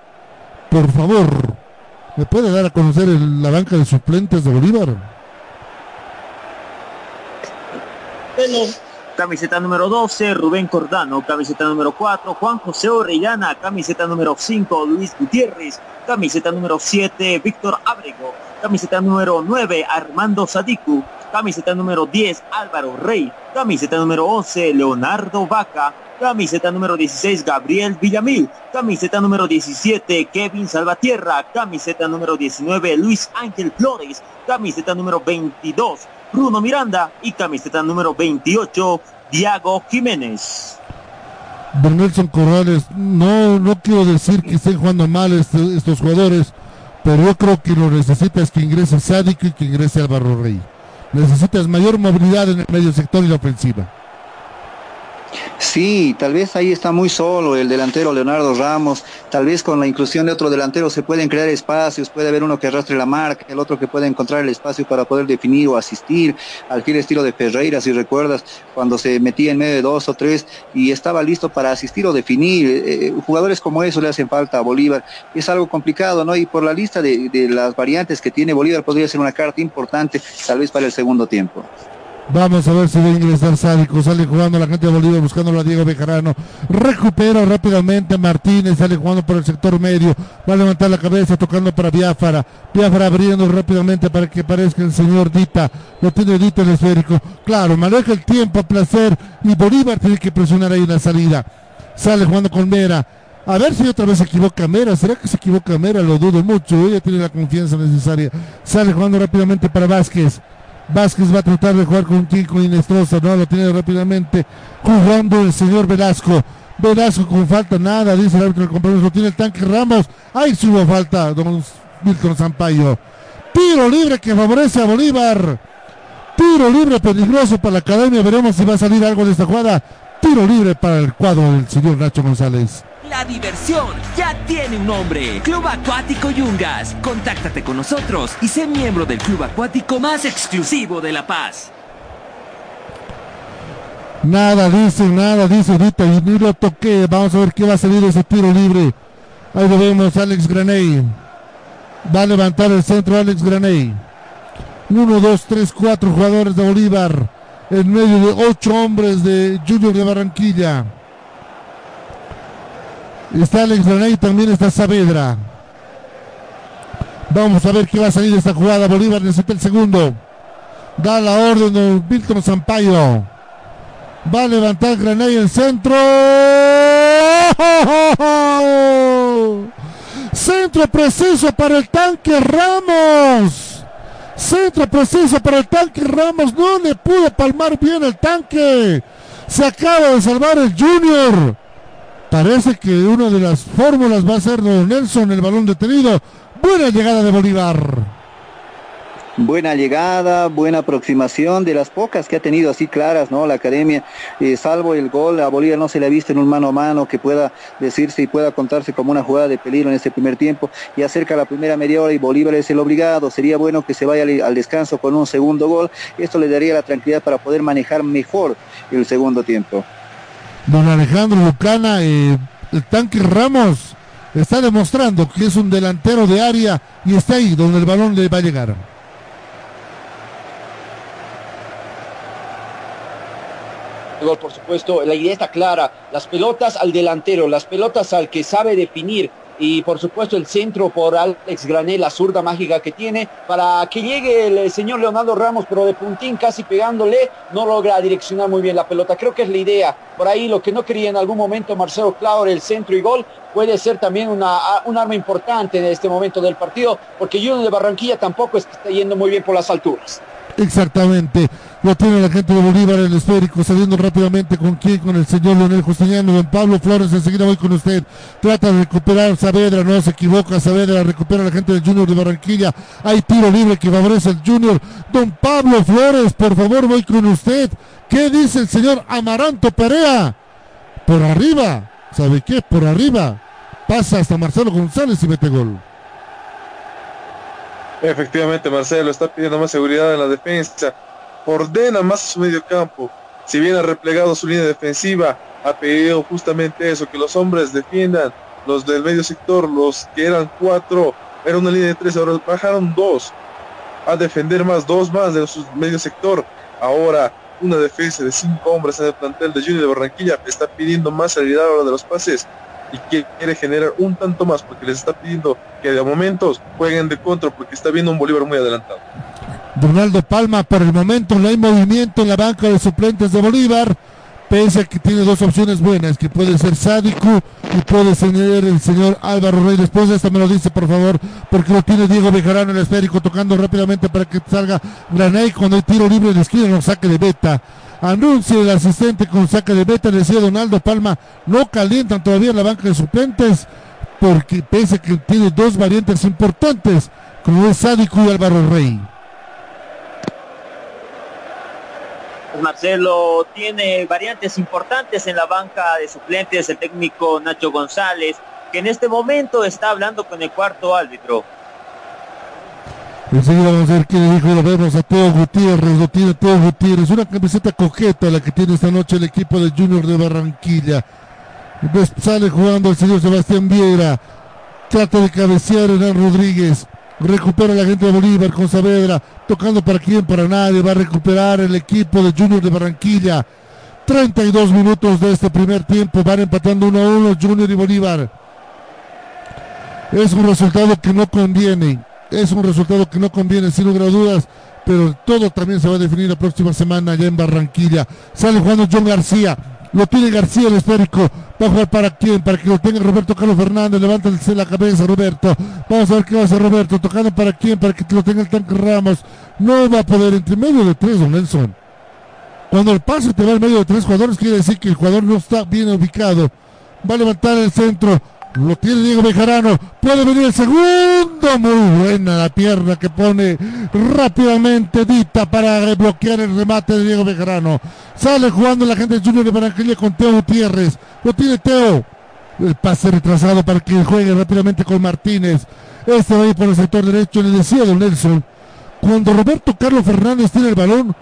por favor, ¿me puede dar a conocer la banca de suplentes de Bolívar? Camiseta número 12, Rubén Cordano, camiseta número 4, Juan José Orellana, camiseta número 5, Luis Gutiérrez, camiseta número 7, Víctor Abrego, camiseta número 9, Armando Sadiku, camiseta número 10, Álvaro Rey, camiseta número 11, Leonardo Vaca, camiseta número 16, Gabriel Villamil, camiseta número 17, Kevin Salvatierra, camiseta número 19, Luis Ángel Flores, camiseta número 22, Bruno Miranda y camiseta número 28, Diago Jiménez. Nelson Corrales, no, no quiero decir que estén jugando mal este, estos jugadores, pero yo creo que lo necesitas que ingrese Sádico y que ingrese Álvaro Rey. Necesitas mayor movilidad en el medio sector y la ofensiva. Sí, tal vez ahí está muy solo el delantero Leonardo Ramos, tal vez con la inclusión de otro delantero se pueden crear espacios, puede haber uno que arrastre la marca, el otro que puede encontrar el espacio para poder definir o asistir, al fiel estilo de Ferreira, si recuerdas, cuando se metía en medio de dos o tres y estaba listo para asistir o definir. Eh, eh, jugadores como eso le hacen falta a Bolívar, es algo complicado, ¿no? Y por la lista de, de las variantes que tiene Bolívar podría ser una carta importante, tal vez para el segundo tiempo. Vamos a ver si va a ingresar Sádico. Sale jugando la gente de Bolívar buscando a Diego Bejarano. Recupera rápidamente Martínez. Sale jugando por el sector medio. Va a levantar la cabeza tocando para Biafara. Biafara abriendo rápidamente para que aparezca el señor Dita. Lo tiene Dita el esférico. Claro, maneja el tiempo a placer. Y Bolívar tiene que presionar ahí una salida. Sale jugando con Mera. A ver si otra vez se equivoca Mera. ¿Será que se equivoca Mera? Lo dudo mucho. Ella tiene la confianza necesaria. Sale jugando rápidamente para Vázquez. Vázquez va a tratar de jugar con Kiko Inestrosa, no lo tiene rápidamente jugando el señor Velasco. Velasco con falta, nada, dice el árbitro del compromiso, tiene el tanque Ramos. Ahí subo falta, don Milton Zampayo. Tiro libre que favorece a Bolívar. Tiro libre peligroso para la academia. Veremos si va a salir algo de esta jugada. Tiro libre para el cuadro del señor Nacho González. La diversión ya tiene un nombre. Club Acuático Yungas. Contáctate con nosotros y sé miembro del club acuático más exclusivo de La Paz. Nada dice, nada dice ahorita y ni lo toqué. Vamos a ver qué va a salir ese tiro libre. Ahí lo vemos, Alex Graney. Va a levantar el centro Alex Graney. Uno, dos, tres, cuatro jugadores de Bolívar en medio de ocho hombres de Junior de Barranquilla. Está Alex Granay, también está Saavedra. Vamos a ver qué va a salir de esta jugada. Bolívar necesita el segundo. Da la orden de Milton Sampaio. Va a levantar Granay en centro. Centro preciso para el tanque Ramos. Centro preciso para el tanque Ramos. No le pudo palmar bien el tanque. Se acaba de salvar el Junior. Parece que una de las fórmulas va a ser Don Nelson, el balón detenido. Buena llegada de Bolívar. Buena llegada, buena aproximación, de las pocas que ha tenido así claras, ¿no? La academia, eh, salvo el gol, a Bolívar no se le ha visto en un mano a mano que pueda decirse y pueda contarse como una jugada de peligro en este primer tiempo. Y acerca la primera media hora y Bolívar es el obligado. Sería bueno que se vaya al, descanso con un segundo gol. Esto le daría la tranquilidad para poder manejar mejor el segundo tiempo. Don Alejandro Lucana, eh, el tanque Ramos está demostrando que es un delantero de área y está ahí donde el balón le va a llegar. por supuesto, la idea está clara, las pelotas al delantero, las pelotas al que sabe definir y por supuesto el centro por Alex Granel, la zurda mágica que tiene, para que llegue el señor Leonardo Ramos, pero de puntín casi pegándole, no logra direccionar muy bien la pelota. Creo que es la idea. Por ahí lo que no quería en algún momento Marcelo Claudio, el centro y gol, puede ser también una, un arma importante en este momento del partido, porque Junior de Barranquilla tampoco está yendo muy bien por las alturas. Exactamente. Lo tiene la gente de Bolívar el esférico, saliendo rápidamente con quién, con el señor Leonel Justiniano, don Pablo Flores, enseguida voy con usted. Trata de recuperar Saavedra, no se equivoca, Saavedra recupera la gente del Junior de Barranquilla. Hay tiro libre que favorece al Junior. Don Pablo Flores, por favor, voy con usted. ¿Qué dice el señor Amaranto Perea? Por arriba, ¿sabe qué? Por arriba. Pasa hasta Marcelo González y mete gol. Efectivamente, Marcelo está pidiendo más seguridad en la defensa, ordena más su medio campo. Si bien ha replegado su línea defensiva, ha pedido justamente eso, que los hombres defiendan, los del medio sector, los que eran cuatro, era una línea de tres, ahora bajaron dos, a defender más, dos más de su medio sector. Ahora una defensa de cinco hombres en el plantel de Junior de Barranquilla está pidiendo más salida a la hora de los pases y quiere generar un tanto más porque les está pidiendo que de momentos jueguen de contra porque está viendo un Bolívar muy adelantado. Ronaldo Palma, por el momento no hay movimiento en la banca de suplentes de Bolívar, pese a que tiene dos opciones buenas, que puede ser Sádico y puede ser el señor Álvaro Rey. Después de esta me lo dice, por favor, porque lo tiene Diego Bejarano el esférico, tocando rápidamente para que salga Granay cuando hay tiro libre de esquina, no saque de beta. Anuncia el asistente con saque de beta, decía Donaldo Palma, no calientan todavía la banca de suplentes, porque pese a que tiene dos variantes importantes, como es Sádico y Álvaro Rey. Marcelo tiene variantes importantes en la banca de suplentes, el técnico Nacho González, que en este momento está hablando con el cuarto árbitro. Enseguida vamos a ver qué le dijo, lo vemos a Teo Gutiérrez, lo tiene Teo Gutiérrez, una camiseta cojeta la que tiene esta noche el equipo de Junior de Barranquilla. Sale jugando el señor Sebastián Vieira, trata de cabecear Hernán Rodríguez, recupera la gente de Bolívar con Saavedra, tocando para quién, para nadie, va a recuperar el equipo de Junior de Barranquilla. 32 minutos de este primer tiempo, van empatando 1 a 1 Junior y Bolívar. Es un resultado que no conviene es un resultado que no conviene, sin lugar a dudas, pero todo también se va a definir la próxima semana allá en Barranquilla. Sale jugando John García, lo tiene García el esférico. Va a jugar para quién, para que lo tenga Roberto Carlos Fernández. Levántase la cabeza, Roberto. Vamos a ver qué va a hacer Roberto. Tocando para quién, para que lo tenga el tanque Ramos. No va a poder entre medio de tres, don Nelson. Cuando el pase te va en medio de tres jugadores, quiere decir que el jugador no está bien ubicado. Va a levantar el centro. Lo tiene Diego Bejarano. Puede venir el segundo. Muy buena la pierna que pone rápidamente Dita para bloquear el remate de Diego Bejarano. Sale jugando la gente de Junior de Barranquilla con Teo Gutiérrez. Lo tiene Teo. El pase retrasado para que juegue rápidamente con Martínez. Este va a ir por el sector derecho. Le decía Don Nelson. Cuando Roberto Carlos Fernández tiene el balón,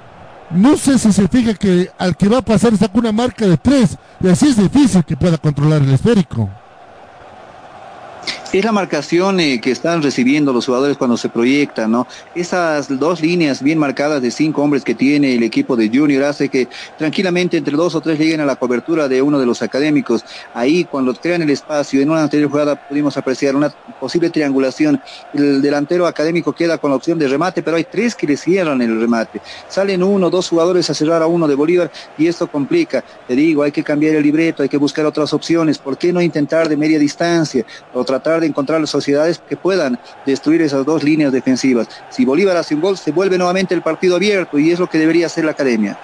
no sé si se fija que al que va a pasar saca una marca de tres. Y así es difícil que pueda controlar el esférico. Es la marcación eh, que están recibiendo los jugadores cuando se proyectan, ¿no? Esas dos líneas bien marcadas de cinco hombres que tiene el equipo de Junior hace que tranquilamente entre dos o tres lleguen a la cobertura de uno de los académicos. Ahí cuando crean el espacio, en una anterior jugada pudimos apreciar una posible triangulación. El delantero académico queda con la opción de remate, pero hay tres que le cierran el remate. Salen uno, dos jugadores a cerrar a uno de Bolívar y esto complica. Te digo, hay que cambiar el libreto, hay que buscar otras opciones. ¿Por qué no intentar de media distancia o tratar de encontrar sociedades que puedan destruir esas dos líneas defensivas. Si Bolívar hace un gol, se vuelve nuevamente el partido abierto y es lo que debería hacer la academia.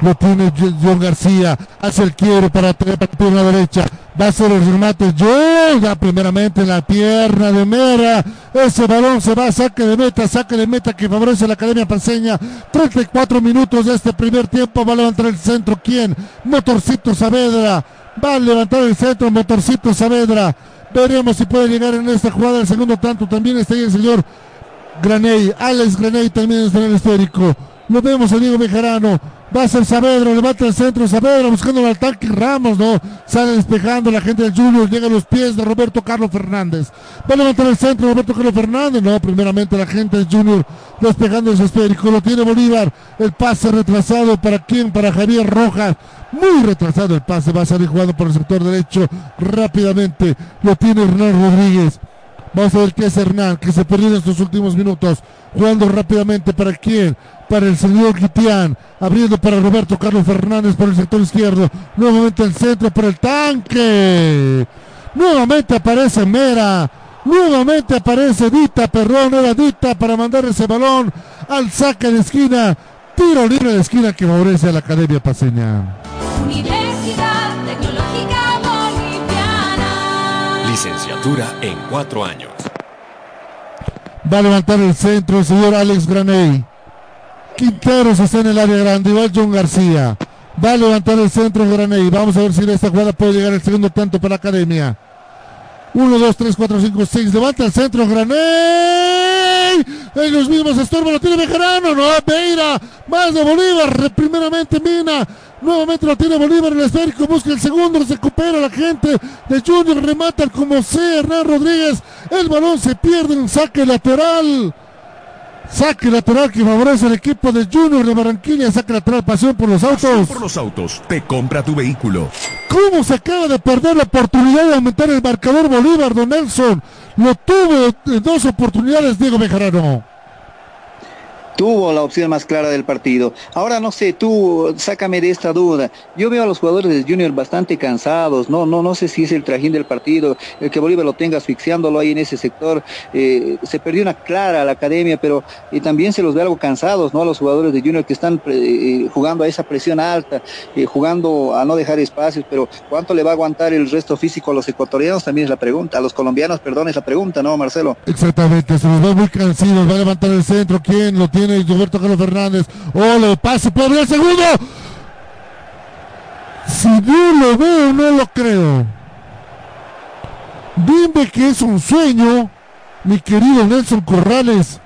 Lo tiene John García, hace el quiero para la derecha, va a ser el remate ya primeramente en la pierna de Mera, ese balón se va, saque de meta, saque de meta que favorece la Academia Paseña, 34 minutos de este primer tiempo, va a levantar el centro, ¿quién? Motorcito Saavedra, va a levantar el centro, Motorcito Saavedra, Veremos si puede llegar en esta jugada el segundo tanto. También está ahí el señor Graney. Alex Graney también está en el esférico. Lo vemos a Diego Bejarano. Va a ser Saavedra, levanta el centro, Saavedra buscando el ataque, Ramos, ¿no? Sale despejando la gente del Junior, llega a los pies de Roberto Carlos Fernández. Va a levantar el centro Roberto Carlos Fernández, no, primeramente la gente del Junior despejando ese esférico, lo tiene Bolívar, el pase retrasado, ¿para quién? Para Javier Rojas, muy retrasado el pase, va a salir jugando por el sector derecho rápidamente, lo tiene Hernán Rodríguez. Vamos a ver qué es Hernán, que se perdió en estos últimos minutos. Jugando rápidamente para quién? Para el señor Guitián. Abriendo para Roberto Carlos Fernández por el sector izquierdo. Nuevamente el centro para el tanque. Nuevamente aparece Mera. Nuevamente aparece Dita, perdón, era Dita para mandar ese balón al saque de esquina. Tiro libre de esquina que favorece a la Academia Paseña. Universidad Tecnológica Boliviana. Licenciatura en cuatro años. Va a levantar el centro el señor Alex Graney. Quinteros está en el área grande. Igual John García. Va a levantar el centro Graney. Vamos a ver si en esta jugada puede llegar el segundo tanto para la academia. 1, 2, 3, 4, 5, 6. Levanta el centro Graney. Ellos mismos estorban. Lo tiene Bejarano. No, Beira. Más de Bolívar. Primeramente Mina. Nuevamente lo tiene Bolívar en el esférico. Busca el segundo. Recupera la gente de Junior. Remata como sea Hernán Rodríguez. El balón se pierde en saque lateral. Saque lateral que favorece al equipo de Junior de Barranquilla. Saque lateral, pasión por los autos. por los autos. Te compra tu vehículo. ¿Cómo se acaba de perder la oportunidad de aumentar el marcador Bolívar, Don Nelson? Lo tuvo en dos oportunidades Diego Bejarano tuvo la opción más clara del partido. Ahora no sé, tú sácame de esta duda. Yo veo a los jugadores del Junior bastante cansados, no, no, no sé si es el trajín del partido, el que Bolívar lo tenga asfixiándolo ahí en ese sector. Eh, se perdió una clara a la academia, pero eh, también se los ve algo cansados, ¿no? A los jugadores de Junior que están eh, jugando a esa presión alta, jugando a no dejar espacios, pero ¿cuánto le va a aguantar el resto físico a los ecuatorianos? También es la pregunta, a los colombianos, perdón, es la pregunta, ¿no, Marcelo? Exactamente, se los ve muy cansados, va a levantar el centro, ¿quién lo tiene? Roberto Carlos Fernández. Oh, le pase, puede el segundo. Si yo lo veo, no lo creo. Dime que es un sueño, mi querido Nelson Corrales.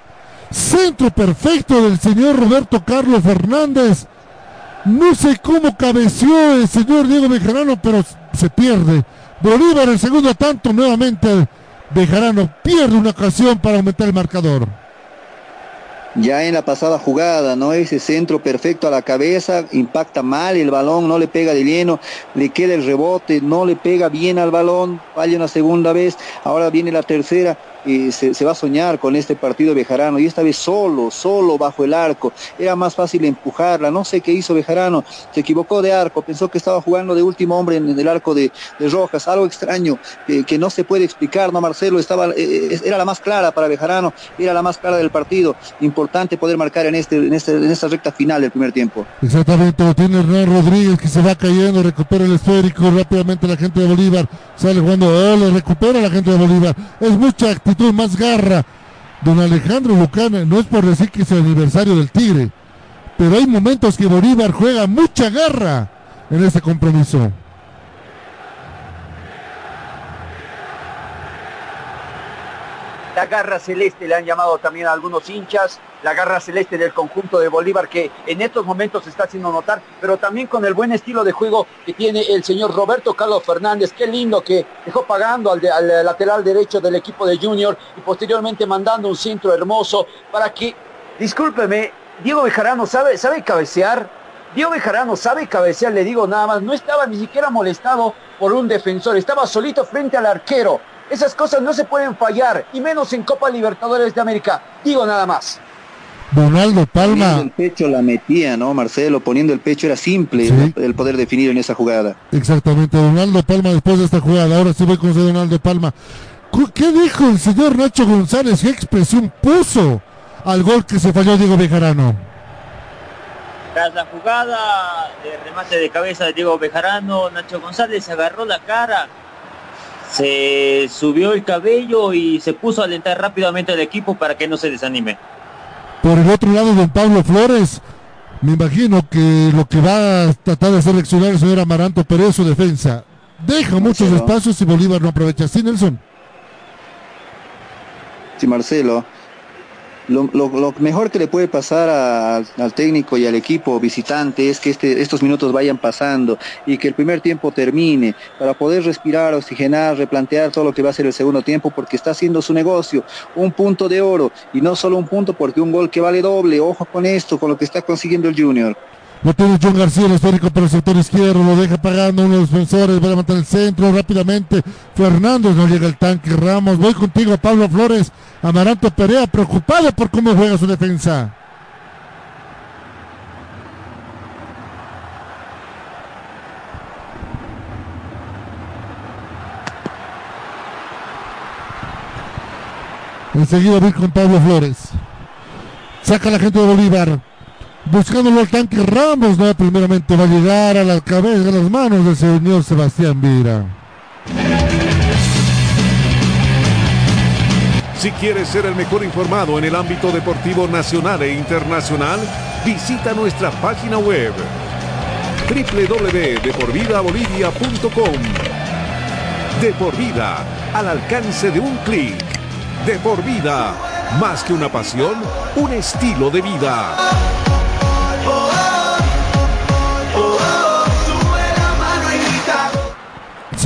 Centro perfecto del señor Roberto Carlos Fernández. No sé cómo cabeció el señor Diego Bejarano, pero se pierde. Bolívar el segundo tanto nuevamente. Bejarano pierde una ocasión para aumentar el marcador ya en la pasada jugada, ¿no? Ese centro perfecto a la cabeza, impacta mal el balón, no le pega de lleno, le queda el rebote, no le pega bien al balón, falla una segunda vez, ahora viene la tercera, se, va a soñar con este partido Bejarano y esta vez solo, solo bajo el arco. Era más fácil empujarla. No sé qué hizo Bejarano. Se equivocó de arco. Pensó que estaba jugando de último hombre en, el arco de, Rojas. Algo extraño que no se puede explicar, ¿no, Marcelo? Estaba, eh, eh, era la más clara para Bejarano. Era la más clara del partido. Importante poder marcar en, este, en, este, en esta recta final del primer tiempo. Exactamente. Lo tiene Hernán Rodríguez que se va cayendo. Recupera el esférico rápidamente la gente de Bolívar. Sale jugando. Oh, lo recupera la gente de Bolívar. Es mucha más garra. Don Alejandro Bucana, no es por decir que es el aniversario del Tigre, pero hay momentos que Bolívar juega mucha garra en ese compromiso. La garra celeste le han llamado también a algunos hinchas la garra celeste del conjunto de Bolívar que en estos momentos se está haciendo notar, pero también con el buen estilo de juego que tiene el señor Roberto Carlos Fernández. Qué lindo que dejó pagando al, al lateral derecho del equipo de Junior y posteriormente mandando un centro hermoso para que, discúlpeme, Diego Bejarano sabe, sabe cabecear. Diego Bejarano sabe cabecear, le digo nada más, no estaba ni siquiera molestado por un defensor, estaba solito frente al arquero. Esas cosas no se pueden fallar, y menos en Copa Libertadores de América. Digo nada más. Donaldo Palma. Poniendo el pecho la metía, ¿no, Marcelo? Poniendo el pecho era simple Sí. el poder definir en esa jugada. Exactamente, Donaldo Palma después de esta jugada. Ahora sí voy con Donaldo Palma. ¿Qué dijo el señor Nacho González? ¿Qué expresión puso al gol que se falló Diego Bejarano? Tras la jugada de remate de cabeza de Diego Bejarano, Nacho González se agarró la cara, se subió el cabello y se puso a alentar rápidamente al equipo para que no se desanime. Por el otro lado, don Pablo Flores. Me imagino que lo que va a tratar de seleccionar el señor Amaranto Pérez, su defensa. Deja muchos espacios y Bolívar no aprovecha. ¿Sí, Nelson? Sí, Marcelo. Lo, lo- lo mejor que le puede pasar a- al técnico y al equipo visitante es que este- estos minutos vayan pasando y que el primer tiempo termine para poder respirar, oxigenar, replantear todo lo que va a ser el segundo tiempo porque está haciendo su negocio, un punto de oro y no solo un punto porque un gol que vale doble, ojo con esto, con lo que está consiguiendo el Junior. Lo tiene John García, el esférico por el sector izquierdo, lo deja pagando uno de los defensores, va a levantar el centro rápidamente. Fernández no llega al tanque, Ramos, voy contigo, Pablo Flores. Amaranto Perea, preocupado por cómo juega su defensa. Enseguida voy con Pablo Flores. Saca la gente de Bolívar. Buscándolo al tanque Ramos, no, primeramente va a llegar a la cabeza, a las manos del señor Sebastián Vira. Si quieres ser el mejor informado en el ámbito deportivo nacional e internacional, visita nuestra página web www.deporvidabolivia.com. De por vida, al alcance de un clic. De por vida, más que una pasión, un estilo de vida.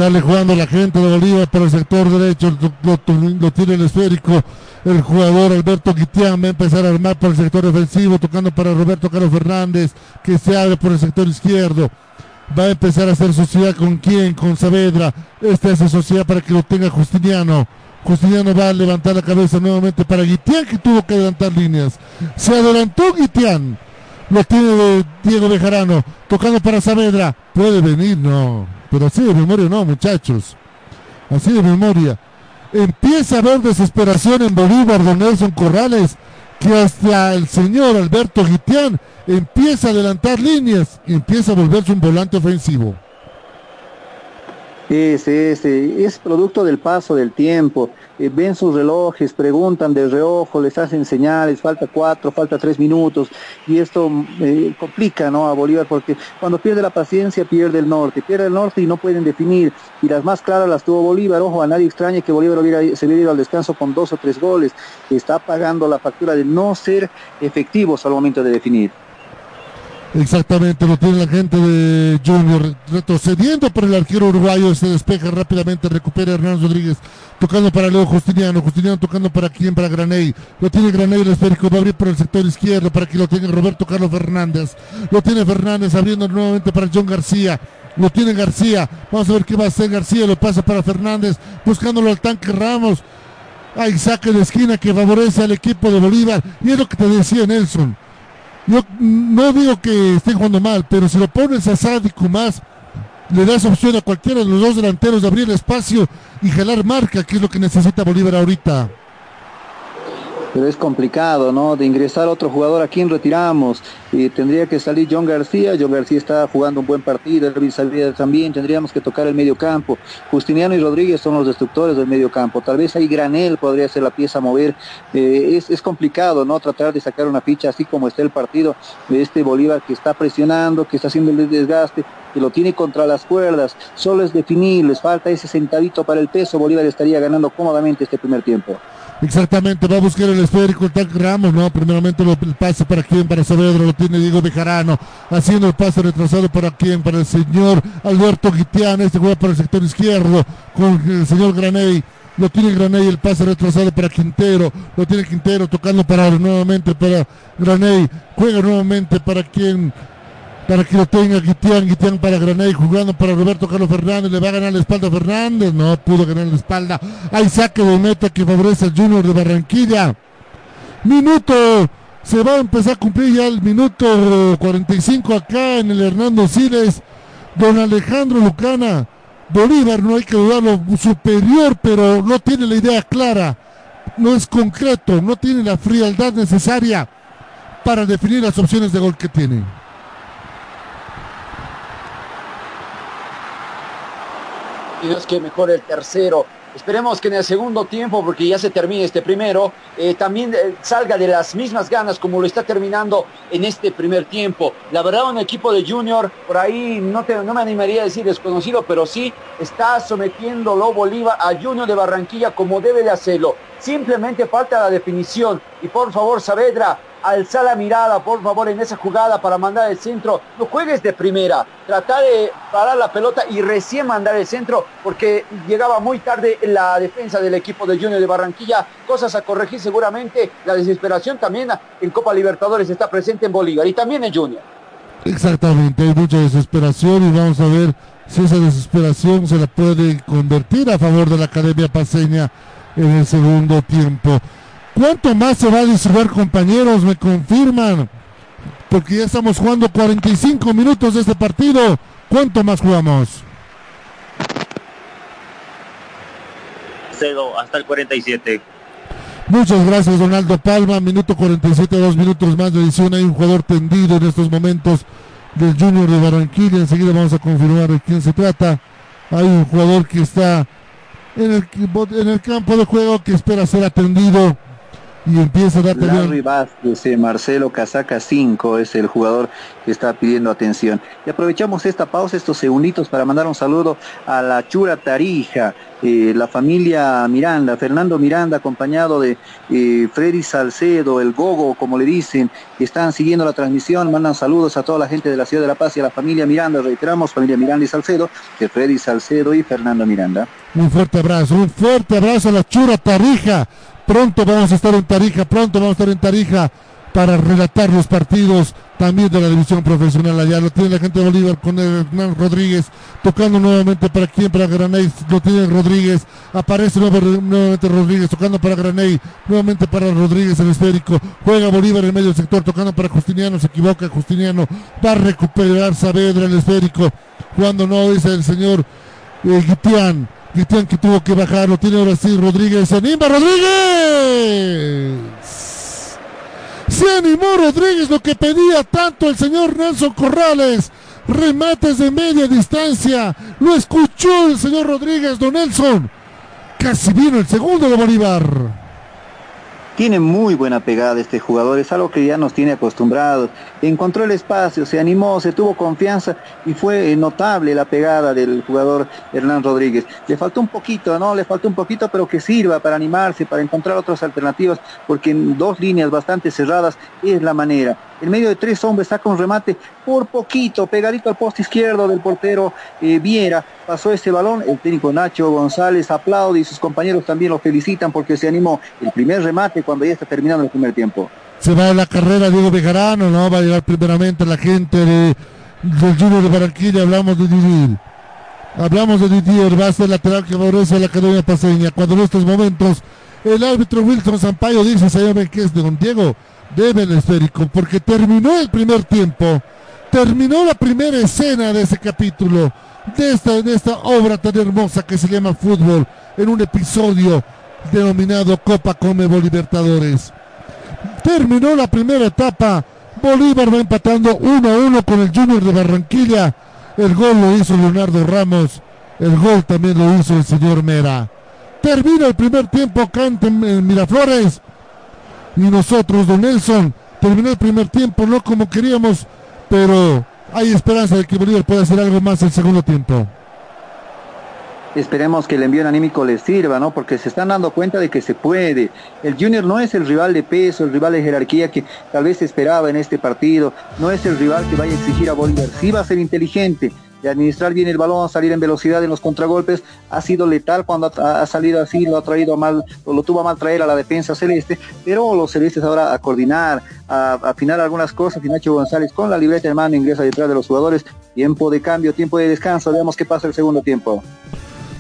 Sale jugando la gente de Bolívar por el sector derecho, lo, lo- tiene el esférico. El jugador Alberto Guitián va a empezar a armar por el sector defensivo, tocando para Roberto Carlos Fernández, que se abre por el sector izquierdo. Va a empezar a hacer sociedad con quién, con Saavedra. Este hace sociedad para que lo tenga Justiniano. Justiniano va a levantar la cabeza nuevamente para Guitián, que tuvo que adelantar líneas. Se adelantó Guitián. Lo tiene de Diego Bejarano, tocando para Saavedra. Puede venir, no. Pero así de memoria no, muchachos. Así de memoria. Empieza a haber desesperación en Bolívar de Nelson Corrales, que hasta el señor Alberto Guitián empieza a adelantar líneas y empieza a volverse un volante ofensivo. Es, es, eh, es producto del paso del tiempo. Eh, ven sus relojes, preguntan de reojo, les hacen señales, falta cuatro, falta tres minutos, y esto eh, complica ¿no? a Bolívar porque cuando pierde la paciencia pierde el norte, pierde el norte y no pueden definir. Y las más claras las tuvo Bolívar, ojo, a nadie extraña que Bolívar se hubiera ido al descanso con dos o tres goles. Está pagando la factura de no ser efectivos al momento de definir. Exactamente, lo tiene la gente de Junior retrocediendo por el arquero uruguayo, se despeja rápidamente, recupera Hernán Rodríguez, tocando para Leo Justiniano, Justiniano tocando para quién, para Graney, lo tiene Graney el esférico, va a abrir por el sector izquierdo para que lo tenga Roberto Carlos Fernández, lo tiene Fernández abriendo nuevamente para John García, lo tiene García, vamos a ver qué va a hacer García, lo pasa para Fernández, buscándolo al tanque Ramos, hay saque de esquina que favorece al equipo de Bolívar, y es lo que te decía Nelson, yo no digo que estén jugando mal, pero si lo pones a Sádico más, le das opción a cualquiera de los dos delanteros de abrir espacio y jalar marca, que es lo que necesita Bolívar ahorita. Pero es complicado, ¿no? De ingresar otro jugador, ¿a quién retiramos? Y tendría que salir John García, John García está jugando un buen partido, Elvis Saavedra también, tendríamos que tocar el medio campo. Justiniano y Rodríguez son los destructores del medio campo, tal vez ahí Granel podría ser la pieza a mover. Eh, es, es complicado, ¿no? Tratar de sacar una ficha así como está el partido de este Bolívar que está presionando, que está haciendo el desgaste, que lo tiene contra las cuerdas, solo es definir, les falta ese centavito para el peso, Bolívar estaría ganando cómodamente este primer tiempo. Exactamente, va a buscar el esférico el Tac Ramos, ¿no? Primeramente lo, el pase para quién, para Saavedra, lo tiene Diego Bejarano, haciendo el pase retrasado para quién, para el señor Alberto Guitián, este juega para el sector izquierdo, con el señor Graney, lo tiene Graney, el pase retrasado para Quintero, lo tiene Quintero tocando para nuevamente para Graney, juega nuevamente para quien para que lo tenga Guitián, Guitián para Granay, jugando para Roberto Carlos Fernández, le va a ganar la espalda a Fernández, no pudo ganar la espalda, hay saque de meta que favorece al Junior de Barranquilla, minuto, se va a empezar a cumplir ya el minuto 45 acá en el Hernando Siles, don Alejandro Lucana, Bolívar no hay que dudarlo, superior, pero no tiene la idea clara, no es concreto, no tiene la frialdad necesaria para definir las opciones de gol que tiene. Y Dios que mejore el tercero. Esperemos que en el segundo tiempo, porque ya se termine este primero, eh, también eh, salga de las mismas ganas como lo está terminando en este primer tiempo. La verdad, un equipo de Junior, por ahí no, no me animaría a decir desconocido, pero sí está sometiéndolo Bolívar a Junior de Barranquilla como debe de hacerlo. Simplemente falta la definición. Y por favor, Saavedra, alza la mirada, por favor, en esa jugada para mandar el centro. No juegues de primera. Trata de parar la pelota y recién mandar el centro porque llegaba muy tarde la defensa del equipo de Junior de Barranquilla. Cosas a corregir seguramente. La desesperación también en Copa Libertadores está presente en Bolívar y también en Junior. Exactamente, hay mucha desesperación y vamos a ver si esa desesperación se la puede convertir a favor de la Academia Paseña en el segundo tiempo. ¿Cuánto más se va a disolver, compañeros? Me confirman. Porque ya estamos jugando 45 minutos de este partido. ¿Cuánto más jugamos? Cedo hasta el 47. Muchas gracias, Donaldo Palma. Minuto 47, dos minutos más de edición. Hay un jugador tendido en estos momentos del Junior de Barranquilla. Enseguida vamos a confirmar de quién se trata. Hay un jugador que está en el, campo de juego que espera ser atendido y empieza a dar Larry Vázquez, eh, Marcelo Casaca 5 es el jugador que está pidiendo atención. Y aprovechamos esta pausa, estos segunditos para mandar un saludo a la Chura Tarija, eh, la familia Miranda, Fernando Miranda acompañado de eh, Freddy Salcedo, el Gogo, como le dicen, que están siguiendo la transmisión, mandan saludos a toda la gente de la ciudad de La Paz y a la familia Miranda, reiteramos, familia Miranda y Salcedo, que Freddy Salcedo y Fernando Miranda. Un fuerte abrazo, un fuerte abrazo a la Chura Tarija. Pronto vamos a estar en Tarija, pronto vamos a estar en Tarija para relatar los partidos también de la división profesional allá. Lo tiene la gente de Bolívar con Hernán Rodríguez tocando nuevamente para quien, para Graney. Lo tiene Rodríguez. Aparece nuevamente Rodríguez tocando para Graney. Nuevamente para Rodríguez el esférico. Juega Bolívar en medio del sector tocando para Justiniano. Se equivoca Justiniano. Va a recuperar Saavedra el esférico. Cuando no dice el señor eh. Cristian que tuvo que bajar, lo tiene ahora sí Rodríguez, se anima Rodríguez. Se animó Rodríguez, lo que pedía tanto el señor Nelson Corrales. Remates de media distancia. Lo escuchó el señor Rodríguez, don Nelson. Casi vino el segundo de Bolívar. Tiene muy buena pegada este jugador, es algo que ya nos tiene acostumbrados. Encontró el espacio, se animó, se tuvo confianza y fue notable la pegada del jugador Hernán Rodríguez. Le faltó un poquito, ¿no? Le faltó un poquito, pero que sirva para animarse, para encontrar otras alternativas, porque en dos líneas bastante cerradas es la manera. En medio de tres hombres saca un remate por poquito, pegadito al poste izquierdo del portero eh, Viera. Pasó ese balón, el técnico Nacho González aplaude y sus compañeros también lo felicitan porque se animó el primer remate cuando ya está terminando el primer tiempo. Se va a la carrera Diego Bejarano, ¿no? Va a llegar primeramente la gente de, del Junior de Barranquilla, hablamos de Didier. Hablamos de Didier, va a ser lateral que favorece a la Academia Paseña. Cuando en estos momentos el árbitro Wilson Sampaio dice, se que es de Don Diego, debe el esférico, porque terminó el primer tiempo, terminó la primera escena de ese capítulo, de esta, de esta obra tan hermosa que se llama fútbol, en un episodio denominado Copa Comebol Libertadores. Terminó la primera etapa, Bolívar va empatando 1 a 1 con el Junior de Barranquilla, el gol lo hizo Leonardo Ramos, el gol también lo hizo el señor Mera. Termina el primer tiempo cante en Miraflores, y nosotros, don Nelson, terminó el primer tiempo no como queríamos, pero hay esperanza de que Bolívar pueda hacer algo más el segundo tiempo. Esperemos que el envío anímico les sirva, ¿no? Porque se están dando cuenta de que se puede. El Junior no es el rival de peso, el rival de jerarquía que tal vez se esperaba en este partido. No es el rival que vaya a exigir a Bolívar. Sí va a ser inteligente de administrar bien el balón, salir en velocidad en los contragolpes, ha sido letal cuando ha, salido así, lo ha traído a mal, lo, tuvo a mal traer a la defensa celeste, pero los celestes ahora a coordinar, a afinar algunas cosas, y Nacho González con la libreta en mano ingresa detrás de los jugadores, tiempo de cambio, tiempo de descanso, veamos qué pasa el segundo tiempo.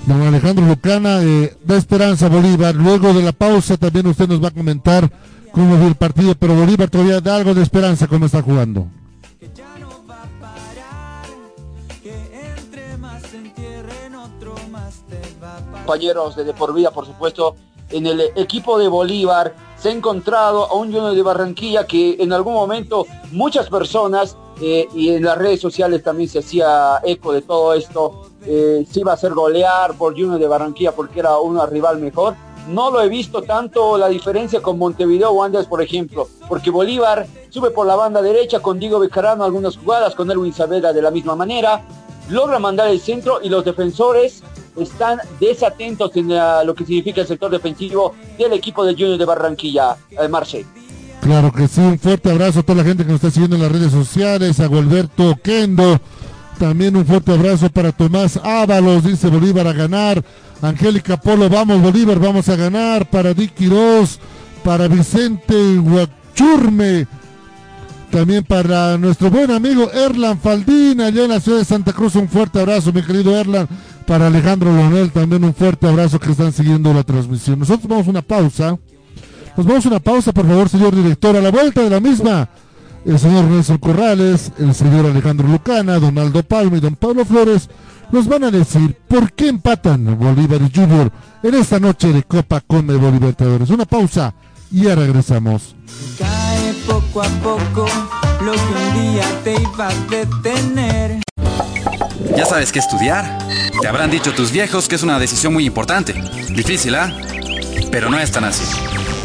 Don Alejandro Lucana, eh, da esperanza Bolívar, luego de la pausa también usted nos va a comentar cómo fue el partido, pero Bolívar todavía da algo de esperanza cómo está jugando. compañeros de, de por vida, por supuesto, en el equipo de Bolívar se ha encontrado a un Junior de Barranquilla que en algún momento muchas personas eh, y en las redes sociales también se hacía eco de todo esto, eh, iba a hacer golear por Junior de Barranquilla porque era una rival mejor. No lo he visto tanto la diferencia con Montevideo Wanderers, por ejemplo, porque Bolívar sube por la banda derecha con Diego Becarano algunas jugadas, con Erwin Saavedra de la misma manera, logra mandar el centro y los defensores están desatentos en lo que significa el sector defensivo del equipo de Junior de Barranquilla, eh, Marce. Claro que sí, un fuerte abrazo a toda la gente que nos está siguiendo en las redes sociales, a Gualberto Kendo, también un fuerte abrazo para Tomás Ábalos, dice Bolívar a ganar, Angélica Polo, vamos Bolívar, vamos a ganar, para Dick Quiroz, para Vicente Huachurme, también para nuestro buen amigo Erlan Faldina, allá en la ciudad de Santa Cruz, un fuerte abrazo, mi querido Erlan. Para Alejandro Leonel también un fuerte abrazo que están siguiendo la transmisión. Nosotros vamos a una pausa. Nos vamos a una pausa, por favor, señor director. A la vuelta de la misma, el señor Nelson Corrales, el señor Alejandro Lucana, Donaldo Palma y don Pablo Flores nos van a decir por qué empatan Bolívar y Junior en esta noche de Copa Come Libertadores. Una pausa y ya regresamos. Cae poco a poco lo que un día te iba a detener. Ya sabes qué estudiar. Te habrán dicho tus viejos que es una decisión muy importante. Difícil, ¿ah? Pero no es tan así.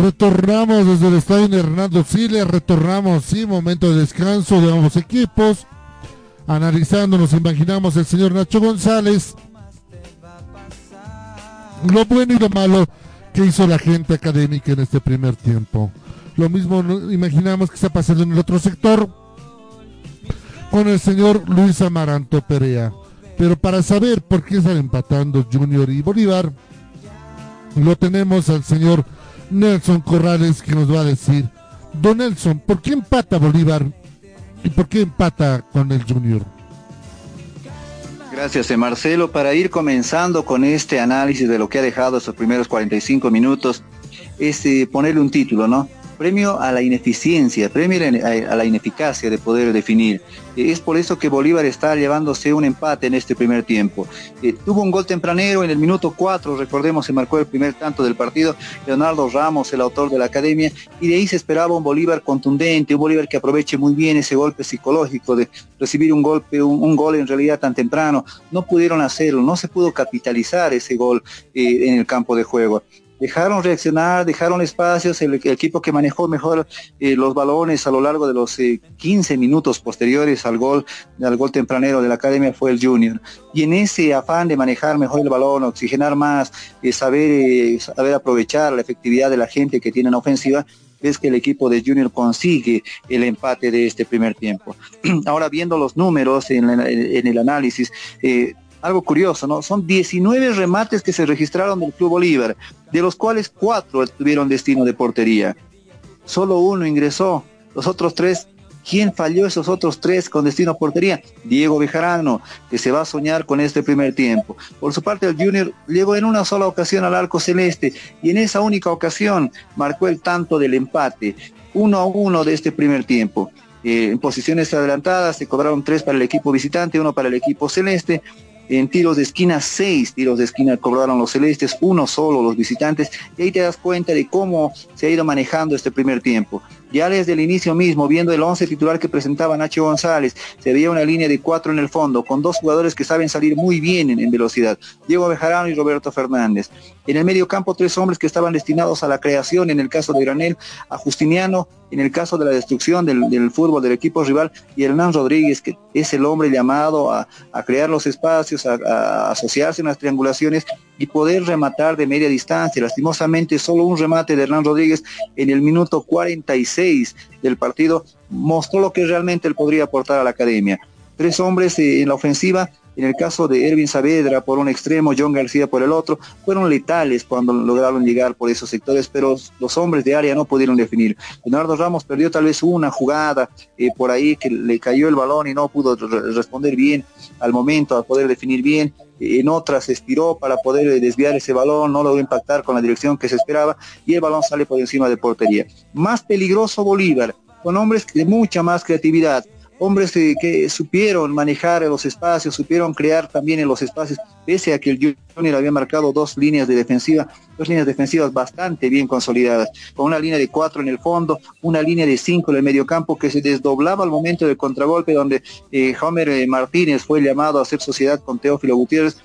Retornamos desde el estadio Hernando Siles, retornamos, sí, momento de descanso de ambos equipos. Analizando, nos imaginamos el señor Nacho González. Lo bueno y lo malo que hizo la gente académica en este primer tiempo. Lo mismo imaginamos que está pasando en el otro sector con el señor Luis Amaranto Perea. Pero para saber por qué están empatando Junior y Bolívar, lo tenemos al señor Nelson Corrales que nos va a decir, Don Nelson, ¿por qué empata Bolívar y por qué empata con el Junior? Gracias, eh, Marcelo. Para ir comenzando con este análisis de lo que ha dejado estos primeros 45 minutos, es eh, ponerle un título, ¿no? Premio a la ineficiencia, premio a la ineficacia de poder definir. Es por eso que Bolívar está llevándose un empate en este primer tiempo. Eh, tuvo un gol tempranero en el minuto 4, recordemos, se marcó el primer tanto del partido, Leonardo Ramos, el autor de la academia, y de ahí se esperaba un Bolívar contundente, un Bolívar que aproveche muy bien ese golpe psicológico de recibir un golpe, un, gol en realidad tan temprano. No pudieron hacerlo, no se pudo capitalizar ese gol eh, en el campo de juego dejaron reaccionar, dejaron espacios, el, equipo que manejó mejor eh, los balones a lo largo de los 15 eh, minutos posteriores al gol, al gol tempranero de la academia fue el Junior. Y en ese afán de manejar mejor el balón, oxigenar más, eh, saber, saber aprovechar la efectividad de la gente que tiene en ofensiva, es que el equipo de Junior consigue el empate de este primer tiempo. [CLEARS THROAT] Ahora viendo los números en, en el análisis, algo curioso, ¿no? Son 19 remates que se registraron del Club Bolívar, de los cuales 4 tuvieron destino de portería. solo uno ingresó. Los otros tres ¿Quién falló esos otros tres con destino a portería? Diego Bejarano, que se va a soñar con este primer tiempo. Por su parte, el Junior llegó en una sola ocasión al arco celeste y en esa única ocasión marcó el tanto del empate, uno a uno de este primer tiempo. Eh, en posiciones adelantadas se cobraron tres para el equipo visitante, uno para el equipo celeste en tiros de esquina, seis tiros de esquina cobraron los celestes, uno solo los visitantes, y ahí te das cuenta de cómo se ha ido manejando este primer tiempo. Ya desde el inicio mismo, viendo el once titular que presentaba Nacho González, se veía una línea de cuatro en el fondo, con dos jugadores que saben salir muy bien en, velocidad, Diego Bejarano y Roberto Fernández. En el medio campo, tres hombres que estaban destinados a la creación, en el caso de Granel, a Justiniano, en el caso de la destrucción del, fútbol del equipo rival, y Hernán Rodríguez, que es el hombre llamado a, crear los espacios, a, asociarse en las triangulaciones y poder rematar de media distancia. Lastimosamente, solo un remate de Hernán Rodríguez en el minuto 46 del partido mostró lo que realmente él podría aportar a la academia. Tres hombres eh, en la ofensiva en el caso de Ervin Saavedra por un extremo, John García por el otro, fueron letales cuando lograron llegar por esos sectores, pero los hombres de área no pudieron definir. Leonardo Ramos perdió tal vez una jugada eh, por ahí que le cayó el balón y no pudo responder bien al momento, a poder definir bien. En otras estiró para poder eh, desviar ese balón, no logró impactar con la dirección que se esperaba y el balón sale por encima de portería. Más peligroso Bolívar, con hombres de mucha más creatividad, hombres que, supieron manejar los espacios, supieron crear también en los espacios, pese a que el Junior había marcado dos líneas de defensiva, dos líneas defensivas bastante bien consolidadas, con una línea de cuatro en el fondo, una línea de cinco en el medio campo que se desdoblaba al momento del contragolpe, donde eh, Homer eh, Martínez fue llamado a hacer sociedad con Teófilo Gutiérrez,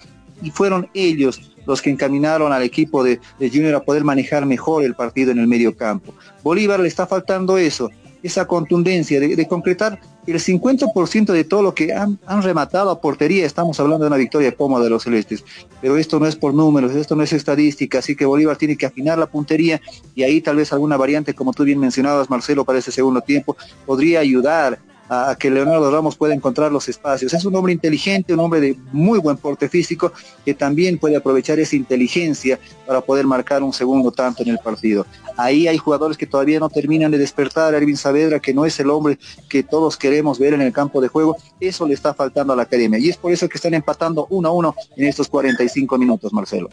y fueron ellos los que encaminaron al equipo de, de Junior a poder manejar mejor el partido en el medio campo. Bolívar le está faltando eso, esa contundencia de, concretar el 50% de todo lo que han, rematado a portería. Estamos hablando de una victoria cómoda de los celestes, pero esto no es por números, esto no es estadística, así que Bolívar tiene que afinar la puntería y ahí tal vez alguna variante, como tú bien mencionabas, Marcelo, para ese segundo tiempo, podría ayudar a que Leonardo Ramos pueda encontrar los espacios. Es un hombre inteligente, un hombre de muy buen porte físico que también puede aprovechar esa inteligencia para poder marcar un segundo tanto en el partido. Ahí hay jugadores que todavía no terminan de despertar, Ervin Saavedra, que no es el hombre que todos queremos ver en el campo de juego, eso le está faltando a la academia. Y es por eso que están empatando uno a uno en estos 45 minutos, Marcelo.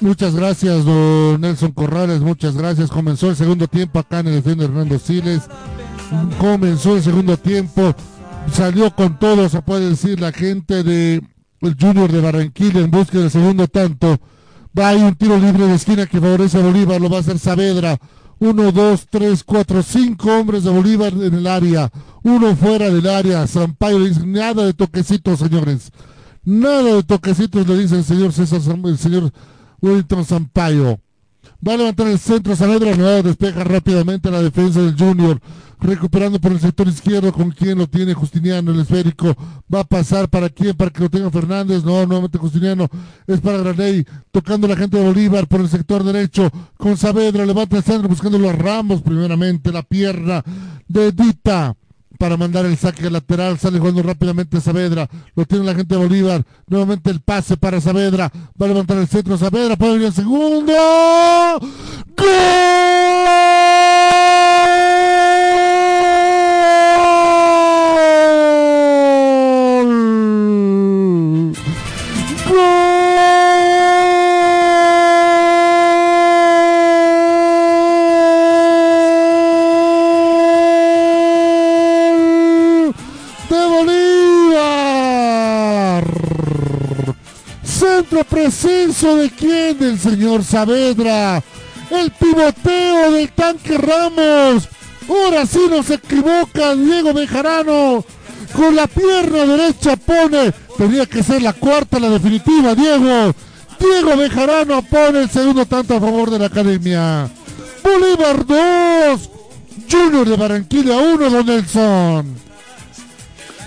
Muchas gracias, don Nelson Corrales, muchas gracias. Comenzó el segundo tiempo acá en el defensa Hernando Siles. Comenzó el segundo tiempo, salió con todo, se puede decir, la gente de Junior de Barranquilla en busca del segundo tanto. Va ahí un tiro libre de esquina que favorece a Bolívar, lo va a hacer Saavedra. Uno, dos, tres, cuatro, cinco hombres de Bolívar en el área. Uno fuera del área. Sampaio nada de toquecitos, señores. Nada de toquecitos, le dice el señor César, el señor Wellington Sampaio. Va a levantar el centro, Saavedra no despeja rápidamente la defensa del Junior, recuperando por el sector izquierdo con quien lo tiene Justiniano, el esférico. Va a pasar para quién, para que lo tenga Fernández, no, nuevamente Justiniano, es para Graney, tocando la gente de Bolívar por el sector derecho, con Saavedra, levanta el centro, buscando los Ramos, primeramente, la pierna de Dita para mandar el saque lateral. Sale jugando rápidamente Saavedra. Lo tiene la gente de Bolívar. Nuevamente el pase para Saavedra. Va a levantar el centro Saavedra. Puede venir el segundo. ¡Gol! Presencia de quién? Del señor Saavedra. El pivoteo del tanque Ramos. Ahora sí no se equivoca Diego Bejarano. Con la pierna derecha pone. Tenía que ser la cuarta, la definitiva, Diego. Diego Bejarano pone el segundo tanto a favor de la academia. Bolívar 2. Junior de Barranquilla 1, Don Nelson.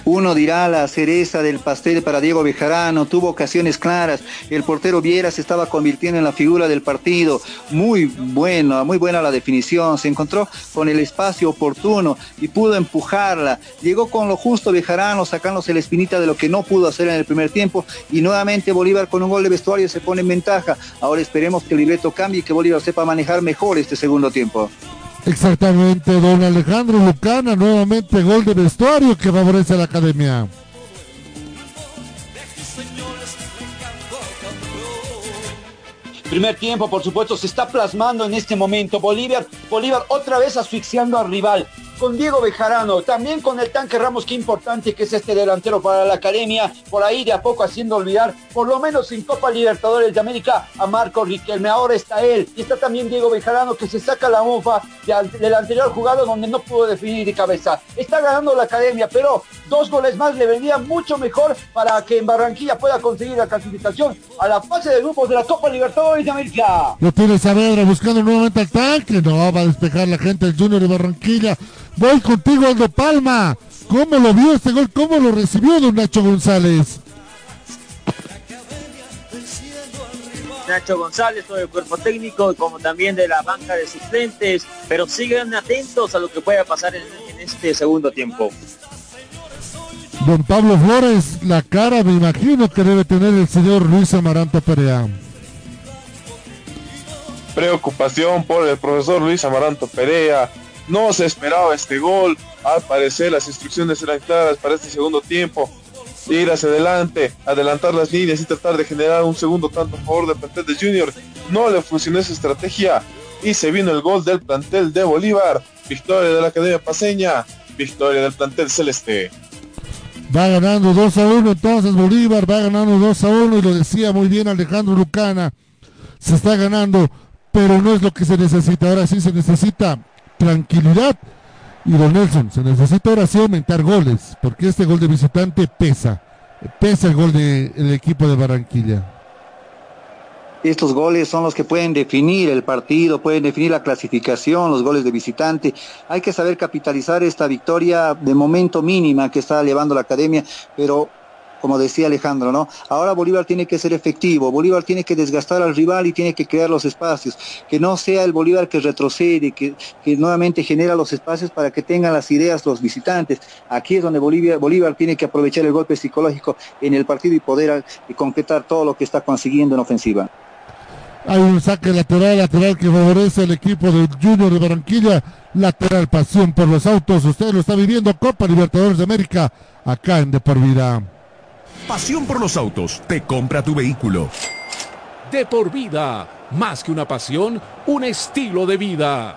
Uno dirá la cereza del pastel para Diego Bejarano, tuvo ocasiones claras, el portero Viera se estaba convirtiendo en la figura del partido, muy buena, muy buena la definición, se encontró con el espacio oportuno y pudo empujarla, llegó con lo justo Bejarano sacándose la espinita de lo que no pudo hacer en el primer tiempo. Y nuevamente Bolívar con un gol de vestuario se pone en ventaja, ahora esperemos que el libreto cambie y que Bolívar sepa manejar mejor este segundo tiempo. Exactamente, don Alejandro Lucana, nuevamente gol de vestuario que favorece a la academia. Primer tiempo, por supuesto, se está plasmando en este momento. Bolívar, Bolívar otra vez asfixiando al rival con Diego Bejarano, también con el tanque Ramos, qué importante que es este delantero para la academia, por ahí de a poco haciendo olvidar, por lo menos en Copa Libertadores de América, a Marco Riquelme. Ahora está él y está también Diego Bejarano que se saca la mofa del anterior jugado donde no pudo definir de cabeza. Está ganando la academia, pero dos goles más le vendrían mucho mejor para que en Barranquilla pueda conseguir la clasificación a la fase de grupos de la Copa Libertadores de América. Lo tiene Saavedra buscando nuevamente al tanque, no va a despejar la gente del Junior de Barranquilla. Voy contigo, Aldo Palma. ¿Cómo lo vio este gol? ¿Cómo lo recibió don Nacho González? Nacho González, todo el cuerpo técnico, como también de la banca de suplentes, pero siguen atentos a lo que pueda pasar en, en este segundo tiempo. Don Pablo Flores, la cara me imagino que debe tener el señor Luis Amaranto Perea. Preocupación por el profesor Luis Amaranto Perea, no se esperaba este gol. Al parecer las instrucciones eran claras para este segundo tiempo. Ir hacia adelante, adelantar las líneas y tratar de generar un segundo tanto a favor del plantel de Junior. No le funcionó esa estrategia y se vino el gol del plantel de Bolívar. Victoria de la Academia Paseña. Victoria del plantel celeste. Va ganando 2 a 1 entonces Bolívar, va ganando 2 a 1 y lo decía muy bien Alejandro Lucana. Se está ganando, pero no es lo que se necesita. Ahora sí se necesita tranquilidad. Y don Nelson, se necesita ahora sí aumentar goles, porque este gol de visitante pesa. Pesa el gol del equipo de Barranquilla. Estos goles son los que pueden definir el partido, pueden definir la clasificación, los goles de visitante. Hay que saber capitalizar esta victoria de momento mínima que está llevando la academia, pero como decía Alejandro, ¿no? Ahora Bolívar tiene que ser efectivo, Bolívar tiene que desgastar al rival y tiene que crear los espacios, que no sea el Bolívar que retrocede, que, que nuevamente genera los espacios para que tengan las ideas los visitantes. Aquí es donde Bolivia, Bolívar tiene que aprovechar el golpe psicológico en el partido y poder y concretar todo lo que está consiguiendo en ofensiva. Hay un saque lateral, lateral que favorece al equipo del Junior de Barranquilla. Lateral, pasión por los autos. Usted lo está viviendo Copa Libertadores de América acá en De. Pasión por los autos. Te compra tu vehículo. De por vida. Más que una pasión, un estilo de vida.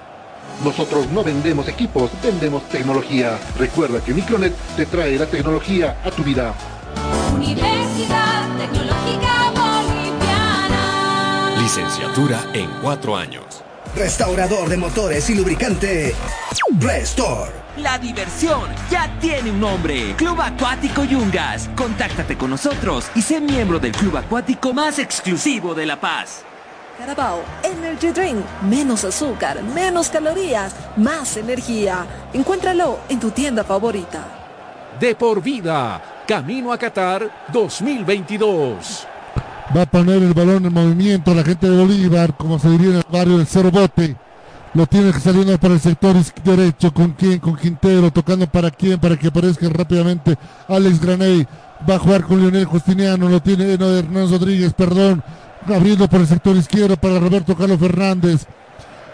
Nosotros no vendemos equipos, vendemos tecnología. Recuerda que Micronet te trae la tecnología a tu vida. Universidad Tecnológica Boliviana. Licenciatura en cuatro años. Restaurador de motores y lubricante. Restore. La diversión ya tiene un nombre. Club Acuático Yungas. Contáctate con nosotros y sé miembro del club acuático más exclusivo de La Paz. Carabao Energy Drink. Menos azúcar, menos calorías, más energía. Encuéntralo en tu tienda favorita. De por vida. Camino a Qatar 2022. Va a poner el balón en movimiento la gente de Bolívar, como se diría en el barrio del Cero Bote. Lo tiene saliendo para el sector derecho. ¿Con quién? Con Quintero. Tocando para quién? Para que aparezca rápidamente Alex Graney. Va a jugar con Lionel Justiniano. Lo tiene no, Hernán Rodríguez, perdón. Abriendo por el sector izquierdo para Roberto Carlos Fernández.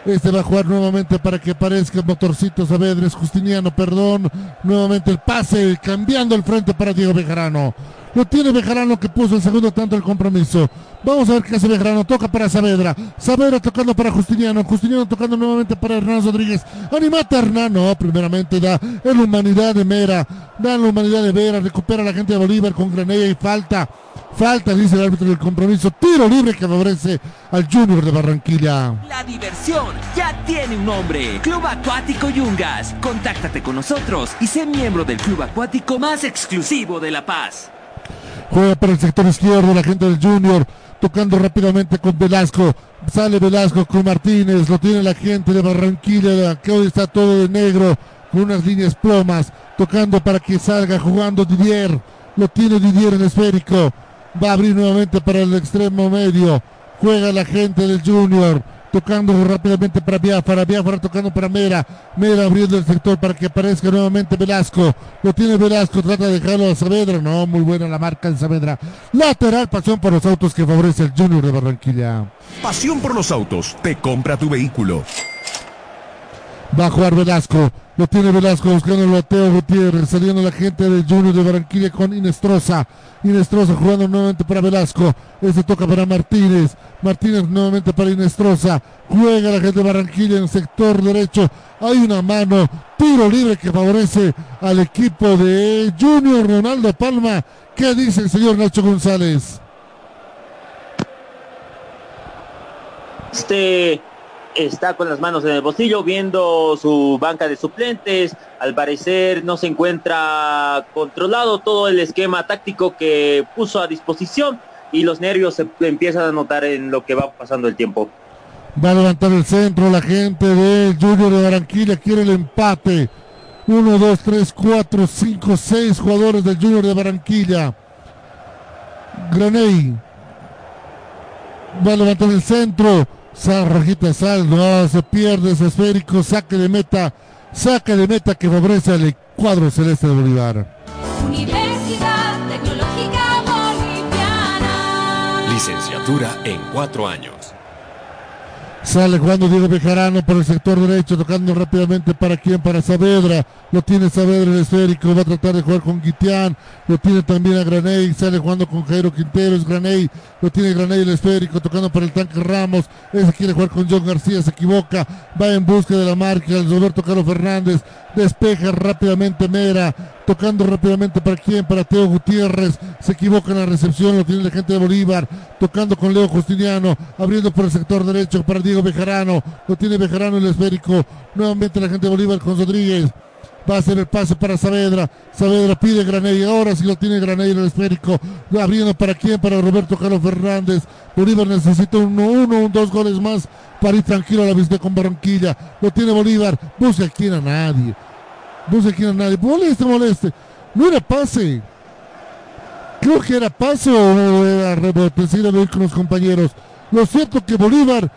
Este va a jugar nuevamente para que aparezca Motorcito Saavedres, Justiniano, perdón. Nuevamente el pase, cambiando el frente para Diego Bejarano. Lo tiene Bejarano que puso el segundo tanto el compromiso. Vamos a ver qué hace Bejarano. Toca para Saavedra. Saavedra tocando para Justiniano. Justiniano tocando nuevamente para Hernán Rodríguez. Animata Hernán. No, primeramente da en la humanidad de Mera. Da en la humanidad de Vera. Recupera la gente de Bolívar con Granella y falta. Falta, dice el árbitro del compromiso. Tiro libre que favorece al Junior de Barranquilla. La diversión ya tiene un nombre. Club Acuático Yungas. Contáctate con nosotros y sé miembro del club acuático más exclusivo de La Paz. Juega para el sector izquierdo la gente del Junior. Tocando rápidamente con Velasco. Sale Velasco con Martínez. Lo tiene la gente de Barranquilla. Que hoy está todo de negro. con unas líneas plomas, tocando para que salga jugando Didier. Lo tiene Didier en esférico. Va a abrir nuevamente para el extremo medio. Juega la gente del Junior. Tocando rápidamente para Biafara. Biafara tocando para Mera. Mera abriendo el sector para que aparezca nuevamente Velasco. Lo tiene Velasco. Trata de dejarlo a Saavedra. No, muy buena la marca de Saavedra. Lateral, pasión por los autos que favorece el Junior de Barranquilla. Pasión por los autos. Te compra tu vehículo. Va a jugar Velasco. Lo tiene Velasco buscando el Teo Gutiérrez. Saliendo la gente del Junior de Barranquilla con Inestrosa. Inestrosa jugando nuevamente para Velasco. Este toca para Martínez. Martínez nuevamente para Inestrosa. Juega la gente de Barranquilla en el sector derecho. Hay una mano. Tiro libre que favorece al equipo de Junior Ronaldo Palma. ¿Qué dice el señor Nacho González? Este está con las manos en el bolsillo viendo su banca de suplentes. Al parecer no se encuentra controlado todo el esquema táctico que puso a disposición y los nervios se empiezan a notar en lo que va pasando el tiempo. Va a levantar el centro la gente de Junior de Barranquilla. Quiere el empate. 1, 2, 3, 4, 5, 6 jugadores del Junior de Barranquilla. Graney. Va a levantar el centro. Sal, rajita, sal, no, se pierde ese esférico, saque de meta, saque de meta que favorece al cuadro celeste de Bolívar. Universidad Tecnológica Boliviana. Licenciatura en cuatro años. Sale jugando Diego Bejarano por el sector derecho, tocando rápidamente para quién, para Saavedra. Lo tiene Saavedra el esférico, va a tratar de jugar con Guitián. Lo tiene también a Graney, sale jugando con Jairo Quintero, es Graney. Lo tiene Graney el esférico, tocando para el tanque Ramos. Ese quiere jugar con John García, se equivoca. Va en busca de la marca, Roberto Carlos Fernández. Despeja rápidamente Mera, tocando rápidamente para quién, para Teo Gutiérrez. Se equivoca en la recepción, lo tiene la gente de Bolívar. Tocando con Leo Justiniano, abriendo por el sector derecho para Diego Bejarano. Lo tiene Bejarano el esférico. Nuevamente la gente de Bolívar con Rodríguez. Va a hacer el pase para Saavedra. Saavedra pide Graney. Ahora sí lo tiene Graney en el esférico. Abriendo para quién? Para Roberto Carlos Fernández. Bolívar necesita un 1, un dos goles más para ir tranquilo a la visita con Barranquilla. Lo tiene Bolívar. Busca aquí a nadie. Busca aquí a nadie. Moleste, moleste. No era pase. Creo que era pase o era rebote. Sí, ir con los compañeros. Lo cierto que Bolívar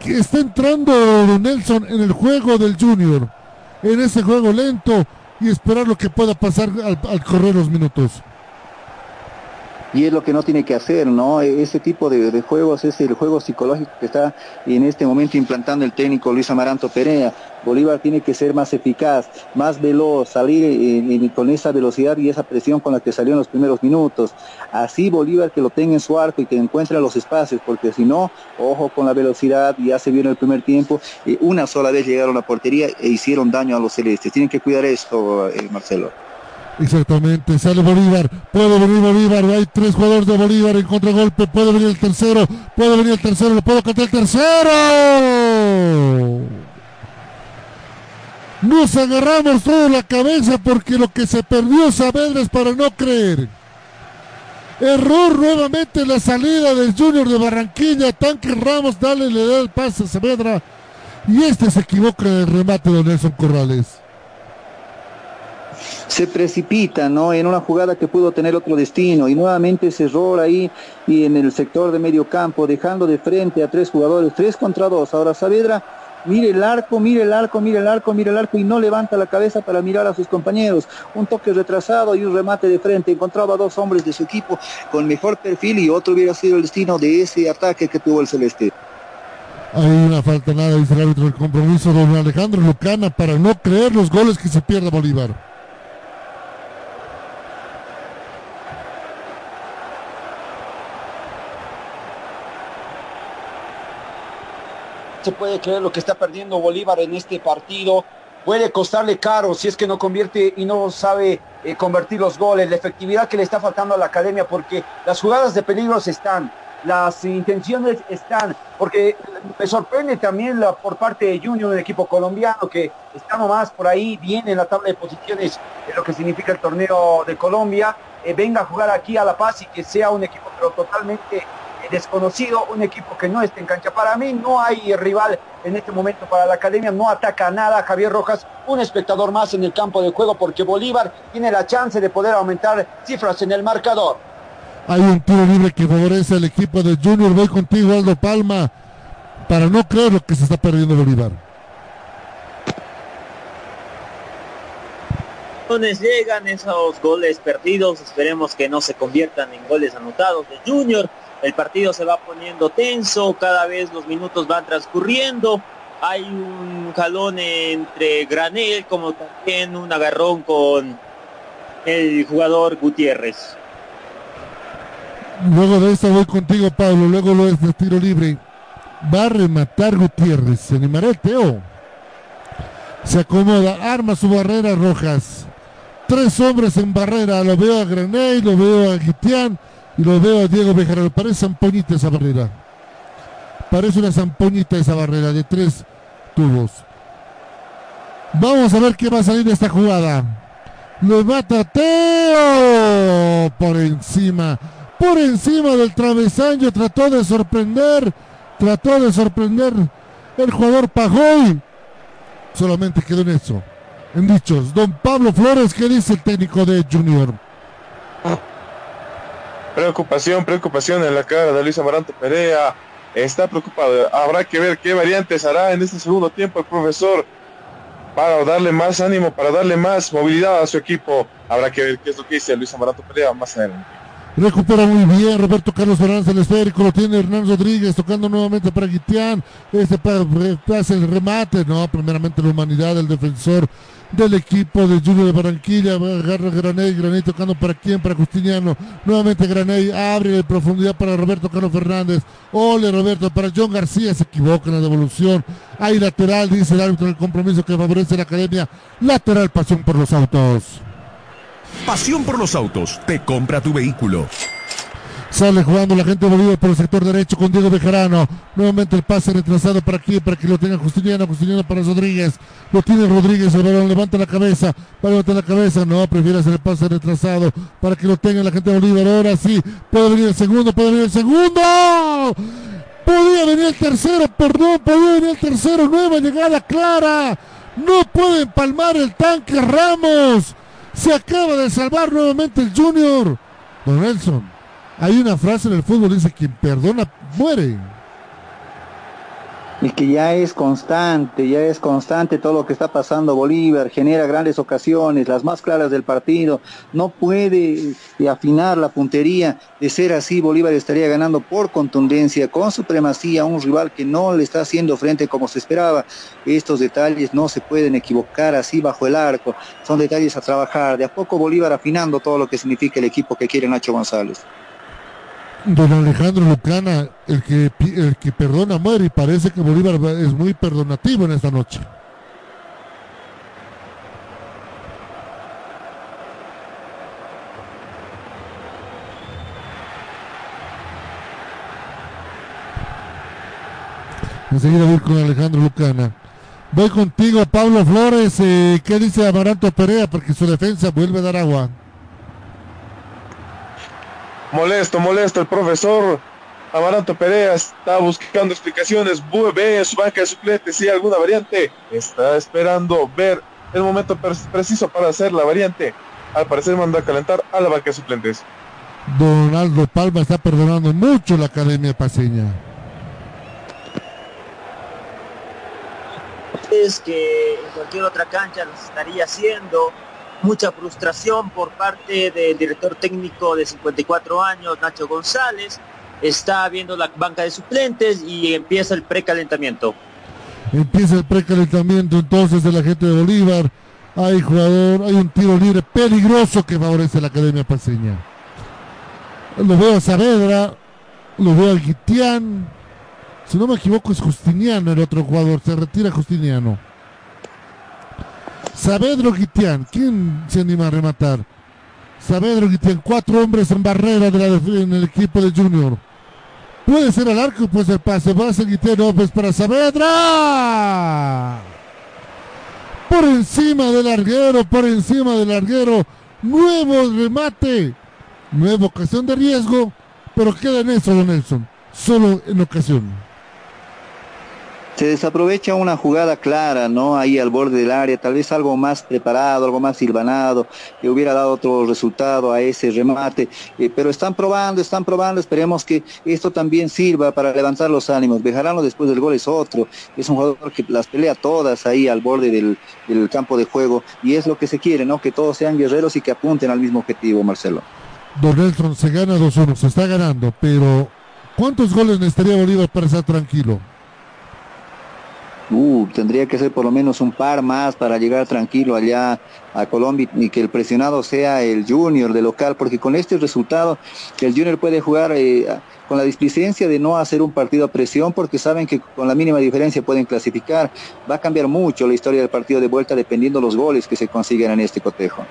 que está entrando Nelson en el juego del Junior en ese juego lento y esperar lo que pueda pasar al, correr los minutos. Y es lo que no tiene que hacer, ¿no? Ese tipo de, juegos es el juego psicológico que está en este momento implantando el técnico Luis Amaranto Perea. Bolívar tiene que ser más eficaz, más veloz, salir en, con esa velocidad y esa presión con la que salió en los primeros minutos. Así Bolívar que lo tenga en su arco y que encuentre los espacios, porque si no, ojo con la velocidad, ya se vio en el primer tiempo, eh, una sola vez llegaron a la portería e hicieron daño a los celestes. Tienen que cuidar esto, eh, Marcelo. Exactamente, sale Bolívar, puede venir Bolívar, hay tres jugadores de Bolívar en contragolpe, puede venir el tercero, puede venir el tercero, lo puedo cantar el tercero. Nos agarramos toda la cabeza porque lo que se perdió Saavedra es para no creer. Error nuevamente la salida del Junior de Barranquilla. Tanque Ramos, dale, le da el pase a Saavedra. Y este se equivoca en el remate de Nelson Corrales. Se precipita, ¿no? En una jugada que pudo tener otro destino. Y nuevamente ese error ahí y en el sector de medio campo, dejando de frente a tres jugadores, tres contra dos. Ahora Saavedra mire el arco, mire el arco, mire el arco, mire el arco y no levanta la cabeza para mirar a sus compañeros. Un toque retrasado y un remate de frente. Encontraba dos hombres de su equipo con mejor perfil y otro hubiera sido el destino de ese ataque que tuvo el Celeste. Hay una falta nada, dice el árbitro, el compromiso don Alejandro Lucana para no creer los goles que se pierda Bolívar. Se puede creer lo que está perdiendo Bolívar en este partido. Puede costarle caro si es que no convierte y no sabe eh, convertir los goles, la efectividad que le está faltando a la academia, porque las jugadas de peligros están, las intenciones están, porque me sorprende también la, por parte de Junior, el equipo colombiano, que está nomás por ahí bien en la tabla de posiciones de lo que significa el torneo de Colombia, eh, venga a jugar aquí a La Paz y que sea un equipo pero totalmente desconocido, un equipo que no está en cancha. Para mí no hay rival en este momento para la academia, no ataca nada Javier Rojas, un espectador más en el campo de juego porque Bolívar tiene la chance de poder aumentar cifras en el marcador. Hay un tiro libre que favorece al equipo de Junior. Voy contigo, Aldo Palma, para no creer lo que se está perdiendo Bolívar. llegan esos goles perdidos, esperemos que no se conviertan en goles anotados de Junior. El partido se va poniendo tenso, cada vez los minutos van transcurriendo. Hay un jalón entre Granel como también un agarrón con el jugador Gutiérrez. Luego de eso voy contigo, Pablo. Luego lo es de tiro libre. Va a rematar Gutiérrez. Se animará el Teo. Se acomoda, arma su barrera Rojas. Tres hombres en barrera. Lo veo a Graney, lo veo a Guitián y lo veo a Diego Bejarano. Parece zampoñita esa barrera. Parece una zampoñita esa barrera de tres tubos. Vamos a ver qué va a salir de esta jugada. Lo mata Teo por encima. Por encima del travesaño. Trató de sorprender. Trató de sorprender el jugador Pajoy. Solamente quedó en eso. En dichos. Don Pablo Flores, ¿qué dice el técnico de Junior? Preocupación, preocupación en la cara de Luis Amaranto Perea. Está preocupado. Habrá que ver qué variantes hará en este segundo tiempo el profesor para darle más ánimo, para darle más movilidad a su equipo. Habrá que ver qué es lo que dice Luis Amaranto Perea más adelante. Recupera muy bien Roberto Carlos Fernández el esférico, lo tiene Hernán Rodríguez tocando nuevamente para Guitián. Este hace el remate, no, primeramente la humanidad, el defensor del equipo de Junior de Barranquilla. Agarra Graney, Graney tocando para quién, para Justiniano. Nuevamente Graney abre de profundidad para Roberto Carlos Fernández. Ole Roberto, para John García se equivoca en la devolución. Hay lateral, dice el árbitro del compromiso que favorece la academia. Lateral, pasión por los autos. Pasión por los autos. Te compra tu vehículo. Sale jugando la gente Bolívar por el sector derecho con Diego Bejarano. Nuevamente el pase retrasado para aquí, para que lo tenga Justiniano. Justiniano para Rodríguez. Lo tiene Rodríguez. El balón levanta la cabeza. Va a levantar la cabeza. No, prefiere hacer el pase retrasado para que lo tenga la gente de Bolívar. Ahora sí. Puede venir el segundo. Puede venir el segundo. Podía venir el tercero. Perdón. Podía venir el tercero. Nueva llegada clara. No puede empalmar el tanque Ramos. Se acaba de salvar nuevamente el Junior. Don Nelson. Hay una frase en el fútbol dice quien perdona muere. Y que ya es constante, ya es constante todo lo que está pasando. Bolívar, genera grandes ocasiones, las más claras del partido, no puede eh, afinar la puntería, de ser así Bolívar estaría ganando por contundencia, con supremacía, un rival que no le está haciendo frente como se esperaba. Estos detalles no se pueden equivocar así bajo el arco, son detalles a trabajar, de a poco Bolívar afinando todo lo que significa el equipo que quiere Nacho González. Don Alejandro Lucana, el que, el que perdona muere y parece que Bolívar es muy perdonativo en esta noche. Enseguida voy con Alejandro Lucana. Voy contigo, Pablo Flores. Eh, ¿Qué dice Amaranto Perea? Porque su defensa vuelve a dar agua. Molesto, molesto, el profesor Amaranto Perea está buscando explicaciones, ve en su banca de suplentes si hay alguna variante, está esperando ver el momento preciso para hacer la variante. Al parecer manda a calentar a la banca de suplentes. Donaldo Palma está perdonando mucho la Academia Paseña. Es que en cualquier otra cancha los estaría haciendo mucha frustración por parte del director técnico de 54 años, Nacho González. Está viendo la banca de suplentes y empieza el precalentamiento. Empieza el precalentamiento entonces de la gente de Bolívar. Hay jugador, hay un tiro libre peligroso que favorece la Academia Paseña. Lo veo a Saavedra, lo veo a Guitián. Si no me equivoco es Justiniano el otro jugador, se retira Justiniano. Saavedro Guitián, ¿quién se anima a rematar? Saavedro Guitián, cuatro hombres en barrera de la en el equipo de Junior. Puede ser al arco, puede ser pase, va a ser Guitián, López para Saavedra. Por encima del larguero, por encima del larguero. Nuevo remate. Nueva ocasión de riesgo, pero queda en eso, Don Nelson. solo en ocasión se desaprovecha una jugada clara, ¿no? Ahí al borde del área, tal vez algo más preparado, algo más silvanado, que hubiera dado otro resultado a ese remate, eh, pero están probando, están probando, esperemos que esto también sirva para levantar los ánimos. Bejarano después del gol es otro, es un jugador que las pelea todas ahí al borde del, campo de juego y es lo que se quiere, ¿no? Que todos sean guerreros y que apunten al mismo objetivo, Marcelo. Don se gana 2-1, se está ganando, pero ¿cuántos goles necesitaría Bolívar para estar tranquilo? Uh, tendría que ser por lo menos un par más para llegar tranquilo allá a Colombia y que el presionado sea el Junior de local, porque con este resultado el Junior puede jugar eh, con la displicencia de no hacer un partido a presión, porque saben que con la mínima diferencia pueden clasificar. Va a cambiar mucho la historia del partido de vuelta dependiendo los goles que se consigan en este cotejo.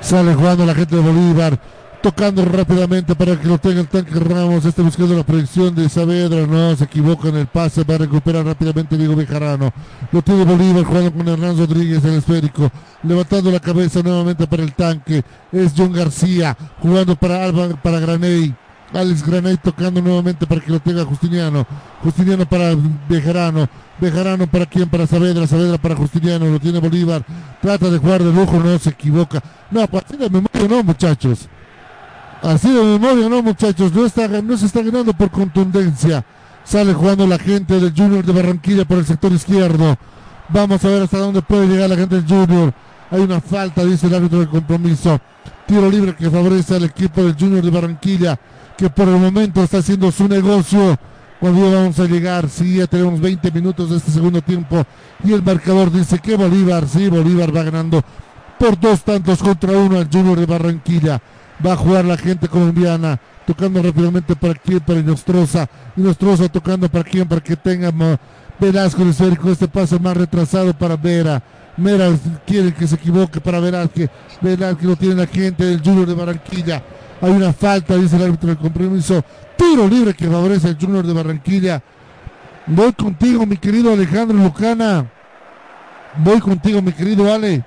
Sale jugando la gente de Bolívar tocando rápidamente para que lo tenga el tanque Ramos, este buscando la proyección de Saavedra, no se equivoca en el pase, va a recuperar rápidamente Diego Bejarano, lo tiene Bolívar jugando con Hernán Rodríguez el esférico, levantando la cabeza nuevamente para el tanque, es John García, jugando para Alba, para Graney, Alex Graney tocando nuevamente para que lo tenga Justiniano. Justiniano para Bejarano. Bejarano para quién? Para Saavedra. Saavedra para Justiniano. Lo tiene Bolívar. Trata de jugar de lujo, no se equivoca. No, partir de memoria no, muchachos. Así de memoria, ¿no, muchachos? No, está, no se está ganando por contundencia. Sale jugando la gente del Junior de Barranquilla por el sector izquierdo. Vamos a ver hasta dónde puede llegar la gente del Junior. Hay una falta, dice el árbitro de compromiso. Tiro libre que favorece al equipo del Junior de Barranquilla, que por el momento está haciendo su negocio. Cuando ya vamos a llegar, sí, ya tenemos 20 minutos de este segundo tiempo. Y el marcador dice que Bolívar, sí, Bolívar va ganando por dos tantos contra uno al Junior de Barranquilla. Va a jugar la gente colombiana. Tocando rápidamente para quién, para Inostroza. Inostroza tocando para quién, para que tenga Velasco el esférico. Este paso más retrasado para Vera. Mera quiere que se equivoque para Velázquez. Velázquez lo tiene la gente del Junior de Barranquilla. Hay una falta, dice el árbitro del compromiso. Tiro libre que favorece al Junior de Barranquilla. Voy contigo, mi querido Alejandro Lucana. Voy contigo, mi querido Ale.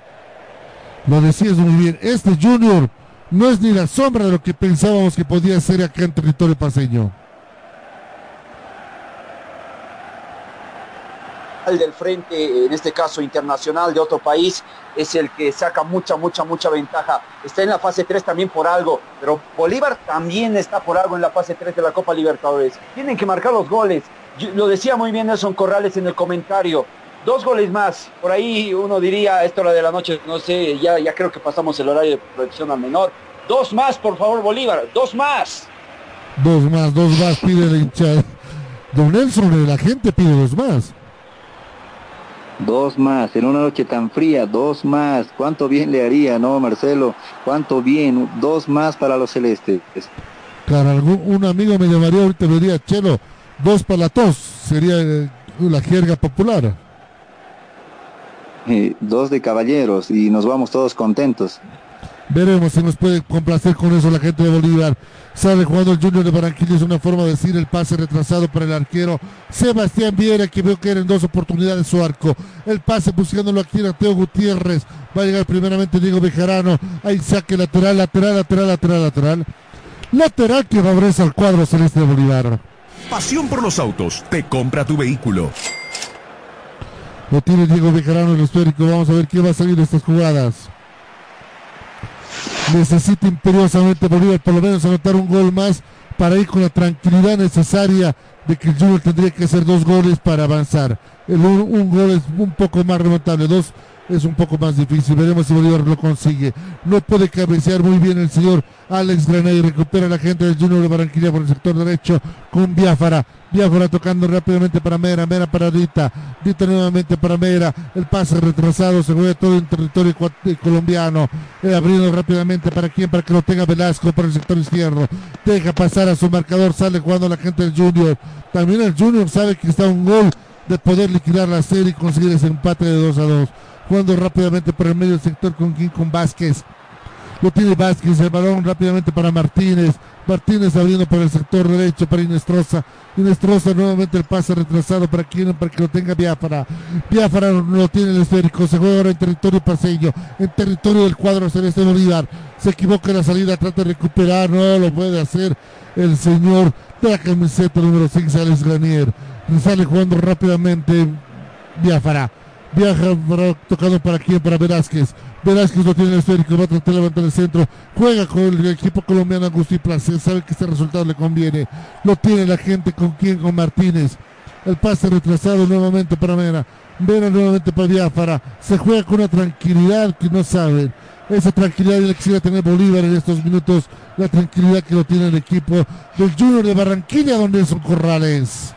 Lo decías muy bien. Este Junior no es ni la sombra de lo que pensábamos que podía ser acá en territorio paseño. del frente, en este caso internacional de otro país, es el que saca mucha, mucha, mucha ventaja. Está en la fase 3 también por algo, pero Bolívar también está por algo en la fase 3 de la Copa Libertadores. Tienen que marcar los goles. lo decía muy bien Nelson Corrales en el comentario. Dos goles más. Por ahí uno diría, esto hora de la noche, no sé, ya, ya creo que pasamos el horario de protección al menor. Dos más, por favor, Bolívar. Dos más. Dos más, dos más, pide la hinchada. Don Nelson, la gente pide dos más. Dos más, en una noche tan fría, dos más. ¿Cuánto bien le haría, no, Marcelo? ¿Cuánto bien? Dos más para los celestes. Claro, algún, un amigo me llamaría ahorita, me diría, Chelo, dos para la tos, sería eh, la jerga popular. Eh, dos de caballeros y nos vamos todos contentos. Veremos si nos puede complacer con eso la gente de Bolívar. Sale jugando el Junior de Barranquilla, es una forma de decir el pase retrasado para el arquero Sebastián Viera, que veo que eran dos oportunidades su arco. El pase buscándolo aquí a Teo Gutiérrez. Va a llegar primeramente Diego Bejarano. Ahí saque lateral, lateral, lateral, lateral, lateral. Lateral que favorece al cuadro celeste de Bolívar. Pasión por los autos. Te compra tu vehículo. Lo tiene Diego Bejarano el esférico. Vamos a ver qué va a salir de estas jugadas. Necesita imperiosamente Bolívar por lo menos anotar un gol más para ir con la tranquilidad necesaria de que el Junior tendría que hacer dos goles para avanzar. El un, gol es un poco más remontable, dos es un poco más difícil. Veremos si Bolívar lo consigue. No puede cabecear muy bien el señor Alex Granay. Recupera la gente del Junior de Barranquilla por el sector derecho con Biafara. Biafara tocando rápidamente para Mera. Mera para Dita. Dita nuevamente para Mera. El pase retrasado. Se mueve todo en territorio eh, colombiano. Eh, abriendo rápidamente para quien, para que lo tenga Velasco por el sector izquierdo. Deja pasar a su marcador. Sale jugando la gente del Junior. También el Junior sabe que está un gol de poder liquidar la serie y conseguir ese empate de 2 a 2 jugando rápidamente por el medio del sector con con Vázquez. Lo tiene Vázquez, el balón rápidamente para Martínez. Martínez abriendo por el sector derecho para Inestrosa. Inestrosa nuevamente el pase retrasado para quien, para que lo tenga Biafara. Biafara lo tiene el esférico. Se juega ahora en territorio paseño, en territorio del cuadro celeste Bolívar. Se equivoca en la salida, trata de recuperar, no lo puede hacer el señor de la camiseta número 6, Alex Granier. Sale jugando rápidamente Biafara. Viaja tocando para quién, para Velázquez. Velázquez lo tiene el esférico, va a tratar de levantar el centro. Juega con el equipo colombiano Agustín Placer. Sabe que este resultado le conviene. Lo tiene la gente con quién, con Martínez. El pase retrasado nuevamente para Mena. Mena nuevamente para Biafara. Se juega con una tranquilidad que no saben. Esa tranquilidad la quisiera tener Bolívar en estos minutos. La tranquilidad que lo tiene el equipo del Junior de Barranquilla, donde son Corrales.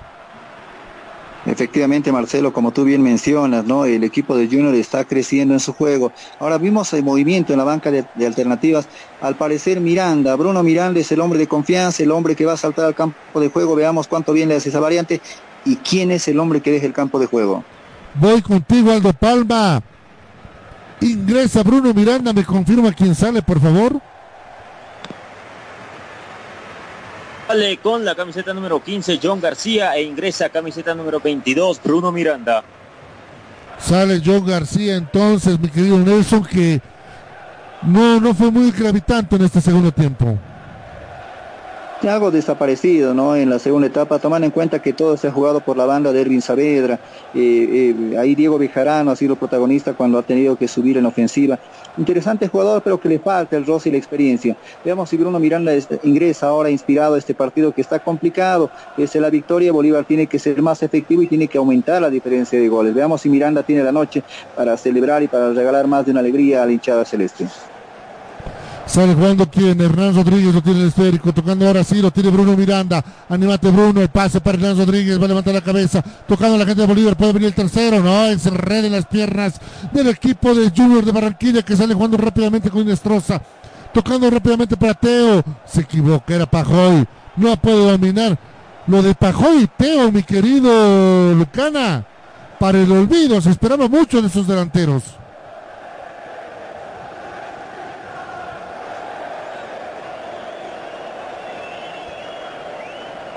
Efectivamente, Marcelo, como tú bien mencionas, ¿no? El equipo de Junior está creciendo en su juego. Ahora vimos el movimiento en la banca de, de alternativas. Al parecer Miranda, Bruno Miranda es el hombre de confianza, el hombre que va a saltar al campo de juego. Veamos cuánto bien le hace esa variante. ¿Y quién es el hombre que deja el campo de juego? Voy contigo, Aldo Palma. Ingresa Bruno Miranda, me confirma quién sale, por favor. Sale con la camiseta número 15 John García e ingresa camiseta número 22 Bruno Miranda. Sale John García entonces, mi querido Nelson, que no, no fue muy gravitante en este segundo tiempo. Algo desaparecido, ¿no? En la segunda etapa, tomando en cuenta que todo se ha jugado por la banda de Ervin Saavedra. eh, eh, ahí Diego Bejarano ha sido protagonista cuando ha tenido que subir en ofensiva. Interesante jugador, pero que le falta el roce y la experiencia. Veamos si Bruno Miranda es- ingresa ahora inspirado a este partido que está complicado. Es la victoria, Bolívar tiene que ser más efectivo y tiene que aumentar la diferencia de goles. Veamos si Miranda tiene la noche para celebrar y para regalar más de una alegría a la hinchada celeste. Sale jugando quien, Hernán Rodríguez lo tiene el esférico, tocando ahora sí, lo tiene Bruno Miranda. Animate Bruno, el pase para Hernán Rodríguez, va a levantar la cabeza, tocando la gente de Bolívar, puede venir el tercero, no, es red en las piernas del equipo de Junior de Barranquilla que sale jugando rápidamente con Inestrosa. Tocando rápidamente para Teo, se equivoca, era Pajoy, no puede dominar. Lo de Pajoy Teo, mi querido Lucana, para el olvido, se esperaba mucho de esos delanteros.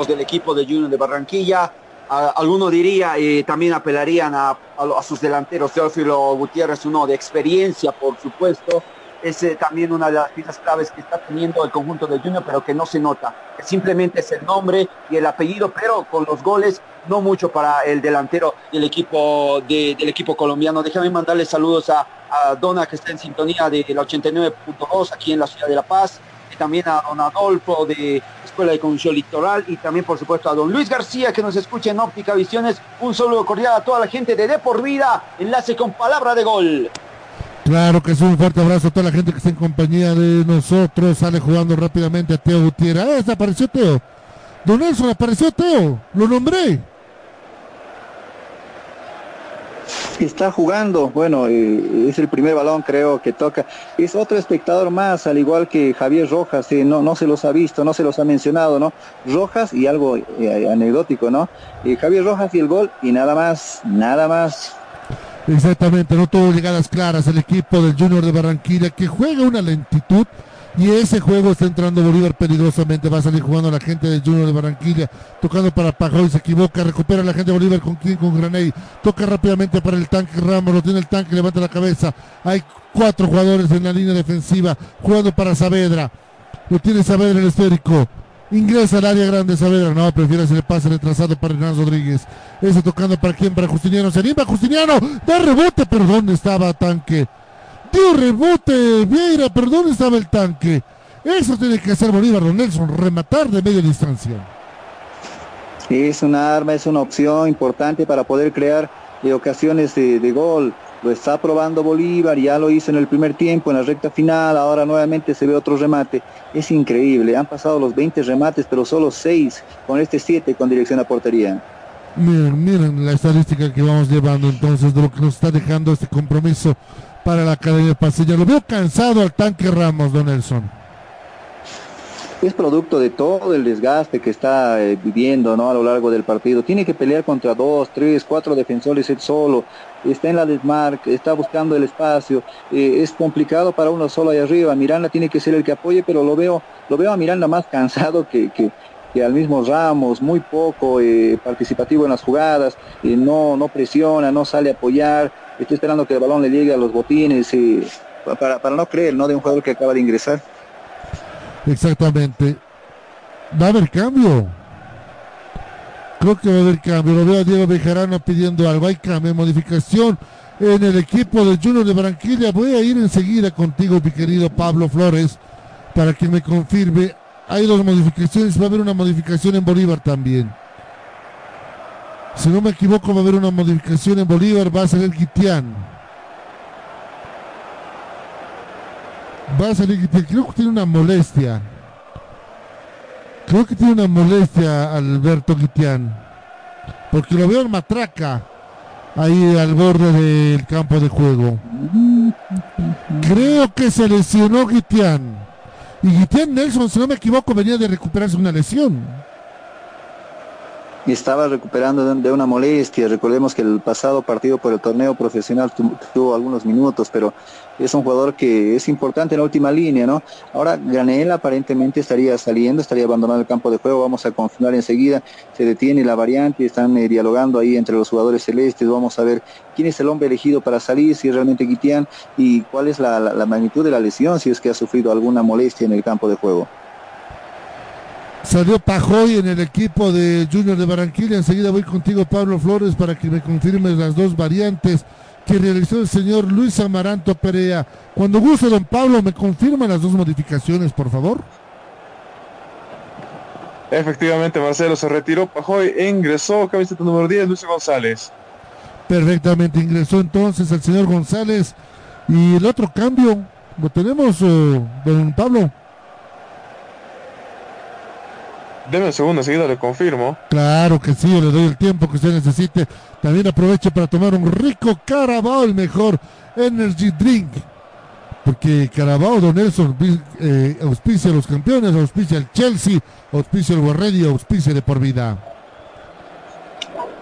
Del equipo de Junior de Barranquilla. Alguno diría, eh, también apelarían a, sus delanteros, Teófilo Gutiérrez, uno de experiencia, por supuesto. Es eh, también una de las piezas claves que está teniendo el conjunto de Junior, pero que no se nota. Simplemente es el nombre y el apellido, pero con los goles no mucho para el delantero del equipo, de- del equipo colombiano. Déjame mandarle saludos a, a Dona, que está en sintonía de la 89.2 aquí en la ciudad de La Paz y también a don Adolfo de Escuela de Conducción Litoral y también por supuesto a don Luis García que nos escucha en Óptica Visiones. Un saludo cordial a toda la gente de De Por Vida, enlace con palabra de gol. Claro que sí, un fuerte abrazo a toda la gente que está en compañía de nosotros. Sale jugando rápidamente a Teo Gutiérrez. Ah, desapareció Teo. Don Nelson, apareció Teo. Lo nombré. Está jugando, bueno, es el primer balón creo que toca. Es otro espectador más, al igual que Javier Rojas, eh, no, no se los ha visto, no se los ha mencionado, ¿no? Rojas y algo eh, anecdótico, ¿no? Javier Rojas y el gol y nada más, nada más. Exactamente, no tuvo llegadas claras el equipo del Junior de Barranquilla que juega una lentitud y ese juego está entrando Bolívar peligrosamente. Va a salir jugando la gente del Junior de Barranquilla, tocando para Pajoy, se equivoca, recupera la gente de Bolívar con con Graney, toca rápidamente para el tanque Ramos, lo tiene el tanque, levanta la cabeza. Hay cuatro jugadores en la línea defensiva jugando para Saavedra. Lo tiene Saavedra el esférico. Ingresa al área grande Saavedra. No, prefiere hacer el pase retrasado para Hernán Rodríguez. Ese tocando para quién, para Justiniano. Se anima Justiniano. Da rebote, pero ¿dónde estaba tanque? Dio rebote, Vieira, pero ¿dónde estaba el tanque? Eso tiene que hacer Bolívar, don Nelson, rematar de media distancia. Es una arma, es una opción importante para poder crear eh, ocasiones de, de gol. Lo está probando Bolívar, ya lo hizo en el primer tiempo, en la recta final, ahora nuevamente se ve otro remate. Es increíble, han pasado los 20 remates, pero solo 6 con este 7 con dirección a portería. Miren, miren la estadística que vamos llevando entonces de lo que nos está dejando este compromiso para la Academia Pasilla. Lo veo cansado al tanque Ramos, don Nelson. Es producto de todo el desgaste que está eh, viviendo ¿no? a lo largo del partido. Tiene que pelear contra dos, tres, cuatro defensores él solo. Está en la desmarque, está buscando el espacio. eh, es complicado para uno solo ahí arriba. Miranda tiene que ser el que apoye, pero lo veo, lo veo a Miranda más cansado que, que, que al mismo Ramos, muy poco eh, participativo en las jugadas, eh, no, no presiona, no sale a apoyar. Está esperando que el balón le llegue a los botines. eh, para, para no creer, ¿no? De un jugador que acaba de ingresar. Exactamente. Va a haber cambio. Creo que va a haber cambio. Lo veo a Diego Bejarano pidiendo algo. Hay cambio, modificación en el equipo de Junior de Barranquilla. Voy a ir enseguida contigo, mi querido Pablo Flores, para que me confirme. Hay dos modificaciones. Va a haber una modificación en Bolívar también. Si no me equivoco, va a haber una modificación en Bolívar. Va a salir Guitián. Va a salir Guitián. Creo que tiene una molestia. Creo que tiene una molestia Alberto Guitián. Porque lo veo en matraca. Ahí al borde del campo de juego. Creo que se lesionó Guitián. Y Guitián Nelson, si no me equivoco, venía de recuperarse una lesión estaba recuperando de, una molestia. Recordemos que el pasado partido por el torneo profesional tu- tuvo algunos minutos, pero es un jugador que es importante en la última línea, ¿no? Ahora Granel aparentemente estaría saliendo, estaría abandonando el campo de juego, vamos a confirmar enseguida, se detiene la variante, están eh, dialogando ahí entre los jugadores celestes, vamos a ver quién es el hombre elegido para salir, si es realmente Guitián y cuál es la magnitud de la lesión, si es que ha sufrido alguna molestia en el campo de juego. Salió Pajoy en el equipo de Junior de Barranquilla. Enseguida voy contigo, Pablo Flores, para que me confirmes las dos variantes que realizó el señor Luis Amaranto Perea. Cuando guste, don Pablo, ¿me confirma las dos modificaciones, por favor? Efectivamente, Marcelo se retiró Pajoy e ingresó camiseta número 10, Luis González. Perfectamente, ingresó entonces el señor González. Y el otro cambio, ¿lo tenemos, eh, don Pablo? Deme un segundo, enseguida le confirmo. Claro que sí, le doy el tiempo que usted necesite. También aproveche para tomar un rico Carabao, el mejor energy drink. Porque Carabao, Don Nelson, eh, auspicia a los campeones, auspicia al Chelsea, auspicia al Guarredi, auspicia de por vida.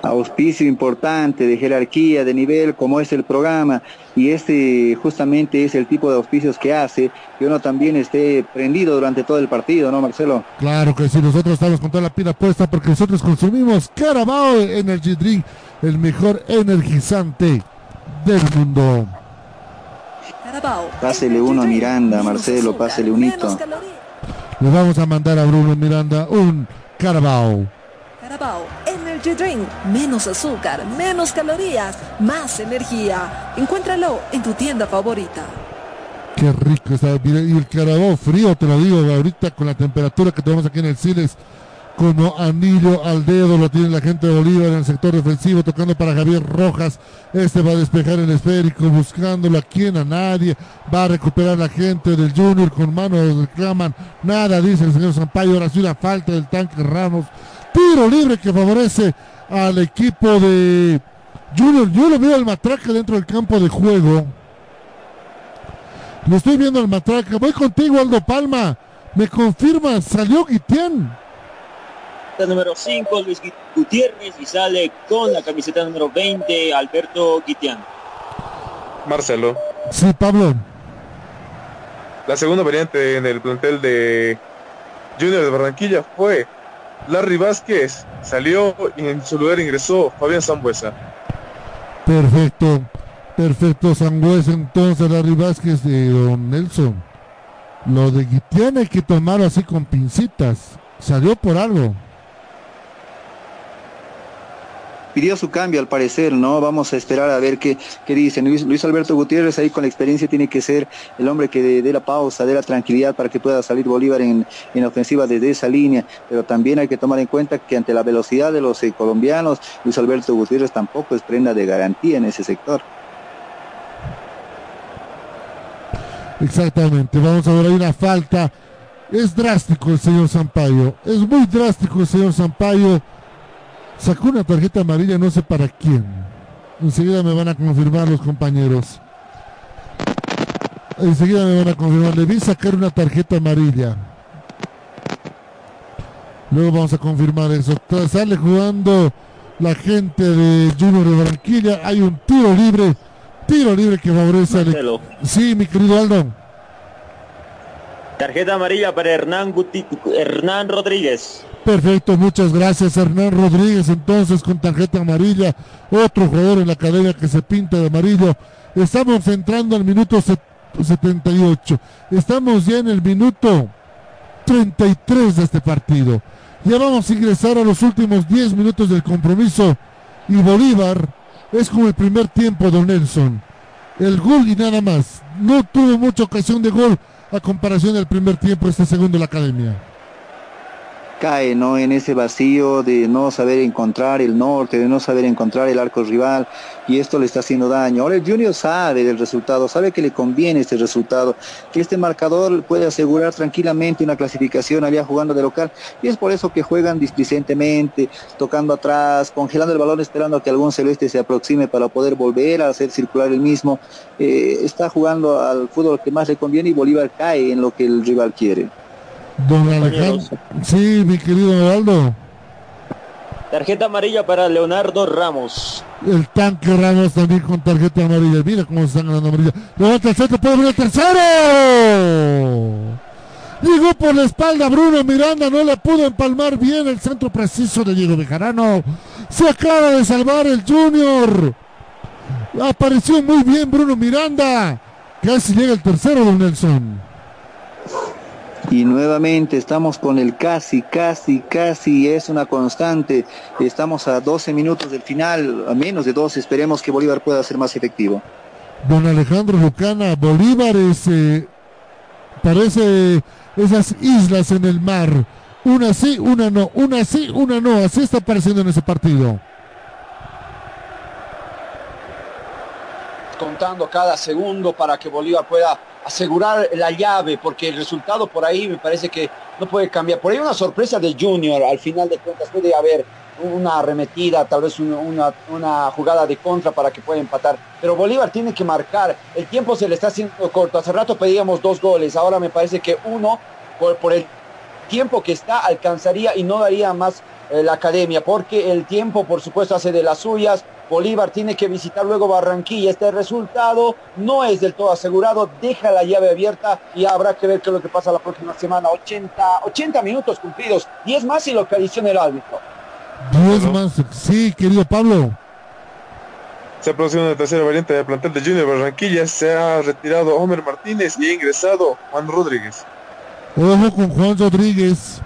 Auspicio importante de jerarquía, de nivel, como es el programa, y este justamente es el tipo de auspicios que hace que uno también esté prendido durante todo el partido, ¿no, Marcelo? Claro que sí, nosotros estamos con toda la pila puesta porque nosotros consumimos Carabao Energy Drink, el mejor energizante del mundo. Carabao. Pásele uno a Miranda, Marcelo, pásele un hito. Le vamos a mandar a Bruno Miranda un Carabao. Carabao Energy Drink. Menos azúcar, menos calorías, más energía. Encuéntralo en tu tienda favorita. Qué rico está. mira, Y el Carabao frío, te lo digo, ahorita con la temperatura que tenemos aquí en el Siles, como anillo al dedo, lo tiene la gente de Bolívar en el sector defensivo, tocando para Javier Rojas. Este va a despejar el esférico, buscándolo a quien, a nadie. Va a recuperar la gente del Junior con manos, reclaman. Nada, dice el señor Sampaio. Ahora sí una falta del tanque Ramos. Tiro libre que favorece al equipo de Junior. Yo lo veo al matraca dentro del campo de juego. Lo estoy viendo al matraca. Voy contigo, Aldo Palma. Me confirma, salió Guitián. Número 5, Luis Gutiérrez, y sale con la camiseta número 20, Alberto Guitián. Marcelo. Sí, Pablo. La segunda variante en el plantel de Junior de Barranquilla fue Larry Vázquez. Salió y en su lugar ingresó Fabián Zambuesa. Perfecto. Perfecto, Sangüesa. Entonces, Larry Vázquez de Don Nelson. Lo de hay que tomarlo así con pincitas. Salió por algo. Pidió su cambio al parecer, ¿no? Vamos a esperar a ver qué, qué dicen. Luis, Alberto Gutiérrez ahí con la experiencia tiene que ser el hombre que dé la pausa, dé la tranquilidad para que pueda salir Bolívar en, en ofensiva desde esa línea. Pero también hay que tomar en cuenta que ante la velocidad de los eh, colombianos, Luis Alberto Gutiérrez tampoco es prenda de garantía en ese sector. Exactamente. Vamos a ver, hay una falta. Es drástico el señor Sampaio. Es muy drástico el señor Sampaio. Sacó una tarjeta amarilla, no sé para quién. Enseguida me van a confirmar los compañeros. Enseguida me van a confirmar. Le vi sacar una tarjeta amarilla. Luego vamos a confirmar eso. Sale jugando la gente de Junior de Barranquilla. Hay un tiro libre. Tiro libre que favorece al... Marcelo. Sí, mi querido Aldo. Tarjeta amarilla para Hernán, Guti- Hernán Rodríguez. Perfecto, muchas gracias Hernán Rodríguez. Entonces con tarjeta amarilla, otro jugador en la academia que se pinta de amarillo. Estamos entrando al minuto set- 78. Estamos ya en el minuto 33 de este partido. Ya vamos a ingresar a los últimos 10 minutos del compromiso y Bolívar es como el primer tiempo, don Nelson. El gol y nada más. No tuvo mucha ocasión de gol a comparación del primer tiempo este segundo de la academia cae ¿no? en ese vacío de no saber encontrar el norte, de no saber encontrar el arco rival y esto le está haciendo daño. Ahora el Junior sabe del resultado, sabe que le conviene este resultado, que este marcador puede asegurar tranquilamente una clasificación allá jugando de local y es por eso que juegan displicentemente, tocando atrás, congelando el balón esperando a que algún celeste se aproxime para poder volver a hacer circular el mismo. Eh, está jugando al fútbol que más le conviene y Bolívar cae en lo que el rival quiere. Don Alejandro. Sí, mi querido Aldo. Tarjeta amarilla para Leonardo Ramos. El tanque Ramos también con tarjeta amarilla. Mira cómo están ganando amarilla. Levanta el centro, puede venir el tercero. Llegó por la espalda Bruno Miranda, no le pudo empalmar bien el centro preciso de Diego Bejarano. Se acaba de salvar el Junior. Apareció muy bien Bruno Miranda. Casi llega el tercero, don Nelson. Y nuevamente estamos con el casi, casi, casi, es una constante. Estamos a 12 minutos del final, a menos de 12, esperemos que Bolívar pueda ser más efectivo. Don Alejandro Lucana, Bolívar es, eh, parece esas islas en el mar. Una sí, una no, una sí, una no. Así está apareciendo en ese partido. Contando cada segundo para que Bolívar pueda asegurar la llave, porque el resultado por ahí me parece que no puede cambiar. Por ahí una sorpresa de Junior, al final de cuentas puede haber una arremetida, tal vez una, una, jugada de contra para que pueda empatar. Pero Bolívar tiene que marcar, el tiempo se le está haciendo corto. Hace rato pedíamos dos goles, ahora me parece que uno, por, por el tiempo que está, alcanzaría y no daría más eh, la academia, porque el tiempo, por supuesto, hace de las suyas. Bolívar tiene que visitar luego Barranquilla. Este resultado no es del todo asegurado, deja la llave abierta y habrá que ver qué es lo que pasa la próxima semana. 80, 80 minutos cumplidos, 10 más y lo que adiciona el árbitro. 10 más, sí, querido Pablo. Se ha producido una tercera variante de plantel de Junior Barranquilla. Se ha retirado Homer Martínez y ha ingresado Juan Rodríguez. Ojo con Juan Rodríguez.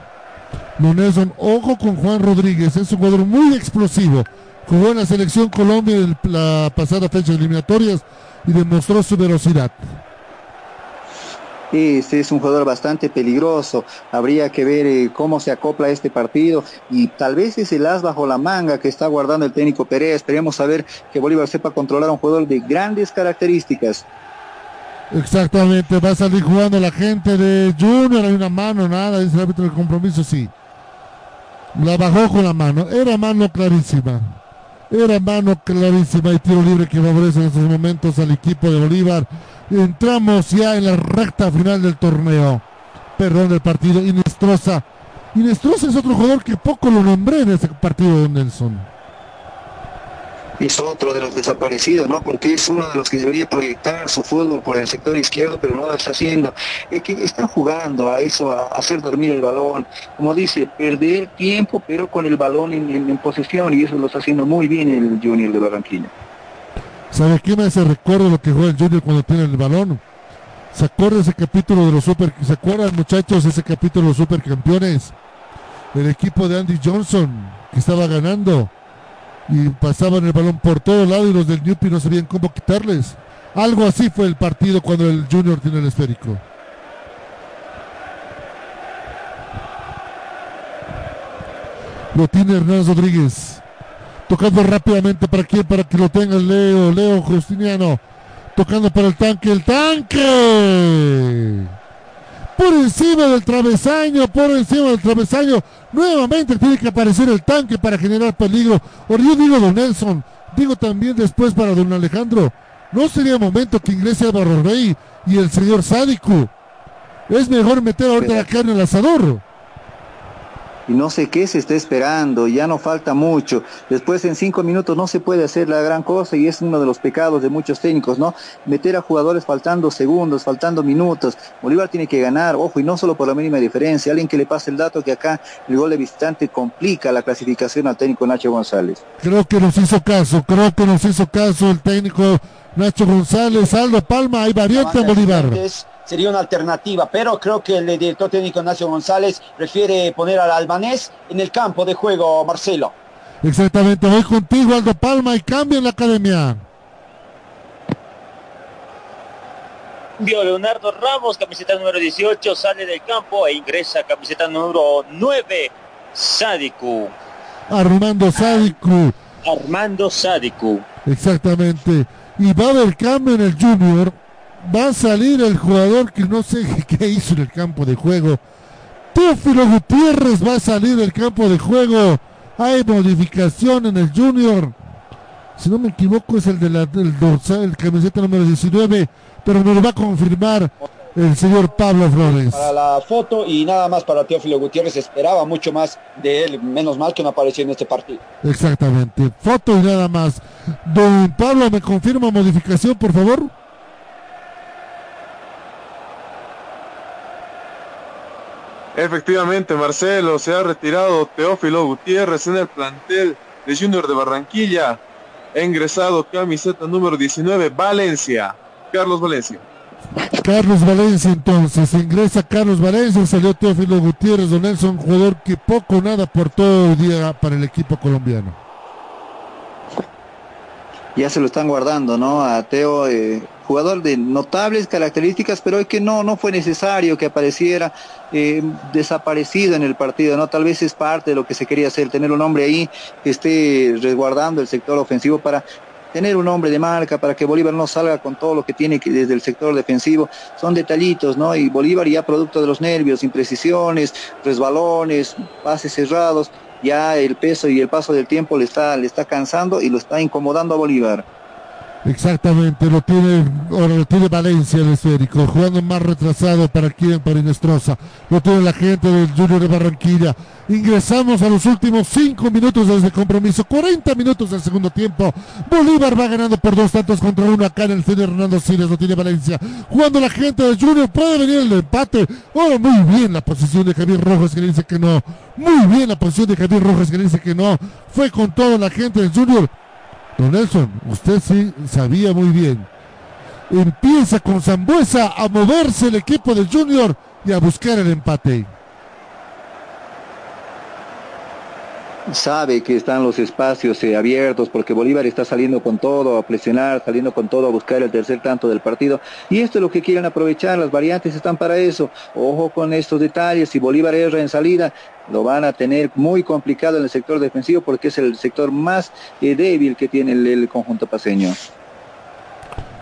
Nelson, ojo con Juan Rodríguez. Es un jugador muy explosivo Jugó en la selección Colombia en la pasada fecha de eliminatorias y demostró su velocidad. Este es un jugador bastante peligroso. Habría que ver eh, cómo se acopla este partido y tal vez es el as bajo la manga que está guardando el técnico Pérez. Esperemos saber que Bolívar sepa controlar a un jugador de grandes características. Exactamente, va a salir jugando la gente de Junior. Hay una mano, nada, dice el árbitro del compromiso, sí. La bajó con la mano, era mano clarísima. Era mano clarísima y tiro libre que favorece en estos momentos al equipo de Bolívar. Entramos ya en la recta final del torneo. Perdón del partido. Inestrosa. Inestrosa es otro jugador que poco lo nombré en ese partido de Nelson es otro de los desaparecidos, ¿no? Porque es uno de los que debería proyectar su fútbol por el sector izquierdo, pero no lo está haciendo. Es que están jugando a eso, a hacer dormir el balón. Como dice, perder tiempo, pero con el balón en, posesión, y eso lo está haciendo muy bien el Junior de Barranquilla. ¿Sabe qué me hace recuerdo lo que juega el Junior cuando tiene el balón? ¿Se acuerda ese capítulo de los super, se acuerdan muchachos ese capítulo de los supercampeones? El equipo de Andy Johnson que estaba ganando y pasaban el balón por todos lados y los del Newpi no sabían cómo quitarles. Algo así fue el partido cuando el Junior tiene el esférico. Lo tiene Hernán Rodríguez. Tocando rápidamente para quién, para que lo tenga Leo, Leo Justiniano. Tocando para el tanque, el tanque por encima del travesaño, por encima del travesaño. Nuevamente tiene que aparecer el tanque para generar peligro. O yo digo don Nelson, digo también después para don Alejandro, no sería momento que ingrese Álvaro Rey y el señor Sádico. Es mejor meter ahorita la carne al asador y no sé qué se está esperando, ya no falta mucho. Después en cinco minutos no se puede hacer la gran cosa y es uno de los pecados de muchos técnicos, ¿no? Meter a jugadores faltando segundos, faltando minutos. Bolívar tiene que ganar, ojo, y no solo por la mínima diferencia. Alguien que le pase el dato que acá el gol de visitante complica la clasificación al técnico Nacho González. Creo que nos hizo caso, creo que nos hizo caso el técnico Nacho González, Aldo Palma, hay variante en Bolívar sería una alternativa, pero creo que el director técnico Ignacio González prefiere poner al albanés en el campo de juego, Marcelo. Exactamente, voy contigo Aldo Palma y cambio en la academia. Cambio, Leonardo Ramos, camiseta número 18, sale del campo e ingresa camiseta número 9, Sadiku. Armando Sadiku. Armando Sadiku. Exactamente. Y va a haber cambio en el Junior. Va a salir el jugador que no sé [LAUGHS] qué hizo en el campo de juego. Teófilo Gutiérrez va a salir del campo de juego. Hay modificación en el Junior. Si no me equivoco es el de la, del dorsal, el camiseta número 19, pero me lo va a confirmar el señor Pablo Flores. Para la foto y nada más para Teófilo Gutiérrez, esperaba mucho más de él, menos mal que no apareció en este partido. Exactamente. Foto y nada más. Don Pablo, ¿me confirma modificación, por favor? Efectivamente, Marcelo, se ha retirado Teófilo Gutiérrez en el plantel de Junior de Barranquilla. Ha ingresado camiseta número 19, Valencia. Carlos Valencia. Carlos Valencia entonces, ingresa Carlos Valencia, salió Teófilo Gutiérrez, Don Nelson, jugador que poco o nada aportó hoy día para el equipo colombiano. ya se lo están guardando, ¿no? A Teo, eh, jugador de notables características, pero es que no, no fue necesario que apareciera eh, desaparecido en el partido, ¿no? Tal vez es parte de lo que se quería hacer, tener un hombre ahí que esté resguardando el sector ofensivo para tener un hombre de marca para que Bolívar no salga con todo lo que tiene que desde el sector defensivo. Son detallitos, ¿no? Y Bolívar ya producto de los nervios, imprecisiones, resbalones, pases cerrados, ya el peso y el paso del tiempo le está, le está cansando y lo está incomodando a Bolívar. Exactamente, lo tiene, ahora lo tiene Valencia el esférico, jugando más retrasado para quien, para Inestrosa. Lo tiene la gente del Junior de Barranquilla. Ingresamos a los últimos cinco minutos de este compromiso, 40 minutos del segundo tiempo. Bolívar va ganando por dos tantos contra uno acá en el de Hernando Siles, lo tiene Valencia. Jugando la gente del Junior, puede venir el empate. Oh, muy bien la posición de Javier Rojas que le dice que no. Muy bien la posición de Javier Rojas que le dice que no. Fue con toda la gente del Junior. Don Nelson, usted sí sabía muy bien. Empieza con Zambuesa a moverse el equipo del Junior y a buscar el empate. Sabe que están los espacios eh, abiertos porque Bolívar está saliendo con todo a presionar, saliendo con todo a buscar el tercer tanto del partido y esto es lo que quieren aprovechar, las variantes están para eso, ojo con estos detalles, si Bolívar erra en salida lo van a tener muy complicado en el sector defensivo porque es el sector más eh, débil que tiene el, el conjunto paseño.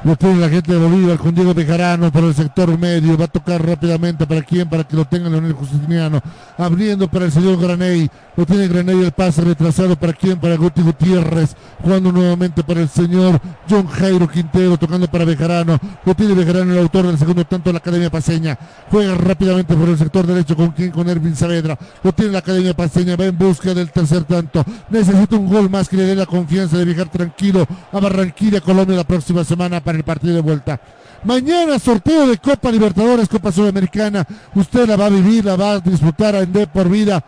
Lo tiene la gente de Bolívar con Diego Bejarano por el sector medio. Va a tocar rápidamente para quién, para que lo tenga Leonel Justiniano. Abriendo para el señor Graney. Lo tiene Graney el pase retrasado para quién, para Guti Gutiérrez. Jugando nuevamente para el señor John Jairo Quintero. Tocando para Bejarano. Lo tiene Bejarano el autor del segundo tanto de la Academia Paseña. Juega rápidamente por el sector derecho con quien, con Ervin Saavedra. Lo tiene la Academia Paseña. Va en busca del tercer tanto. Necesita un gol más que le dé la confianza de viajar tranquilo a Barranquilla, Colombia la próxima semana para el partido de vuelta. Mañana sorteo de Copa Libertadores, Copa Sudamericana. Usted la va a vivir, la va a disfrutar en De por vida.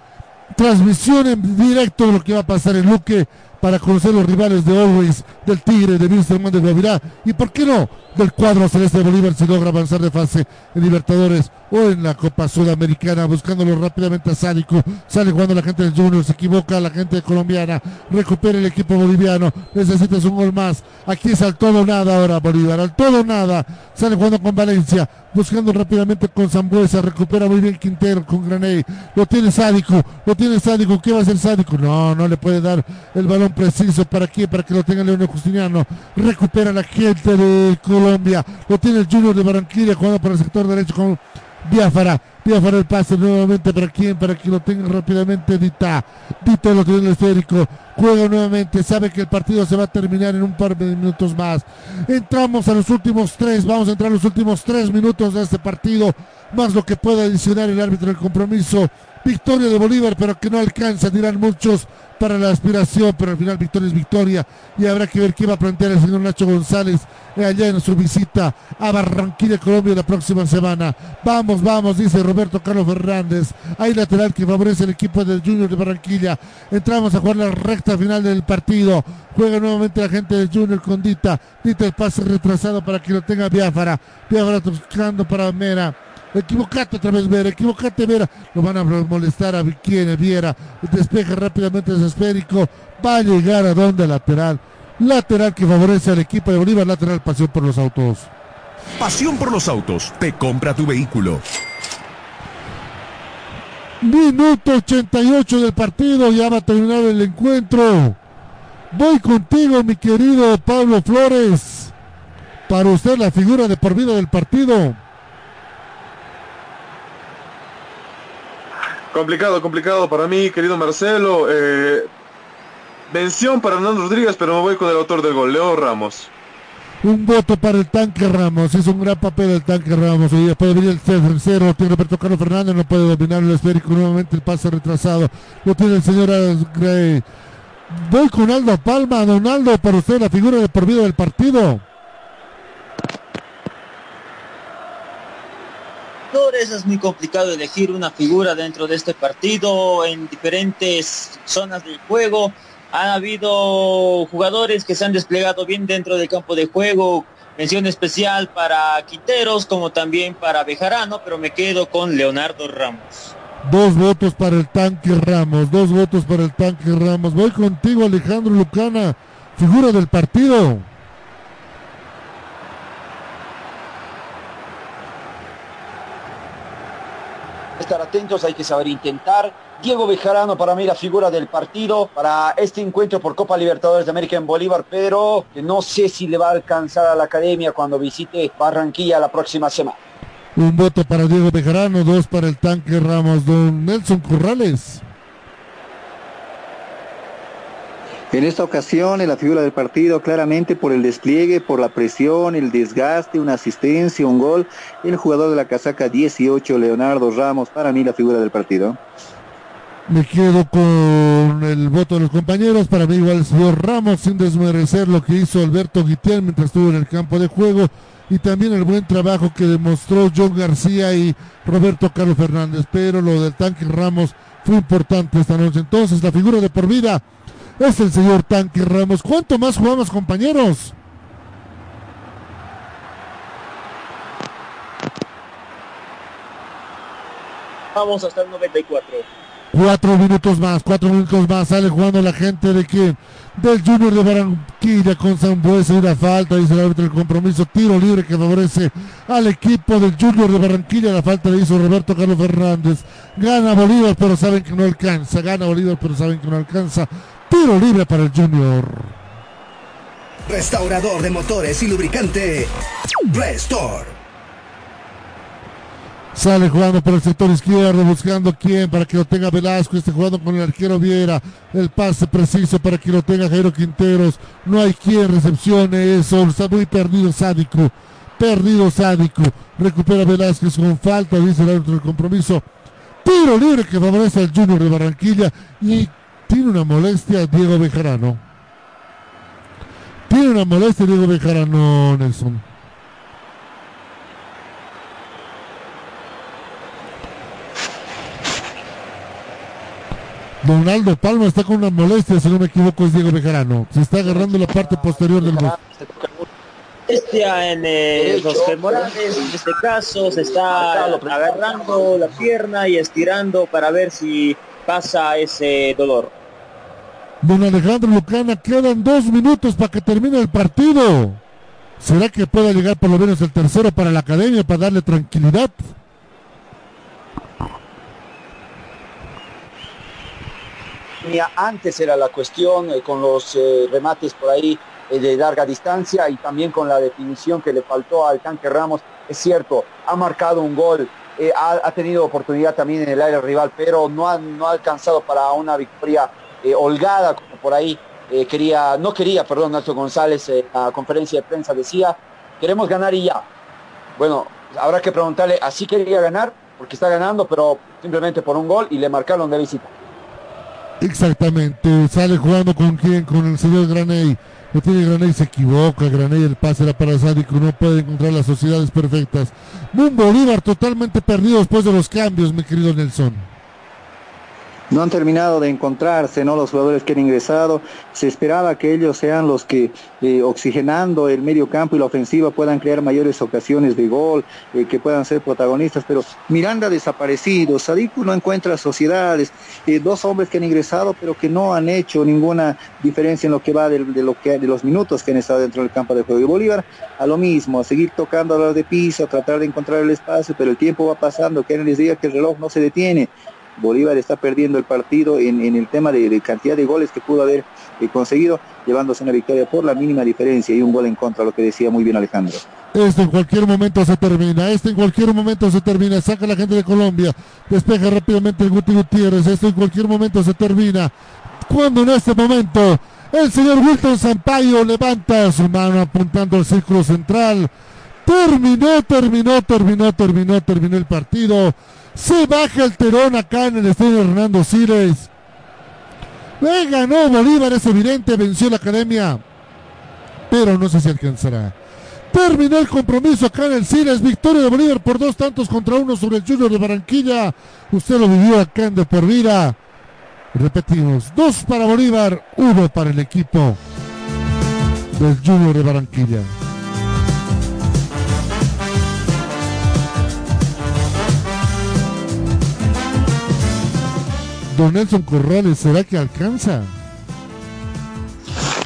Transmisión en directo de lo que va a pasar en Luque para conocer los rivales de Always, del Tigre, de Wilson de Guavirá y por qué no del cuadro celeste de Bolívar si logra avanzar de fase en Libertadores o en la Copa Sudamericana, buscándolo rápidamente a Sádico, sale jugando la gente del Junior, se equivoca la gente colombiana, recupera el equipo boliviano, necesitas un gol más, aquí es al todo nada ahora Bolívar, al todo nada, sale jugando con Valencia, buscando rápidamente con Zambuesa, recupera muy bien Quintero con Graney, lo tiene Sádico, lo tiene Sádico, ¿qué va a hacer Sádico? No, no le puede dar el balón preciso, ¿para qué? Para que lo tenga Leonel Justiniano, recupera la gente de Colombia, lo tiene el Junior de Barranquilla jugando por el sector derecho con Biafara. Biafara el pase nuevamente para quien, para que lo tenga rápidamente Dita. Dita lo tiene en el esférico. Juega nuevamente, sabe que el partido se va a terminar en un par de minutos más. Entramos a los últimos tres, vamos a entrar a los últimos tres minutos de este partido, más lo que pueda adicionar el árbitro del compromiso. Victoria de Bolívar, pero que no alcanza, dirán muchos, para la aspiración, pero al final victoria es victoria. Y habrá que ver qué va a plantear el señor Nacho González eh, allá en su visita a Barranquilla, Colombia, la próxima semana. Vamos, vamos, dice Roberto Carlos Fernández. Hay lateral que favorece el equipo del Junior de Barranquilla. Entramos a jugar la recta final del partido. Juega nuevamente la gente del Junior con Dita. Dita el pase retrasado para que lo tenga Biafara. Biafara buscando para Mera. Equivocate otra vez, Vera. Equivocate, Vera. Lo van a molestar a quien Viera. Despeja rápidamente ese esférico. Va a llegar a donde lateral. Lateral que favorece al equipo de Bolívar. Lateral pasión por los autos. Pasión por los autos. Te compra tu vehículo. Minuto 88 del partido. Ya va a terminar el encuentro. Voy contigo, mi querido Pablo Flores. Para usted la figura de por vida del partido. Complicado, complicado para mí, querido Marcelo. Eh, mención para Hernán Rodríguez, pero me voy con el autor del gol, Leo Ramos. Un voto para el tanque Ramos. Es un gran papel el tanque Ramos. Hoy puede venir el tercero. Tiene Roberto Carlos Fernández. No puede dominar el esférico. Nuevamente el pase retrasado. Lo tiene el señor Gray. Voy con Aldo Palma. Donaldo, para usted la figura de por vida del partido. Es muy complicado elegir una figura dentro de este partido en diferentes zonas del juego. Han habido jugadores que se han desplegado bien dentro del campo de juego. Mención especial para Quiteros como también para Bejarano, pero me quedo con Leonardo Ramos. Dos votos para el tanque Ramos, dos votos para el tanque Ramos. Voy contigo Alejandro Lucana, figura del partido. Estar atentos, hay que saber intentar. Diego Bejarano para mí la figura del partido para este encuentro por Copa Libertadores de América en Bolívar, pero no sé si le va a alcanzar a la academia cuando visite Barranquilla la próxima semana. Un voto para Diego Bejarano, dos para el tanque Ramos, don Nelson Corrales. En esta ocasión, en la figura del partido, claramente por el despliegue, por la presión, el desgaste, una asistencia, un gol, el jugador de la casaca 18, Leonardo Ramos, para mí la figura del partido. Me quedo con el voto de los compañeros, para mí igual el señor Ramos, sin desmerecer lo que hizo Alberto Guitiel mientras estuvo en el campo de juego y también el buen trabajo que demostró John García y Roberto Carlos Fernández, pero lo del tanque Ramos fue importante esta noche. Entonces, la figura de por vida es el señor Tanque Ramos. ¿Cuánto más jugamos, compañeros? Vamos hasta el 94. Cuatro minutos más, cuatro minutos más. Sale jugando la gente de quién? Del Junior de Barranquilla con Sambuesa y la falta, dice el árbitro del compromiso. Tiro libre que favorece al equipo del Junior de Barranquilla. La falta le hizo Roberto Carlos Fernández. Gana Bolívar, pero saben que no alcanza. Gana Bolívar, pero saben que no alcanza. Tiro libre para el Junior. Restaurador de motores y lubricante. Restore. Sale jugando por el sector izquierdo, buscando quién para que lo tenga Velasco. Este jugando con el arquero Viera. El pase preciso para que lo tenga Jairo Quinteros. No hay quien recepcione eso. Está muy perdido Sádico. Perdido Sádico. Recupera Velázquez con falta, dice el árbitro del compromiso. Tiro libre que favorece al Junior de Barranquilla. Y tiene una molestia Diego Bejarano. Tiene una molestia Diego Bejarano, Nelson. Donaldo Palma está con una molestia, si no me equivoco, es Diego Bejarano. Se está agarrando la parte posterior del bus. Molestia en eh, los femorales, en este caso, se está agarrando la pierna y estirando para ver si pasa ese dolor. Don Alejandro Lucana, quedan dos minutos para que termine el partido. ¿Será que pueda llegar por lo menos el tercero para la academia para darle tranquilidad? Antes era la cuestión eh, con los eh, remates por ahí eh, de larga distancia y también con la definición que le faltó al tanque Ramos. Es cierto, ha marcado un gol, ha, tenido oportunidad también en el área rival, pero no ha, no ha alcanzado para una victoria holgada, como por ahí quería, no quería, perdón, Nacho González, en la conferencia de prensa decía, queremos ganar y ya. Bueno, habrá que preguntarle, ¿así quería ganar? porque está ganando, pero simplemente por un gol y le marcaron de visita. Exactamente, sale jugando con quién, con el señor Graney. No tiene Graney, se equivoca, Graney el pase era para Sádico, no puede encontrar las sociedades perfectas. Un Bolívar totalmente perdido después de los cambios, mi querido Nelson no han terminado de encontrarse, ¿no? Los jugadores que han ingresado. Se esperaba que ellos sean los que, eh, oxigenando el medio campo y la ofensiva, puedan crear mayores ocasiones de gol, eh, que puedan ser protagonistas. Pero Miranda desaparecido, Sadiku no encuentra sociedades, eh, dos hombres que han ingresado, pero que no han hecho ninguna diferencia en lo que va de, los minutos que han estado dentro del campo de juego. de Bolívar, a lo mismo, a seguir tocando a los de piso, a tratar de encontrar el espacio, pero el tiempo va pasando, que les diga que el reloj no se detiene. Bolívar está perdiendo el partido en, el tema de, cantidad de goles que pudo haber eh, conseguido, llevándose una victoria por la mínima diferencia y un gol en contra, lo que decía muy bien Alejandro. Esto en cualquier momento se termina, esto en cualquier momento se termina, saca la gente de Colombia, despeja rápidamente el Guti Gutiérrez, esto en cualquier momento se termina. Cuando en este momento el señor Wilton Sampaio levanta su mano apuntando al círculo central. Terminó, terminó, terminó, terminó, terminó el partido. Se baja el terón acá en el estadio Hernando Siles. Le ganó Bolívar, es evidente, venció la academia. Pero no sé si alcanzará. Terminó el compromiso acá en el Siles. Victoria de Bolívar por dos tantos contra uno sobre el Junior de Barranquilla. Usted lo vivió acá en De Por Vida. Repetimos, dos para Bolívar, uno para el equipo del Junior de Barranquilla. Don Nelson Corrales, ¿será que alcanza?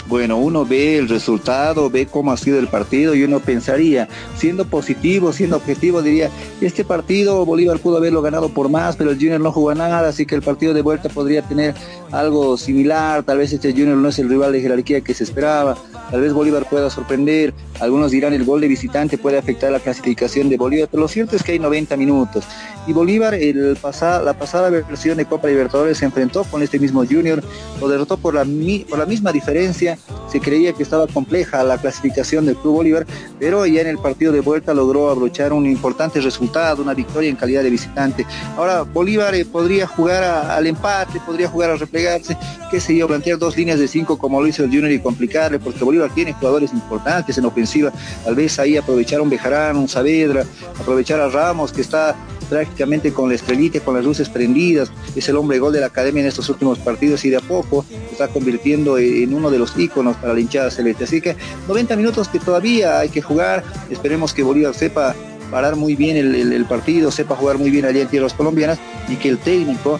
Bueno, uno ve el resultado, ve cómo ha sido el partido y uno pensaría, siendo positivo, siendo objetivo, diría, este partido Bolívar pudo haberlo ganado por más, pero el Junior no jugó nada, así que el partido de vuelta podría tener algo similar, tal vez este Junior no es el rival de jerarquía que se esperaba, tal vez Bolívar pueda sorprender, algunos dirán el gol de visitante puede afectar la clasificación de Bolívar, pero lo cierto es que hay 90 minutos. Y Bolívar el la pasada versión de Copa Libertadores se enfrentó con este mismo Junior, lo derrotó por la, por la misma diferencia se creía que estaba compleja la clasificación del Club Bolívar, pero ya en el partido de vuelta logró abrochar un importante resultado, una victoria en calidad de visitante. Ahora Bolívar eh, podría jugar al empate, podría jugar a replegarse, qué sé yo, plantear dos líneas de cinco como lo hizo el Junior y complicarle, porque Bolívar tiene jugadores importantes en ofensiva, tal vez ahí aprovechar un Bejarán, un Saavedra, aprovechar a Ramos que está prácticamente con la estrellita, con las luces prendidas, es el hombre gol de la academia en estos últimos partidos y de a poco se está convirtiendo en uno de los íconos para la hinchada celeste. Así que 90 minutos que todavía hay que jugar, esperemos que Bolívar sepa parar muy bien el, partido, sepa jugar muy bien allá en tierras colombianas y que el técnico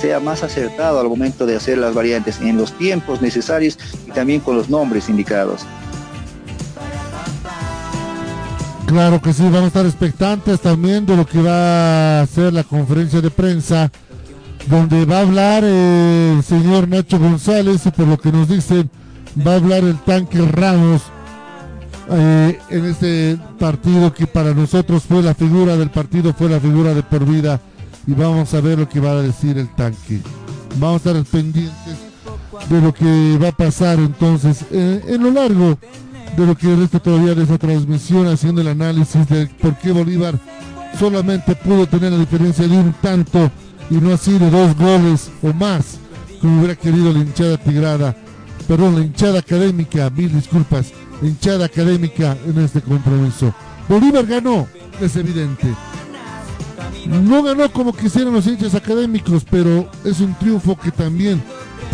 sea más acertado al momento de hacer las variantes en los tiempos necesarios y también con los nombres indicados. Claro que sí, vamos a estar expectantes también de lo que va a ser la conferencia de prensa, donde va a hablar el señor Nacho González, y por lo que nos dicen, va a hablar el tanque Ramos eh, en este partido que para nosotros fue la figura del partido, fue la figura de por vida, y vamos a ver lo que va a decir el tanque. Vamos a estar pendientes de lo que va a pasar entonces eh, en lo largo de lo que resta todavía de esa transmisión, haciendo el análisis de por qué Bolívar solamente pudo tener la diferencia de un tanto y no así de dos goles o más, como hubiera querido la hinchada tigrada, perdón, la hinchada académica, mil disculpas, la hinchada académica en este compromiso. Bolívar ganó, es evidente. No ganó como quisieran los hinchas académicos, pero es un triunfo que también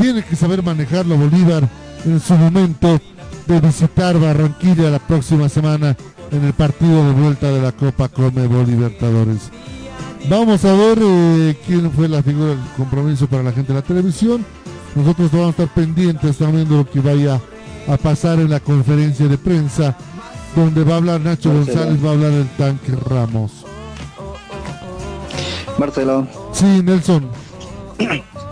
tiene que saber manejarlo Bolívar en su momento de visitar Barranquilla la próxima semana en el partido de vuelta de la Copa Comebol Libertadores. Vamos a ver eh, quién fue la figura del compromiso para la gente de la televisión. Nosotros vamos a estar pendientes también de lo que vaya a pasar en la conferencia de prensa, donde va a hablar Nacho González, va a hablar el tanque Ramos. Marcelo. Sí, Nelson.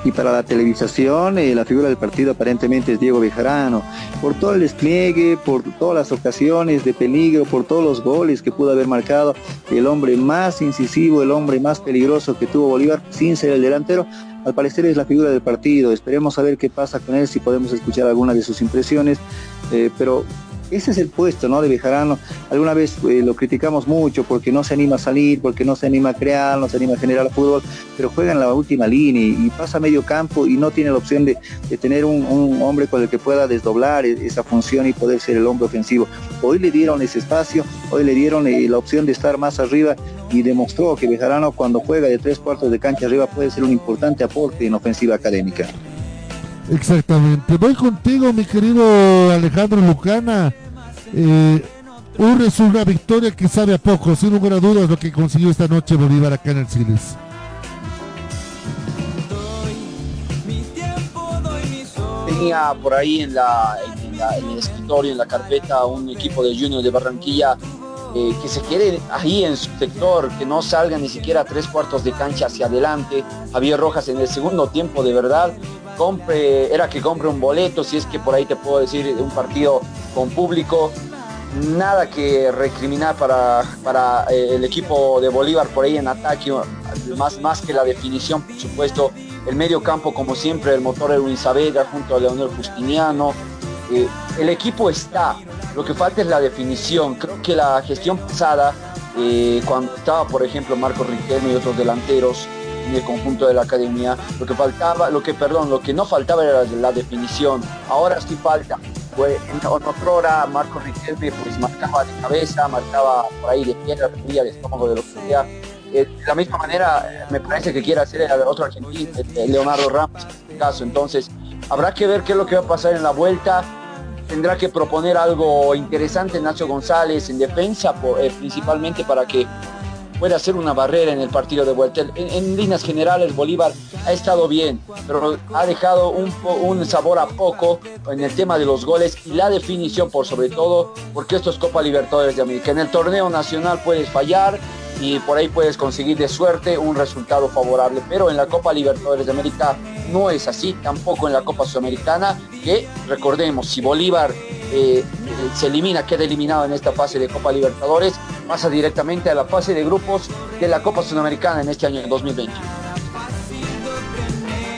Y para la televisación eh, la figura del partido aparentemente es Diego Bejarano. Por todo el despliegue, por todas las ocasiones de peligro, por todos los goles que pudo haber marcado, el hombre más incisivo, el hombre más peligroso que tuvo Bolívar, sin ser el delantero, al parecer es la figura del partido. Esperemos a ver qué pasa con él, si podemos escuchar alguna de sus impresiones, eh, pero ese es el puesto, ¿no? De Bejarano. Alguna vez eh, lo criticamos mucho porque no se anima a salir, porque no se anima a crear, no se anima a generar fútbol, pero juega en la última línea y, pasa medio campo y no tiene la opción de, tener un, un hombre con el que pueda desdoblar e- esa función y poder ser el hombre ofensivo. Hoy le dieron ese espacio, hoy le dieron eh, la opción de estar más arriba y demostró que Bejarano cuando juega de tres cuartos de cancha arriba puede ser un importante aporte en ofensiva académica. Exactamente. Voy contigo, mi querido Alejandro Lucana. Eh, es una victoria que sabe a poco, sin lugar a dudas, lo que consiguió esta noche Bolívar acá en el Siles. tenía por ahí en, la, en, la- en el escritorio, en la carpeta, un equipo de Junior de Barranquilla eh, que se quede ahí en su sector, que no salga ni siquiera tres cuartos de cancha hacia adelante. Javier Rojas en el segundo tiempo, de verdad, compre, era que compre un boleto, si es que por ahí te puedo decir, un partido con público. Nada que recriminar para, para eh, el equipo de Bolívar por ahí en ataque, más, más que la definición, por supuesto, el medio campo como siempre, el motor Erwin Saavedra junto a Leonel Justiniano. Eh, el equipo está, lo que falta es la definición. Creo que la gestión pasada, eh, cuando estaba por ejemplo Marco Riquelme y otros delanteros en el conjunto de la academia, lo que faltaba, lo que perdón, lo que no faltaba era la definición. Ahora sí falta. Pues en otra hora Marco Riquelme pues marcaba de cabeza, marcaba por ahí de piedra, de de estómago, de lo que sea. Eh, de la misma manera, eh, me parece que quiere hacer el otro argentino, Leonardo Ramos, en este caso. Entonces, habrá que ver qué es lo que va a pasar en la vuelta. Tendrá que proponer algo interesante Nacho González en defensa, eh, principalmente para que pueda hacer una barrera en el partido de vuelta. En, líneas generales, Bolívar ha estado bien, pero ha dejado un, un sabor a poco en el tema de los goles y la definición por sobre todo, porque esto es Copa Libertadores de América. En el torneo nacional puedes fallar y por ahí puedes conseguir de suerte un resultado favorable, pero en la Copa Libertadores de América no es así, tampoco en la Copa Sudamericana, que recordemos, si Bolívar eh, se elimina, queda eliminado en esta fase de Copa Libertadores, pasa directamente a la fase de grupos de la Copa Sudamericana en este año 2020.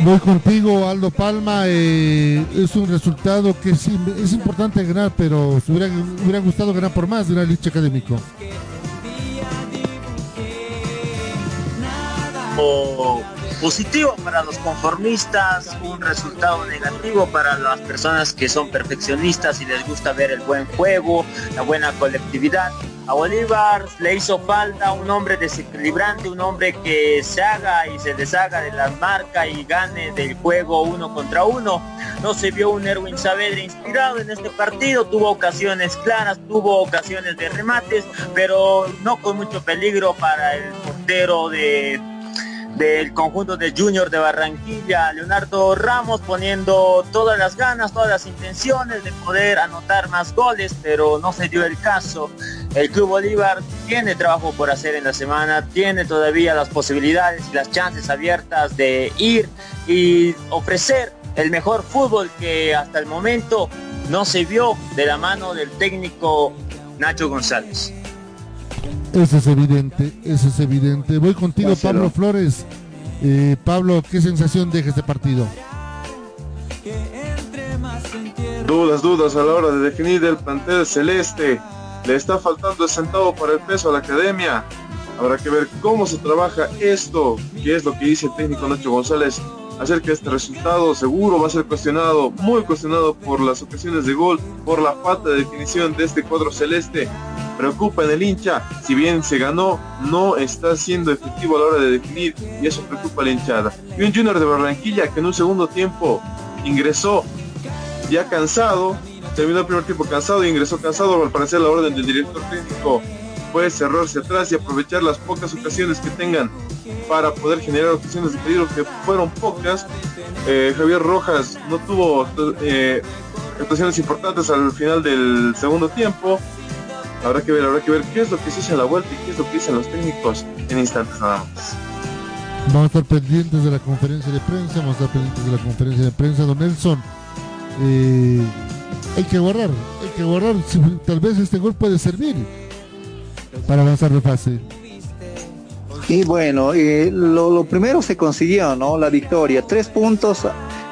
Voy contigo, Aldo Palma. eh, es un resultado que sí, es importante ganar, pero hubiera, hubiera gustado ganar por más de una licha académico. Positivo para los conformistas, un resultado negativo para las personas que son perfeccionistas y les gusta ver el buen juego, la buena colectividad. A Bolívar le hizo falta un hombre desequilibrante, un hombre que se haga y se deshaga de las marcas y gane del juego uno contra uno. No se vio un Erwin Saavedra inspirado en este partido, tuvo ocasiones claras, tuvo ocasiones de remates, pero no con mucho peligro para el portero de del conjunto de Junior de Barranquilla, Leonardo Ramos poniendo todas las ganas, todas las intenciones de poder anotar más goles, pero no se dio el caso. El Club Bolívar tiene trabajo por hacer en la semana, tiene todavía las posibilidades y las chances abiertas de ir y ofrecer el mejor fútbol que hasta el momento no se vio de la mano del técnico Nacho González. Eso es evidente, eso es evidente. Voy contigo. Pablo Flores. Eh, Pablo, ¿qué sensación deja este partido? Dudas, dudas a la hora de definir el plantel celeste. Le está faltando el centavo para el peso a la academia. Habrá que ver cómo se trabaja esto, que es lo que dice el técnico Nacho González, hacer que este resultado seguro va a ser cuestionado, muy cuestionado por las ocasiones de gol, por la falta de definición de este cuadro celeste. Preocupa en el hincha, si bien se ganó, no está siendo efectivo a la hora de definir y eso preocupa a la hinchada. Y un Junior de Barranquilla que en un segundo tiempo ingresó ya cansado, terminó el primer tiempo cansado y ingresó cansado, al parecer la orden del director técnico puede cerrarse atrás y aprovechar las pocas ocasiones que tengan para poder generar ocasiones de peligro que fueron pocas. Eh, Javier Rojas no tuvo eh, actuaciones importantes al final del segundo tiempo. Habrá que ver, habrá que ver qué es lo que se dice en la vuelta y qué es lo que dicen los técnicos en instantes nada más. Vamos a estar pendientes de la conferencia de prensa, vamos a estar pendientes de la conferencia de prensa. Don Nelson, eh, hay que guardar, hay que guardar, [LAUGHS] tal vez este gol puede servir para de fase. Y bueno, lo, lo primero se consiguió, ¿no? La victoria. Tres puntos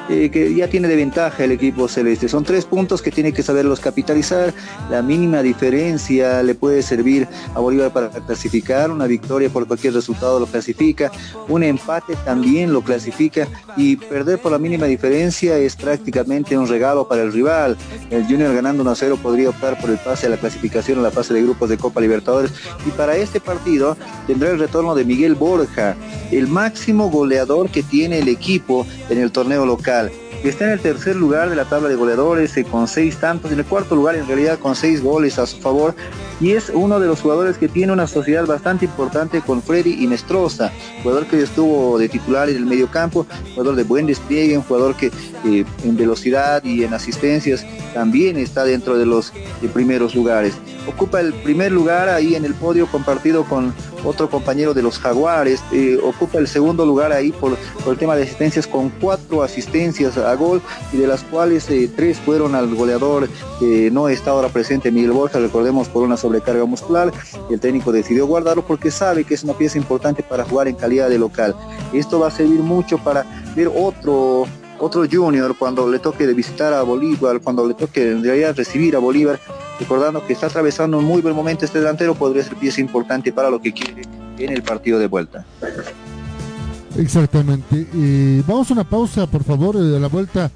eh, que ya tiene de ventaja el equipo celeste. Son tres puntos que tiene que saberlos capitalizar. La mínima diferencia le puede servir a Bolívar para clasificar. Una victoria por cualquier resultado lo clasifica. Un empate también lo clasifica. Y perder por la mínima diferencia es prácticamente un regalo para el rival. El Junior ganando 1 a 0 podría optar por el pase a la clasificación en la fase de grupos de Copa Libertadores. Y para este partido tendrá el retorno de Miguel Borja, el máximo goleador que tiene el equipo en el torneo local. Está en el tercer lugar de la tabla de goleadores eh, con seis tantos, en el cuarto lugar en realidad con seis goles a su favor y es uno de los jugadores que tiene una sociedad bastante importante con Freddy Inestrosa, jugador que estuvo de titular en el medio campo, jugador de buen despliegue, un jugador que eh, en velocidad y en asistencias también está dentro de los eh, primeros lugares. Ocupa el primer lugar ahí en el podio compartido con otro compañero de los Jaguares, eh, ocupa el segundo lugar ahí por, por, el tema de asistencias con cuatro asistencias a gol y de las cuales tres fueron al goleador que no está ahora presente Miguel Borja, recordemos por una sobrecarga muscular, y el técnico decidió guardarlo porque sabe que es una pieza importante para jugar en calidad de local. Esto va a servir mucho para ver otro otro junior cuando le toque de visitar a Bolívar, cuando le toque en realidad recibir a Bolívar, recordando que está atravesando un muy buen momento este delantero, podría ser pieza importante para lo que quiere en el partido de vuelta. Exactamente. Eh, vamos a una pausa, por favor, de la vuelta.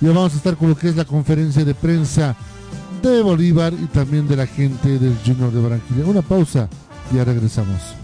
Ya vamos a estar con lo que es la conferencia de prensa de Bolívar y también de la gente del Junior de Barranquilla. Una pausa, ya regresamos.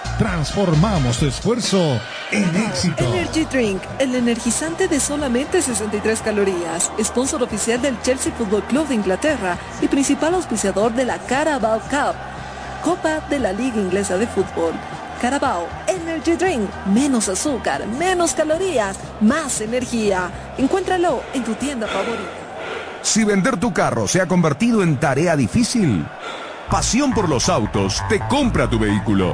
Transformamos tu esfuerzo en éxito. Energy Drink, el energizante de solamente 63 calorías, sponsor oficial del Chelsea Football Club de Inglaterra y principal auspiciador de la Carabao Cup, Copa de la Liga Inglesa de Fútbol. Carabao Energy Drink, menos azúcar, menos calorías, más energía. Encuéntralo en tu tienda favorita. Si vender tu carro se ha convertido en tarea difícil, Pasión por los autos te compra tu vehículo.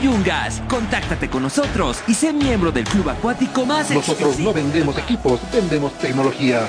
Yungas. Contáctate con nosotros y sé miembro del club acuático más Nosotros no vendemos equipos, vendemos tecnología.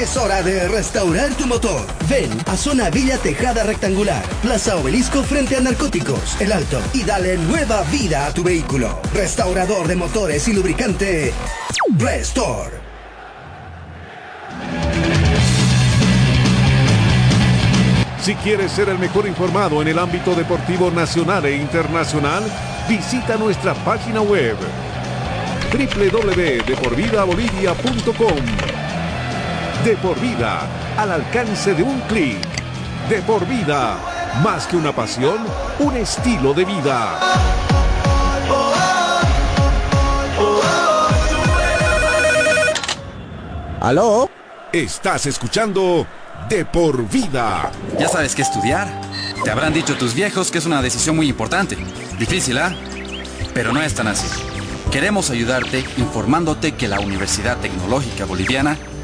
Es hora de restaurar tu motor. Ven a Zona Villa Tejada Rectangular, Plaza Obelisco frente a Narcóticos, El Alto, y dale nueva vida a tu vehículo. Restaurador de motores y lubricante, Restore. Si quieres ser el mejor informado en el ámbito deportivo nacional e internacional, visita nuestra página web www.deporvidabolivia.com. De por vida, al alcance de un clic. De por vida, más que una pasión, un estilo de vida. ¿Aló? Estás escuchando De por vida. ¿Ya sabes qué estudiar? Te habrán dicho tus viejos que es una decisión muy importante. Difícil, ¿ah? Pero no es tan así. Queremos ayudarte informándote que la Universidad Tecnológica Boliviana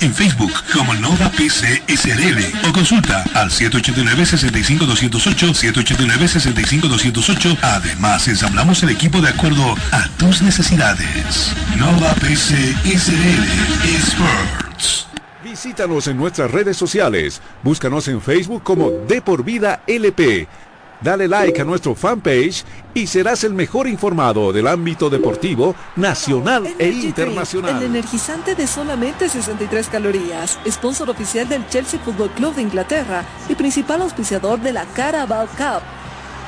en Facebook como Nova PC SRL o consulta al 789-65208, 789-65208. Además, ensamblamos el equipo de acuerdo a tus necesidades. Nova PC SRL Experts. Visítanos en nuestras redes sociales. Búscanos en Facebook como De por Vida LP. Dale like a nuestro fanpage y serás el mejor informado del ámbito deportivo nacional e Energy Drink, internacional. El energizante de solamente 63 calorías, sponsor oficial del Chelsea Football Club de Inglaterra y principal auspiciador de la Carabao Cup,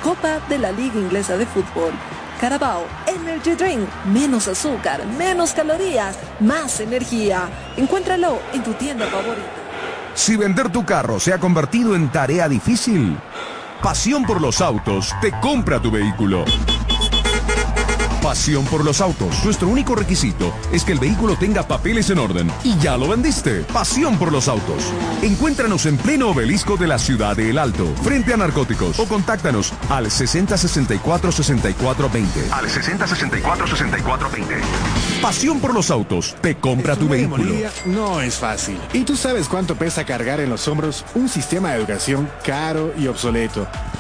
Copa de la Liga Inglesa de Fútbol. Carabao Energy Drink, menos azúcar, menos calorías, más energía. Encuéntralo en tu tienda favorita. Si vender tu carro se ha convertido en tarea difícil, Pasión por los autos te compra tu vehículo. Pasión por los autos. Nuestro único requisito es que el vehículo tenga papeles en orden. Y ya lo vendiste. Pasión por los autos. Encuéntranos en pleno obelisco de la ciudad de El Alto, frente a narcóticos. O contáctanos al 6064-6420. Al 6064-6420. Pasión por los autos te compra tu vehículo. No es fácil. ¿Y tú sabes cuánto pesa cargar en los hombros un sistema de educación caro y obsoleto?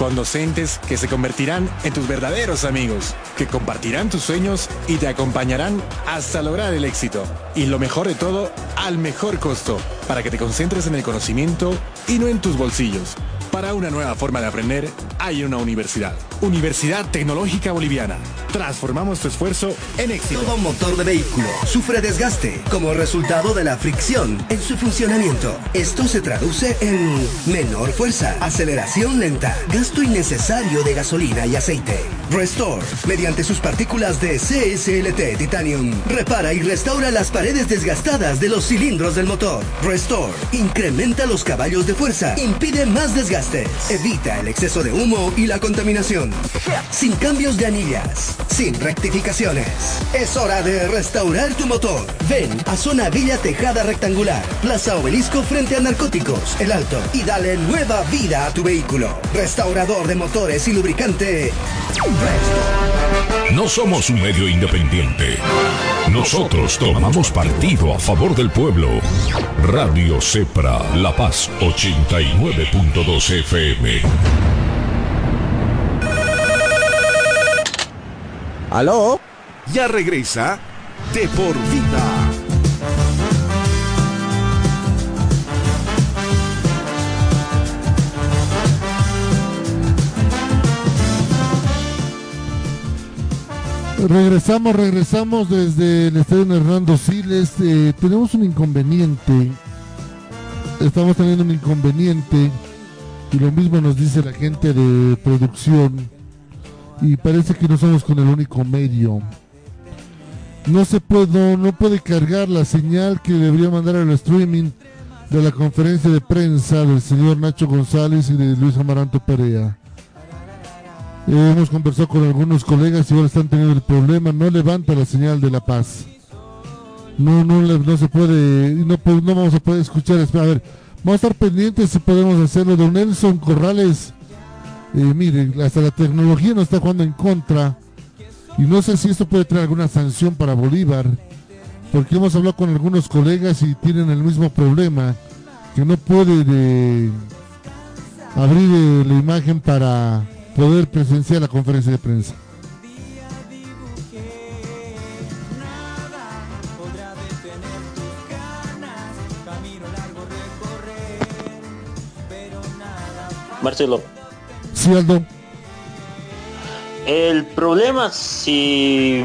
con docentes que se convertirán en tus verdaderos amigos, que compartirán tus sueños y te acompañarán hasta lograr el éxito. Y lo mejor de todo, al mejor costo, para que te concentres en el conocimiento y no en tus bolsillos. Para una nueva forma de aprender, hay una universidad. Universidad Tecnológica Boliviana. Transformamos tu esfuerzo en éxito. Todo motor de vehículo sufre desgaste como resultado de la fricción en su funcionamiento. Esto se traduce en menor fuerza, aceleración lenta, gasto innecesario de gasolina y aceite. Restore, mediante sus partículas de CSLT Titanium, repara y restaura las paredes desgastadas de los cilindros del motor. Restore, incrementa los caballos de fuerza, impide más evita el exceso de humo y la contaminación. Sin cambios de anillas, sin rectificaciones. Es hora de restaurar tu motor. Ven a Zona Villa Tejada Rectangular, Plaza Obelisco frente a Narcóticos, El Alto, y dale nueva vida a tu vehículo. Restaurador de motores y lubricante. No somos un medio independiente. Nosotros tomamos partido a favor del pueblo. Radio Cepra La Paz 89.2 FM. ¿Aló? Ya regresa De por Vida. Regresamos, regresamos desde el estadio Hernando Siles. Eh, tenemos un inconveniente. Estamos teniendo un inconveniente. Y lo mismo nos dice la gente de producción. y parece que no somos con el único medio. No se puede, no puede cargar la señal que debería mandar al streaming de la conferencia de prensa del señor Nacho González y de Luis Amaranto Perea. Hemos conversado con algunos colegas y ahora están teniendo el problema, no levanta la señal de la paz. No, no, no se puede, no, no vamos a poder escuchar. A ver, vamos a estar pendientes si podemos hacerlo. Don Nelson Corrales, eh, mire, hasta la tecnología nos está jugando en contra. Y no sé si esto puede traer alguna sanción para Bolívar, porque hemos hablado con algunos colegas y tienen el mismo problema, que no puede abrir eh, la imagen para poder presenciar la conferencia de prensa. Marcelo. Sí, Aldo. El problema, si,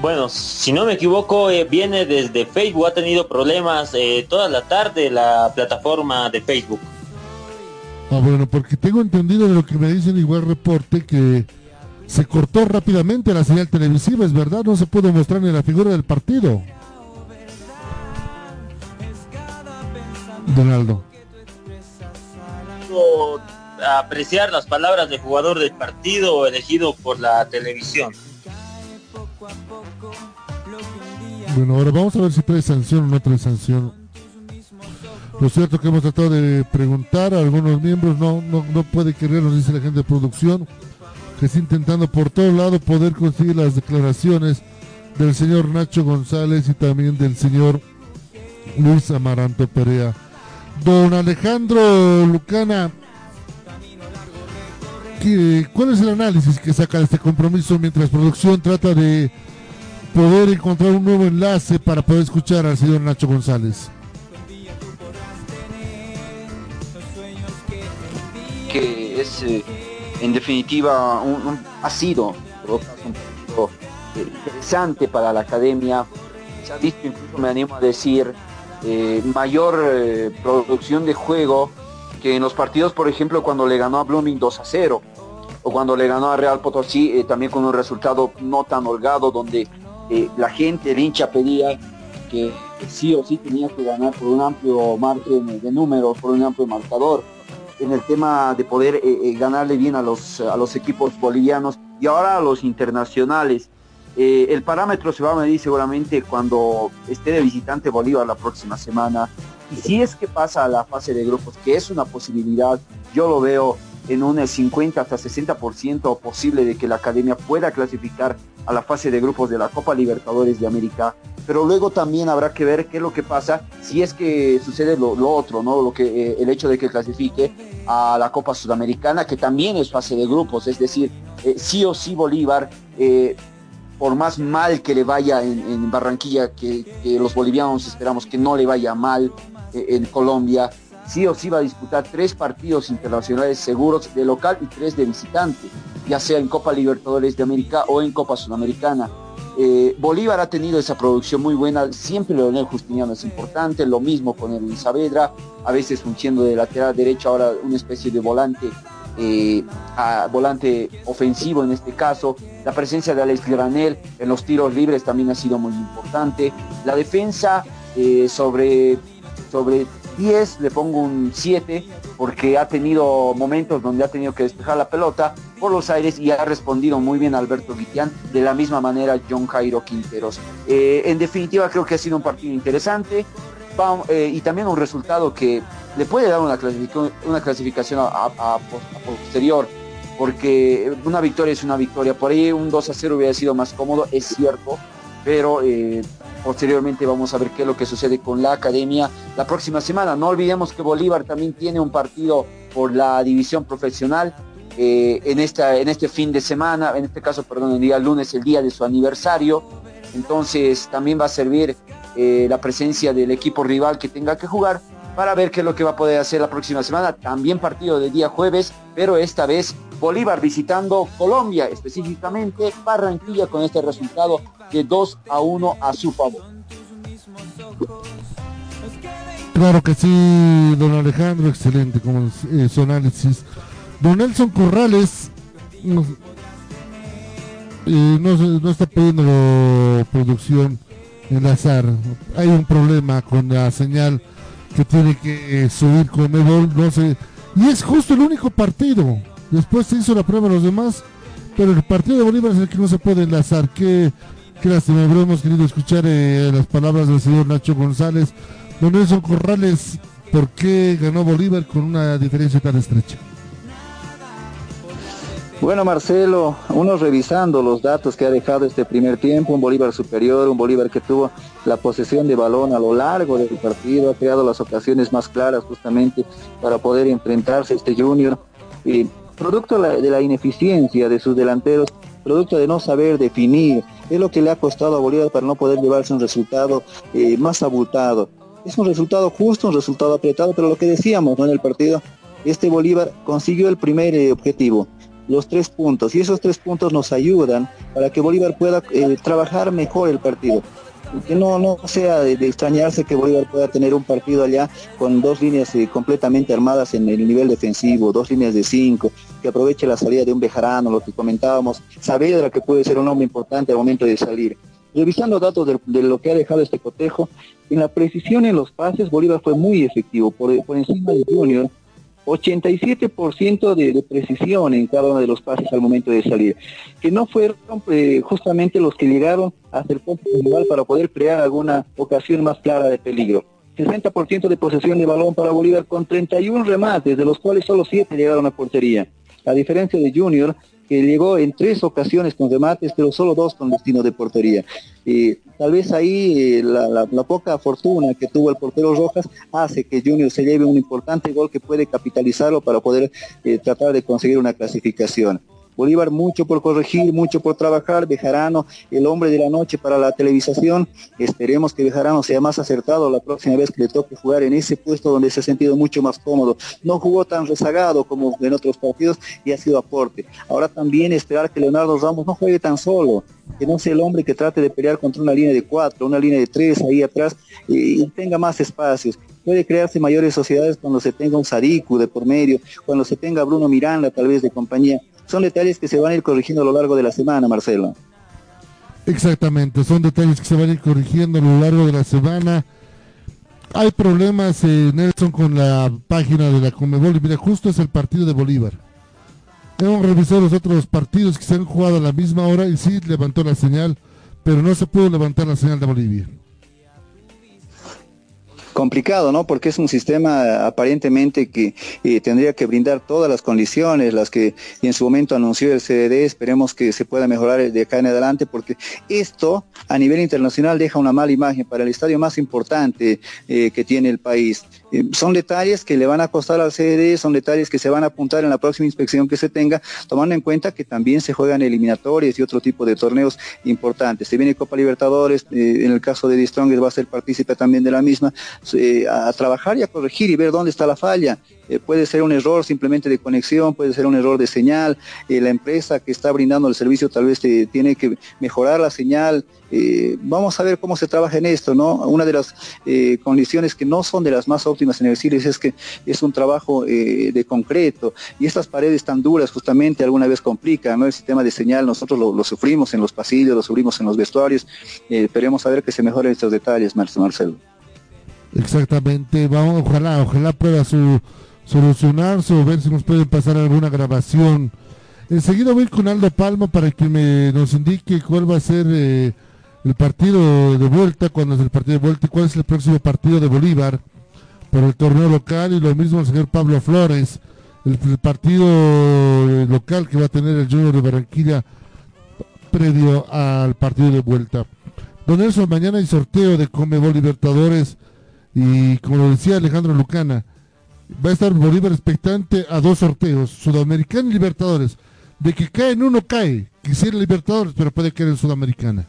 bueno, si no me equivoco, eh, viene desde Facebook. Ha tenido problemas eh, toda la tarde la plataforma de Facebook. Ah, bueno, porque tengo entendido de lo que me dicen igual reporte que se cortó rápidamente la señal televisiva, es verdad, no se pudo mostrar ni la figura del partido. Donaldo apreciar las palabras del jugador del partido elegido por la televisión. Bueno, ahora vamos a ver si trae sanción o no trae sanción. Lo cierto que hemos tratado de preguntar a algunos miembros, no, no, no puede querer, nos dice la gente de producción, que está intentando por todo lado poder conseguir las declaraciones del señor Nacho González y también del señor Luis Amaranto Perea. Don Alejandro Lucana, ¿cuál es el análisis que saca de este compromiso mientras producción trata de poder encontrar un nuevo enlace para poder escuchar al señor Nacho González? Que es, eh, en definitiva, un, ha sido un poco eh, interesante para la academia. Se ha visto, incluso me animo a decir, eh, mayor producción de juego que en los partidos, por ejemplo, cuando le ganó a Blooming 2 a 0, o cuando le ganó a Real Potosí, también con un resultado no tan holgado, donde la gente, el hincha pedía que sí o sí tenía que ganar por un amplio margen de números, por un amplio marcador, en el tema de poder eh, ganarle bien a los, a los equipos bolivianos y ahora a los internacionales. el parámetro se va a medir seguramente cuando esté de visitante Bolívar la próxima semana y si es que pasa a la fase de grupos, que es una posibilidad, yo lo veo en un 50 hasta 60% posible de que la academia pueda clasificar a la fase de grupos de la Copa Libertadores de América. Pero luego también habrá que ver qué es lo que pasa si es que sucede lo, otro, ¿no? Lo que, eh, el hecho de que clasifique a la Copa Sudamericana, que también es fase de grupos, es decir, eh, sí o sí Bolívar, eh, por más mal que le vaya en, Barranquilla, que, los bolivianos esperamos que no le vaya mal, en Colombia, sí o sí va a disputar tres partidos internacionales seguros de local y tres de visitante, ya sea en Copa Libertadores de América o en Copa Sudamericana. Eh, Bolívar ha tenido esa producción muy buena, siempre Leonel Justiniano es importante, lo mismo con el Saavedra, a veces fungiendo de lateral derecho, ahora una especie de volante, eh, volante ofensivo en este caso. La presencia de Alex Granel en los tiros libres también ha sido muy importante. La defensa eh, sobre sobre 10 le pongo un 7 porque ha tenido momentos donde ha tenido que despejar la pelota por los aires y ha respondido muy bien Alberto Guitián, de la misma manera John Jairo Quinteros. Eh, en definitiva creo que ha sido un partido interesante eh, y también un resultado que le puede dar una, clasificación, una clasificación a, posterior porque una victoria es una victoria. Por ahí un 2 a 0 hubiera sido más cómodo, es cierto, pero eh, posteriormente vamos a ver qué es lo que sucede con la academia la próxima semana. No olvidemos que Bolívar también tiene un partido por la división profesional eh, en, esta, en este fin de semana, en este caso, perdón, el día lunes, el día de su aniversario. Entonces también va a servir eh, la presencia del equipo rival que tenga que jugar para ver qué es lo que va a poder hacer la próxima semana. También partido de día jueves, pero esta vez Bolívar visitando Colombia, específicamente Barranquilla con este resultado de 2 a 1 a su favor. Claro que sí, don Alejandro, excelente como su análisis. Don Nelson Corrales eh, no, está pudiendo producción enlazar. Hay un problema con la señal que tiene que eh, subir con Ebol, no sé. Y es justo el único partido. Después se hizo la prueba a los demás, pero el partido de Bolívar es el que no se puede enlazar. Qué, qué lástima, hemos querido escuchar eh, las palabras del señor Nacho González. Don Nelson Corrales, ¿por qué ganó Bolívar con una diferencia tan estrecha? Bueno, Marcelo, uno revisando los datos que ha dejado este primer tiempo, un Bolívar superior, un Bolívar que tuvo la posesión de balón a lo largo del partido, ha creado las ocasiones más claras justamente para poder enfrentarse a este Junior. Y producto de la ineficiencia de sus delanteros, producto de no saber definir, es lo que le ha costado a Bolívar para no poder llevarse un resultado eh, más abultado. Es un resultado justo, un resultado apretado, pero lo que decíamos en el partido, este Bolívar consiguió el primer eh, objetivo, los tres puntos. Y esos tres puntos nos ayudan para que Bolívar pueda eh, trabajar mejor el partido. Que no, no sea de, extrañarse que Bolívar pueda tener un partido allá con dos líneas completamente armadas en el nivel defensivo, dos líneas de cinco, que aproveche la salida de un Bejarano, lo que comentábamos, Saavedra que puede ser un hombre importante al momento de salir. Revisando datos de, lo que ha dejado este cotejo, en la precisión en los pases Bolívar fue muy efectivo, por, encima de Junior, 87% de, de, precisión en cada uno de los pases al momento de salir, que no fueron eh, justamente los que llegaron a hacer punto individual para poder crear alguna ocasión más clara de peligro. 60% de posesión de balón para Bolívar con 31 remates, de los cuales solo 7 llegaron a portería. A diferencia de Junior, que llegó en tres ocasiones con remates, pero solo dos con destino de portería. y tal vez ahí eh, la, poca fortuna que tuvo el portero Rojas hace que Junior se lleve un importante gol que puede capitalizarlo para poder eh, tratar de conseguir una clasificación. Bolívar mucho por corregir, mucho por trabajar, Bejarano, el hombre de la noche para la televisación, esperemos que Bejarano sea más acertado la próxima vez que le toque jugar en ese puesto donde se ha sentido mucho más cómodo. No jugó tan rezagado como en otros partidos y ha sido aporte. Ahora también esperar que Leonardo Ramos no juegue tan solo, que no sea el hombre que trate de pelear contra una línea de cuatro, una línea de tres ahí atrás y, tenga más espacios puede crearse mayores sociedades cuando se tenga un Sadiku de por medio, cuando se tenga Bruno Miranda tal vez de compañía son detalles que se van a ir corrigiendo a lo largo de la semana, Marcelo. Exactamente, son detalles que se van a ir corrigiendo a lo largo de la semana. Hay problemas, eh, Nelson, con la página de la Comebol. Mira, justo es el partido de Bolívar. Hemos revisado los otros partidos que se han jugado a la misma hora y sí levantó la señal, pero no se pudo levantar la señal de Bolivia complicado, ¿no? Porque es un sistema aparentemente que eh, tendría que brindar todas las condiciones, las que en su momento anunció el CDD, esperemos que se pueda mejorar de acá en adelante, porque esto a nivel internacional deja una mala imagen para el estadio más importante eh, que tiene el país. Eh, son detalles que le van a costar al CDD, son detalles que se van a apuntar en la próxima inspección que se tenga, tomando en cuenta que también se juegan eliminatorias y otro tipo de torneos importantes. Se viene Copa Libertadores, en el caso de The va a ser partícipe también de la misma, eh, a, trabajar y a corregir y ver dónde está la falla. Eh, puede ser un error simplemente de conexión, puede ser un error de señal. Eh, la empresa que está brindando el servicio tal vez tiene que mejorar la señal. Vamos a ver cómo se trabaja en esto, ¿no? Una de las condiciones que no son de las más óptimas en el CIRES es que es un trabajo de concreto y estas paredes tan duras justamente alguna vez complican, ¿no? El sistema de señal nosotros lo, sufrimos en los pasillos, lo sufrimos en los vestuarios. esperemos a ver que se mejoren estos detalles, Marcelo. Exactamente, vamos, ojalá, ojalá pueda su, solucionarse o ver si nos puede pasar alguna grabación. Enseguida voy con Aldo Palma para que me nos indique cuál va a ser eh, el partido de vuelta, cuándo es el partido de vuelta y cuál es el próximo partido de Bolívar por el torneo local y lo mismo el señor Pablo Flores, el, partido eh, local que va a tener el Junior de Barranquilla previo al partido de vuelta. Don Nelson, mañana hay sorteo de Comebol Libertadores y como lo decía Alejandro Lucana, va a estar Bolívar expectante a dos sorteos, Sudamericana y Libertadores. De que cae en uno cae, quisiera Libertadores, pero puede caer en Sudamericana.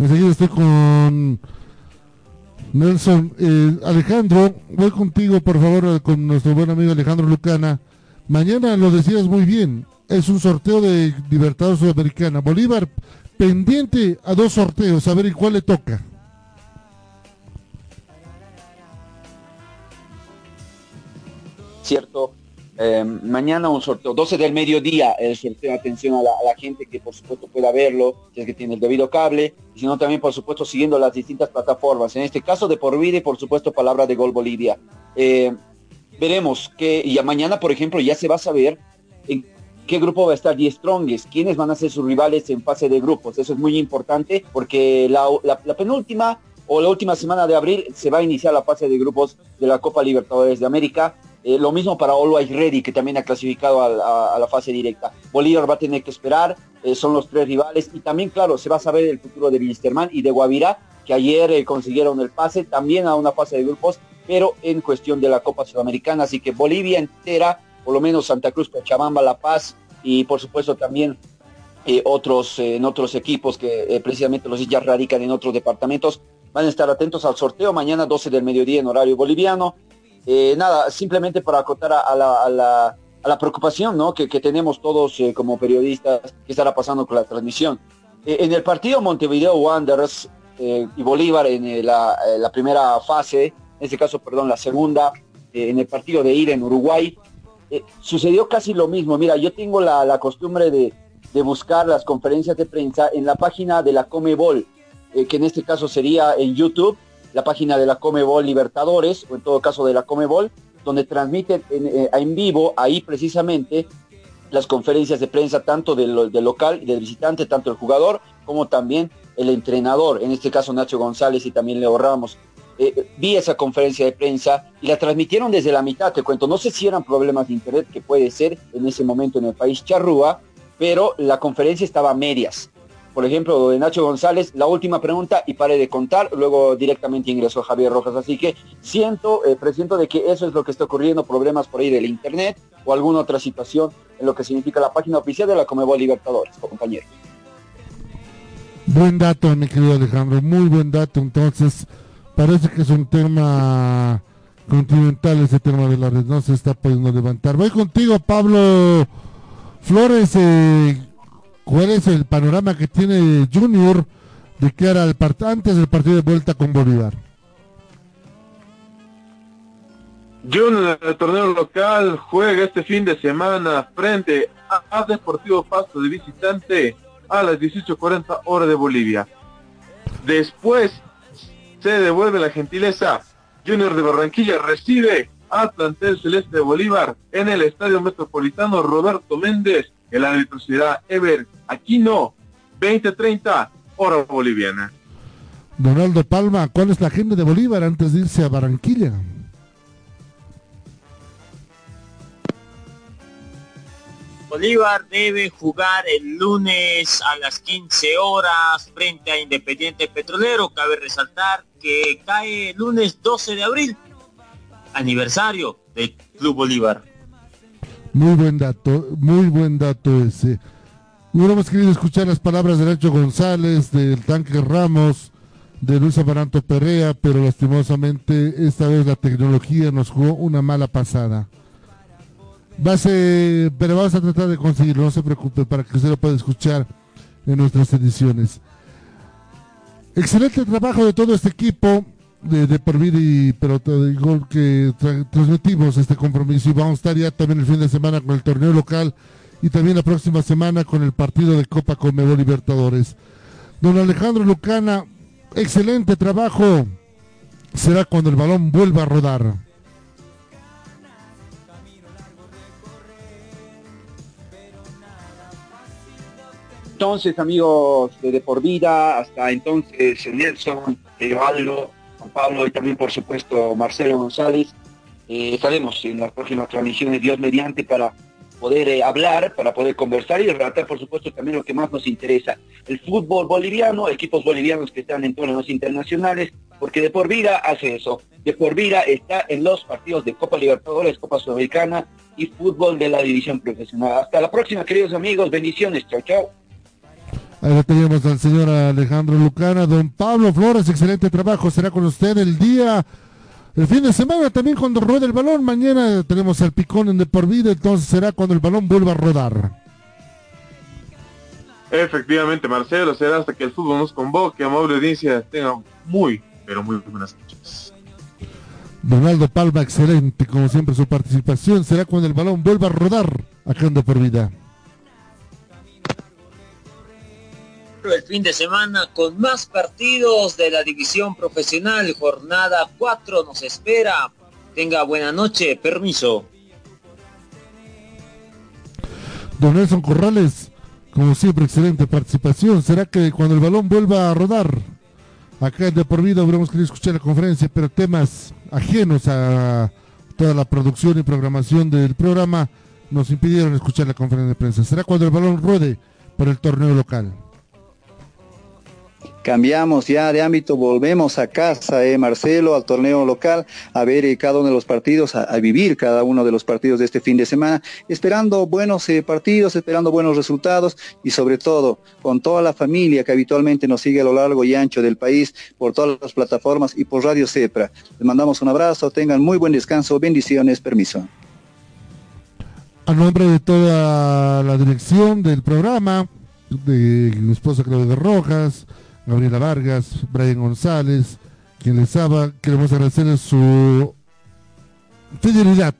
Enseguida estoy con Nelson. Eh, Alejandro, voy contigo, por favor, con nuestro buen amigo Alejandro Lucana. Mañana lo decías muy bien. Es un sorteo de Libertadores Sudamericana. Bolívar pendiente a dos sorteos, a ver en cuál le toca. Cierto, eh, mañana un sorteo, 12 del mediodía, el sorteo, atención a la, gente que por supuesto pueda verlo, que tiene el debido cable, sino también por supuesto siguiendo las distintas plataformas. En este caso de por vida y por supuesto palabra de Gol Bolivia. Eh, veremos que, y mañana por ejemplo ya se va a saber en qué grupo va a estar Die Strongest, quiénes van a ser sus rivales en fase de grupos. Eso es muy importante porque la penúltima o la última semana de abril se va a iniciar la fase de grupos de la Copa Libertadores de América eh, lo mismo para Always Ready, que también ha clasificado a, la fase directa. Bolívar va a tener que esperar, eh, son los tres rivales. Y también, claro, se va a saber el futuro de Wilstermann y de Guavirá, que ayer eh, consiguieron el pase también a una fase de grupos, pero en cuestión de la Copa Sudamericana. Así que Bolivia entera, por lo menos Santa Cruz, Cochabamba, La Paz y por supuesto también otros en otros equipos que precisamente los ya radican en otros departamentos van a estar atentos al sorteo mañana 12 del mediodía en horario boliviano eh, nada, simplemente para acotar a, la, preocupación ¿no? que, tenemos todos eh, como periodistas que estará pasando con la transmisión. Eh, en el partido Montevideo Wanderers y Bolívar en la, primera fase, en este caso, perdón, la segunda, en el partido de ida en Uruguay, sucedió casi lo mismo. Mira, yo tengo la, costumbre de, de, buscar las conferencias de prensa en la página de la Comebol, que en este caso sería en YouTube, la página de la Comebol Libertadores, o en todo caso de la Comebol, donde transmiten en, eh, en vivo ahí precisamente las conferencias de prensa tanto del, local y del visitante, tanto el jugador como también el entrenador, en este caso Nacho González y también Leo Ramos. Eh, vi esa conferencia de prensa y la transmitieron desde la mitad, te cuento, no sé si eran problemas de internet, que puede ser en ese momento en el país charrúa, pero la conferencia estaba a medias por ejemplo, de Nacho González, la última pregunta y pare de contar, luego directamente ingresó Javier Rojas. Así que siento, eh, presiento de que eso es lo que está ocurriendo, problemas por ahí del internet o alguna otra situación en lo que significa la página oficial de la Comebol Libertadores, compañero. Buen dato, mi querido Alejandro, muy buen dato. Entonces, parece que es un tema continental ese tema de la red, no se está pudiendo levantar. Voy contigo, Pablo Flores. Eh, ¿Cuál es el panorama que tiene Junior de cara al antes del partido de vuelta con Bolívar? Junior en el torneo local juega este fin de semana frente a, Deportivo Pasto de visitante a las 18.40 horas de Bolivia. Después se devuelve la gentileza. Junior de Barranquilla recibe al plantel celeste de Bolívar en el Estadio Metropolitano Roberto Méndez el árbitro será Ever Aquino, 2030, hora boliviana. Donaldo Palma, ¿cuál es la agenda de Bolívar antes de irse a Barranquilla? Bolívar debe jugar el lunes a las 15 horas frente a Independiente Petrolero. Cabe resaltar que cae el lunes 12 de abril, aniversario del Club Bolívar. Muy buen dato, muy buen dato ese. Hubiéramos querido escuchar las palabras de Nacho González, del Tanque Ramos, de Luis Amaranto Perea, pero lastimosamente esta vez la tecnología nos jugó una mala pasada. Va a ser, pero vamos a tratar de conseguirlo, no se preocupe, para que usted lo pueda escuchar en nuestras ediciones. Excelente trabajo de todo este equipo de, por vida y pero te digo que transmitimos este compromiso y vamos a estar ya también el fin de semana con el torneo local y también la próxima semana con el partido de Copa Conmebol Libertadores. Don Alejandro Lucana, excelente trabajo. Será cuando el balón vuelva a rodar. Entonces, amigos de, Por Vida, hasta entonces Nelson, Evaldo, Juan Pablo y también por supuesto Marcelo González. Eh, estaremos en las próximas transmisiones Dios mediante para poder eh, hablar, para poder conversar y relatar por supuesto también lo que más nos interesa, el fútbol boliviano, equipos bolivianos que están en torneos internacionales, porque de por vida hace eso, de por vida está en los partidos de Copa Libertadores, Copa Sudamericana y fútbol de la división profesional. Hasta la próxima queridos amigos, bendiciones, chao chao. Ahí tenemos al señor Alejandro Lucana. Don Pablo Flores, excelente trabajo. Será con usted el día, el fin de semana también cuando ruede el balón. Mañana tenemos al picón en de por vida, entonces será cuando el balón vuelva a rodar. Efectivamente, Marcelo, será hasta que el fútbol nos convoque. Amable audiencia, tenga muy, pero muy buenas noches. Donaldo Palma, excelente, como siempre su participación será cuando el balón vuelva a rodar acá en De por vida. El fin de semana con más partidos de la división profesional. Jornada 4 nos espera. Tenga buena noche, permiso. Don Nelson Corrales, como siempre, excelente participación. ¿Será que cuando el balón vuelva a rodar, acá De Por Vida hubiéramos querido escuchar la conferencia, pero temas ajenos a toda la producción y programación del programa nos impidieron escuchar la conferencia de prensa? ¿Será cuando el balón ruede por el torneo local? Cambiamos ya de ámbito, volvemos a casa, eh, Marcelo, al torneo local, a ver eh, cada uno de los partidos, a, vivir cada uno de los partidos de este fin de semana, esperando buenos eh, partidos, esperando buenos resultados y sobre todo con toda la familia que habitualmente nos sigue a lo largo y ancho del país, por todas las plataformas y por Radio Cepra. Les mandamos un abrazo, tengan muy buen descanso, bendiciones, permiso. A nombre de toda la dirección del programa, de mi esposa Claudia Rojas, Gabriela Vargas, Brian González, quien les habla. Queremos agradecerles su fidelidad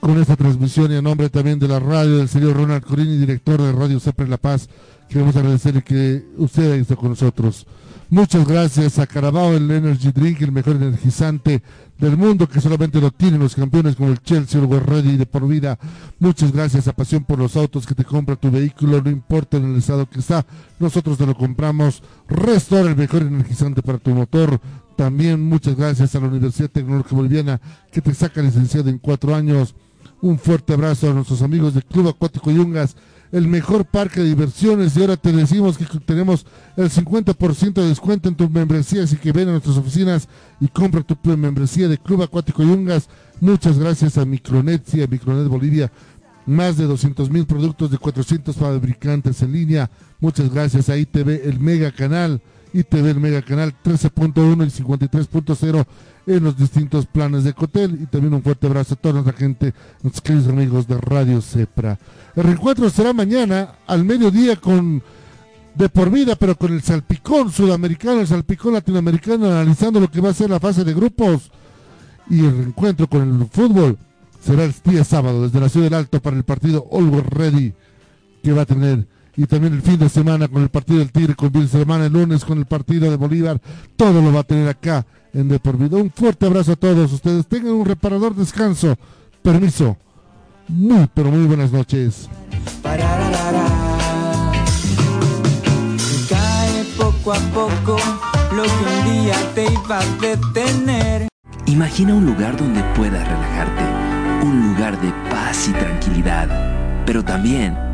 con esta transmisión y a nombre también de la radio del señor Ronald Corini, director de Radio Siempre La Paz. Queremos agradecerle que usted esté con nosotros. Muchas gracias a Carabao, el Energy Drink, el mejor energizante del mundo que solamente lo tienen los campeones como el Chelsea, el Ready de por vida. Muchas gracias a Pasión por los Autos que te compra tu vehículo, no importa en el estado que está, nosotros te lo compramos. Restore el mejor energizante para tu motor. También muchas gracias a la Universidad Tecnológica Boliviana que te saca licenciado en cuatro años. Un fuerte abrazo a nuestros amigos del Club Acuático Yungas el mejor parque de diversiones y ahora te decimos que tenemos el 50% de descuento en tu membresía, así que ven a nuestras oficinas y compra tu membresía de Club Acuático Yungas. Muchas gracias a Micronet y a Micronet Bolivia. Más de 200 mil productos de 400 fabricantes en línea. Muchas gracias a ITV, el mega canal. ITV, el mega canal 13.1 y 53.0 en los distintos planes de Cotel y también un fuerte abrazo a toda nuestra gente, nuestros queridos amigos de Radio Cepra. El reencuentro será mañana al mediodía con de por vida, pero con el salpicón sudamericano, el salpicón latinoamericano, analizando lo que va a ser la fase de grupos y el reencuentro con el fútbol será el día sábado desde la Ciudad del Alto para el partido Always Ready que va a tener y también el fin de semana con el partido del Tigre, con semana el lunes con el partido de Bolívar, todo lo va a tener acá en De Por Vida. Un fuerte abrazo a todos ustedes, tengan un reparador descanso, permiso, muy pero muy buenas noches. Cae poco a poco lo que un día te iba a detener. Imagina un lugar donde puedas relajarte, un lugar de paz y tranquilidad, pero también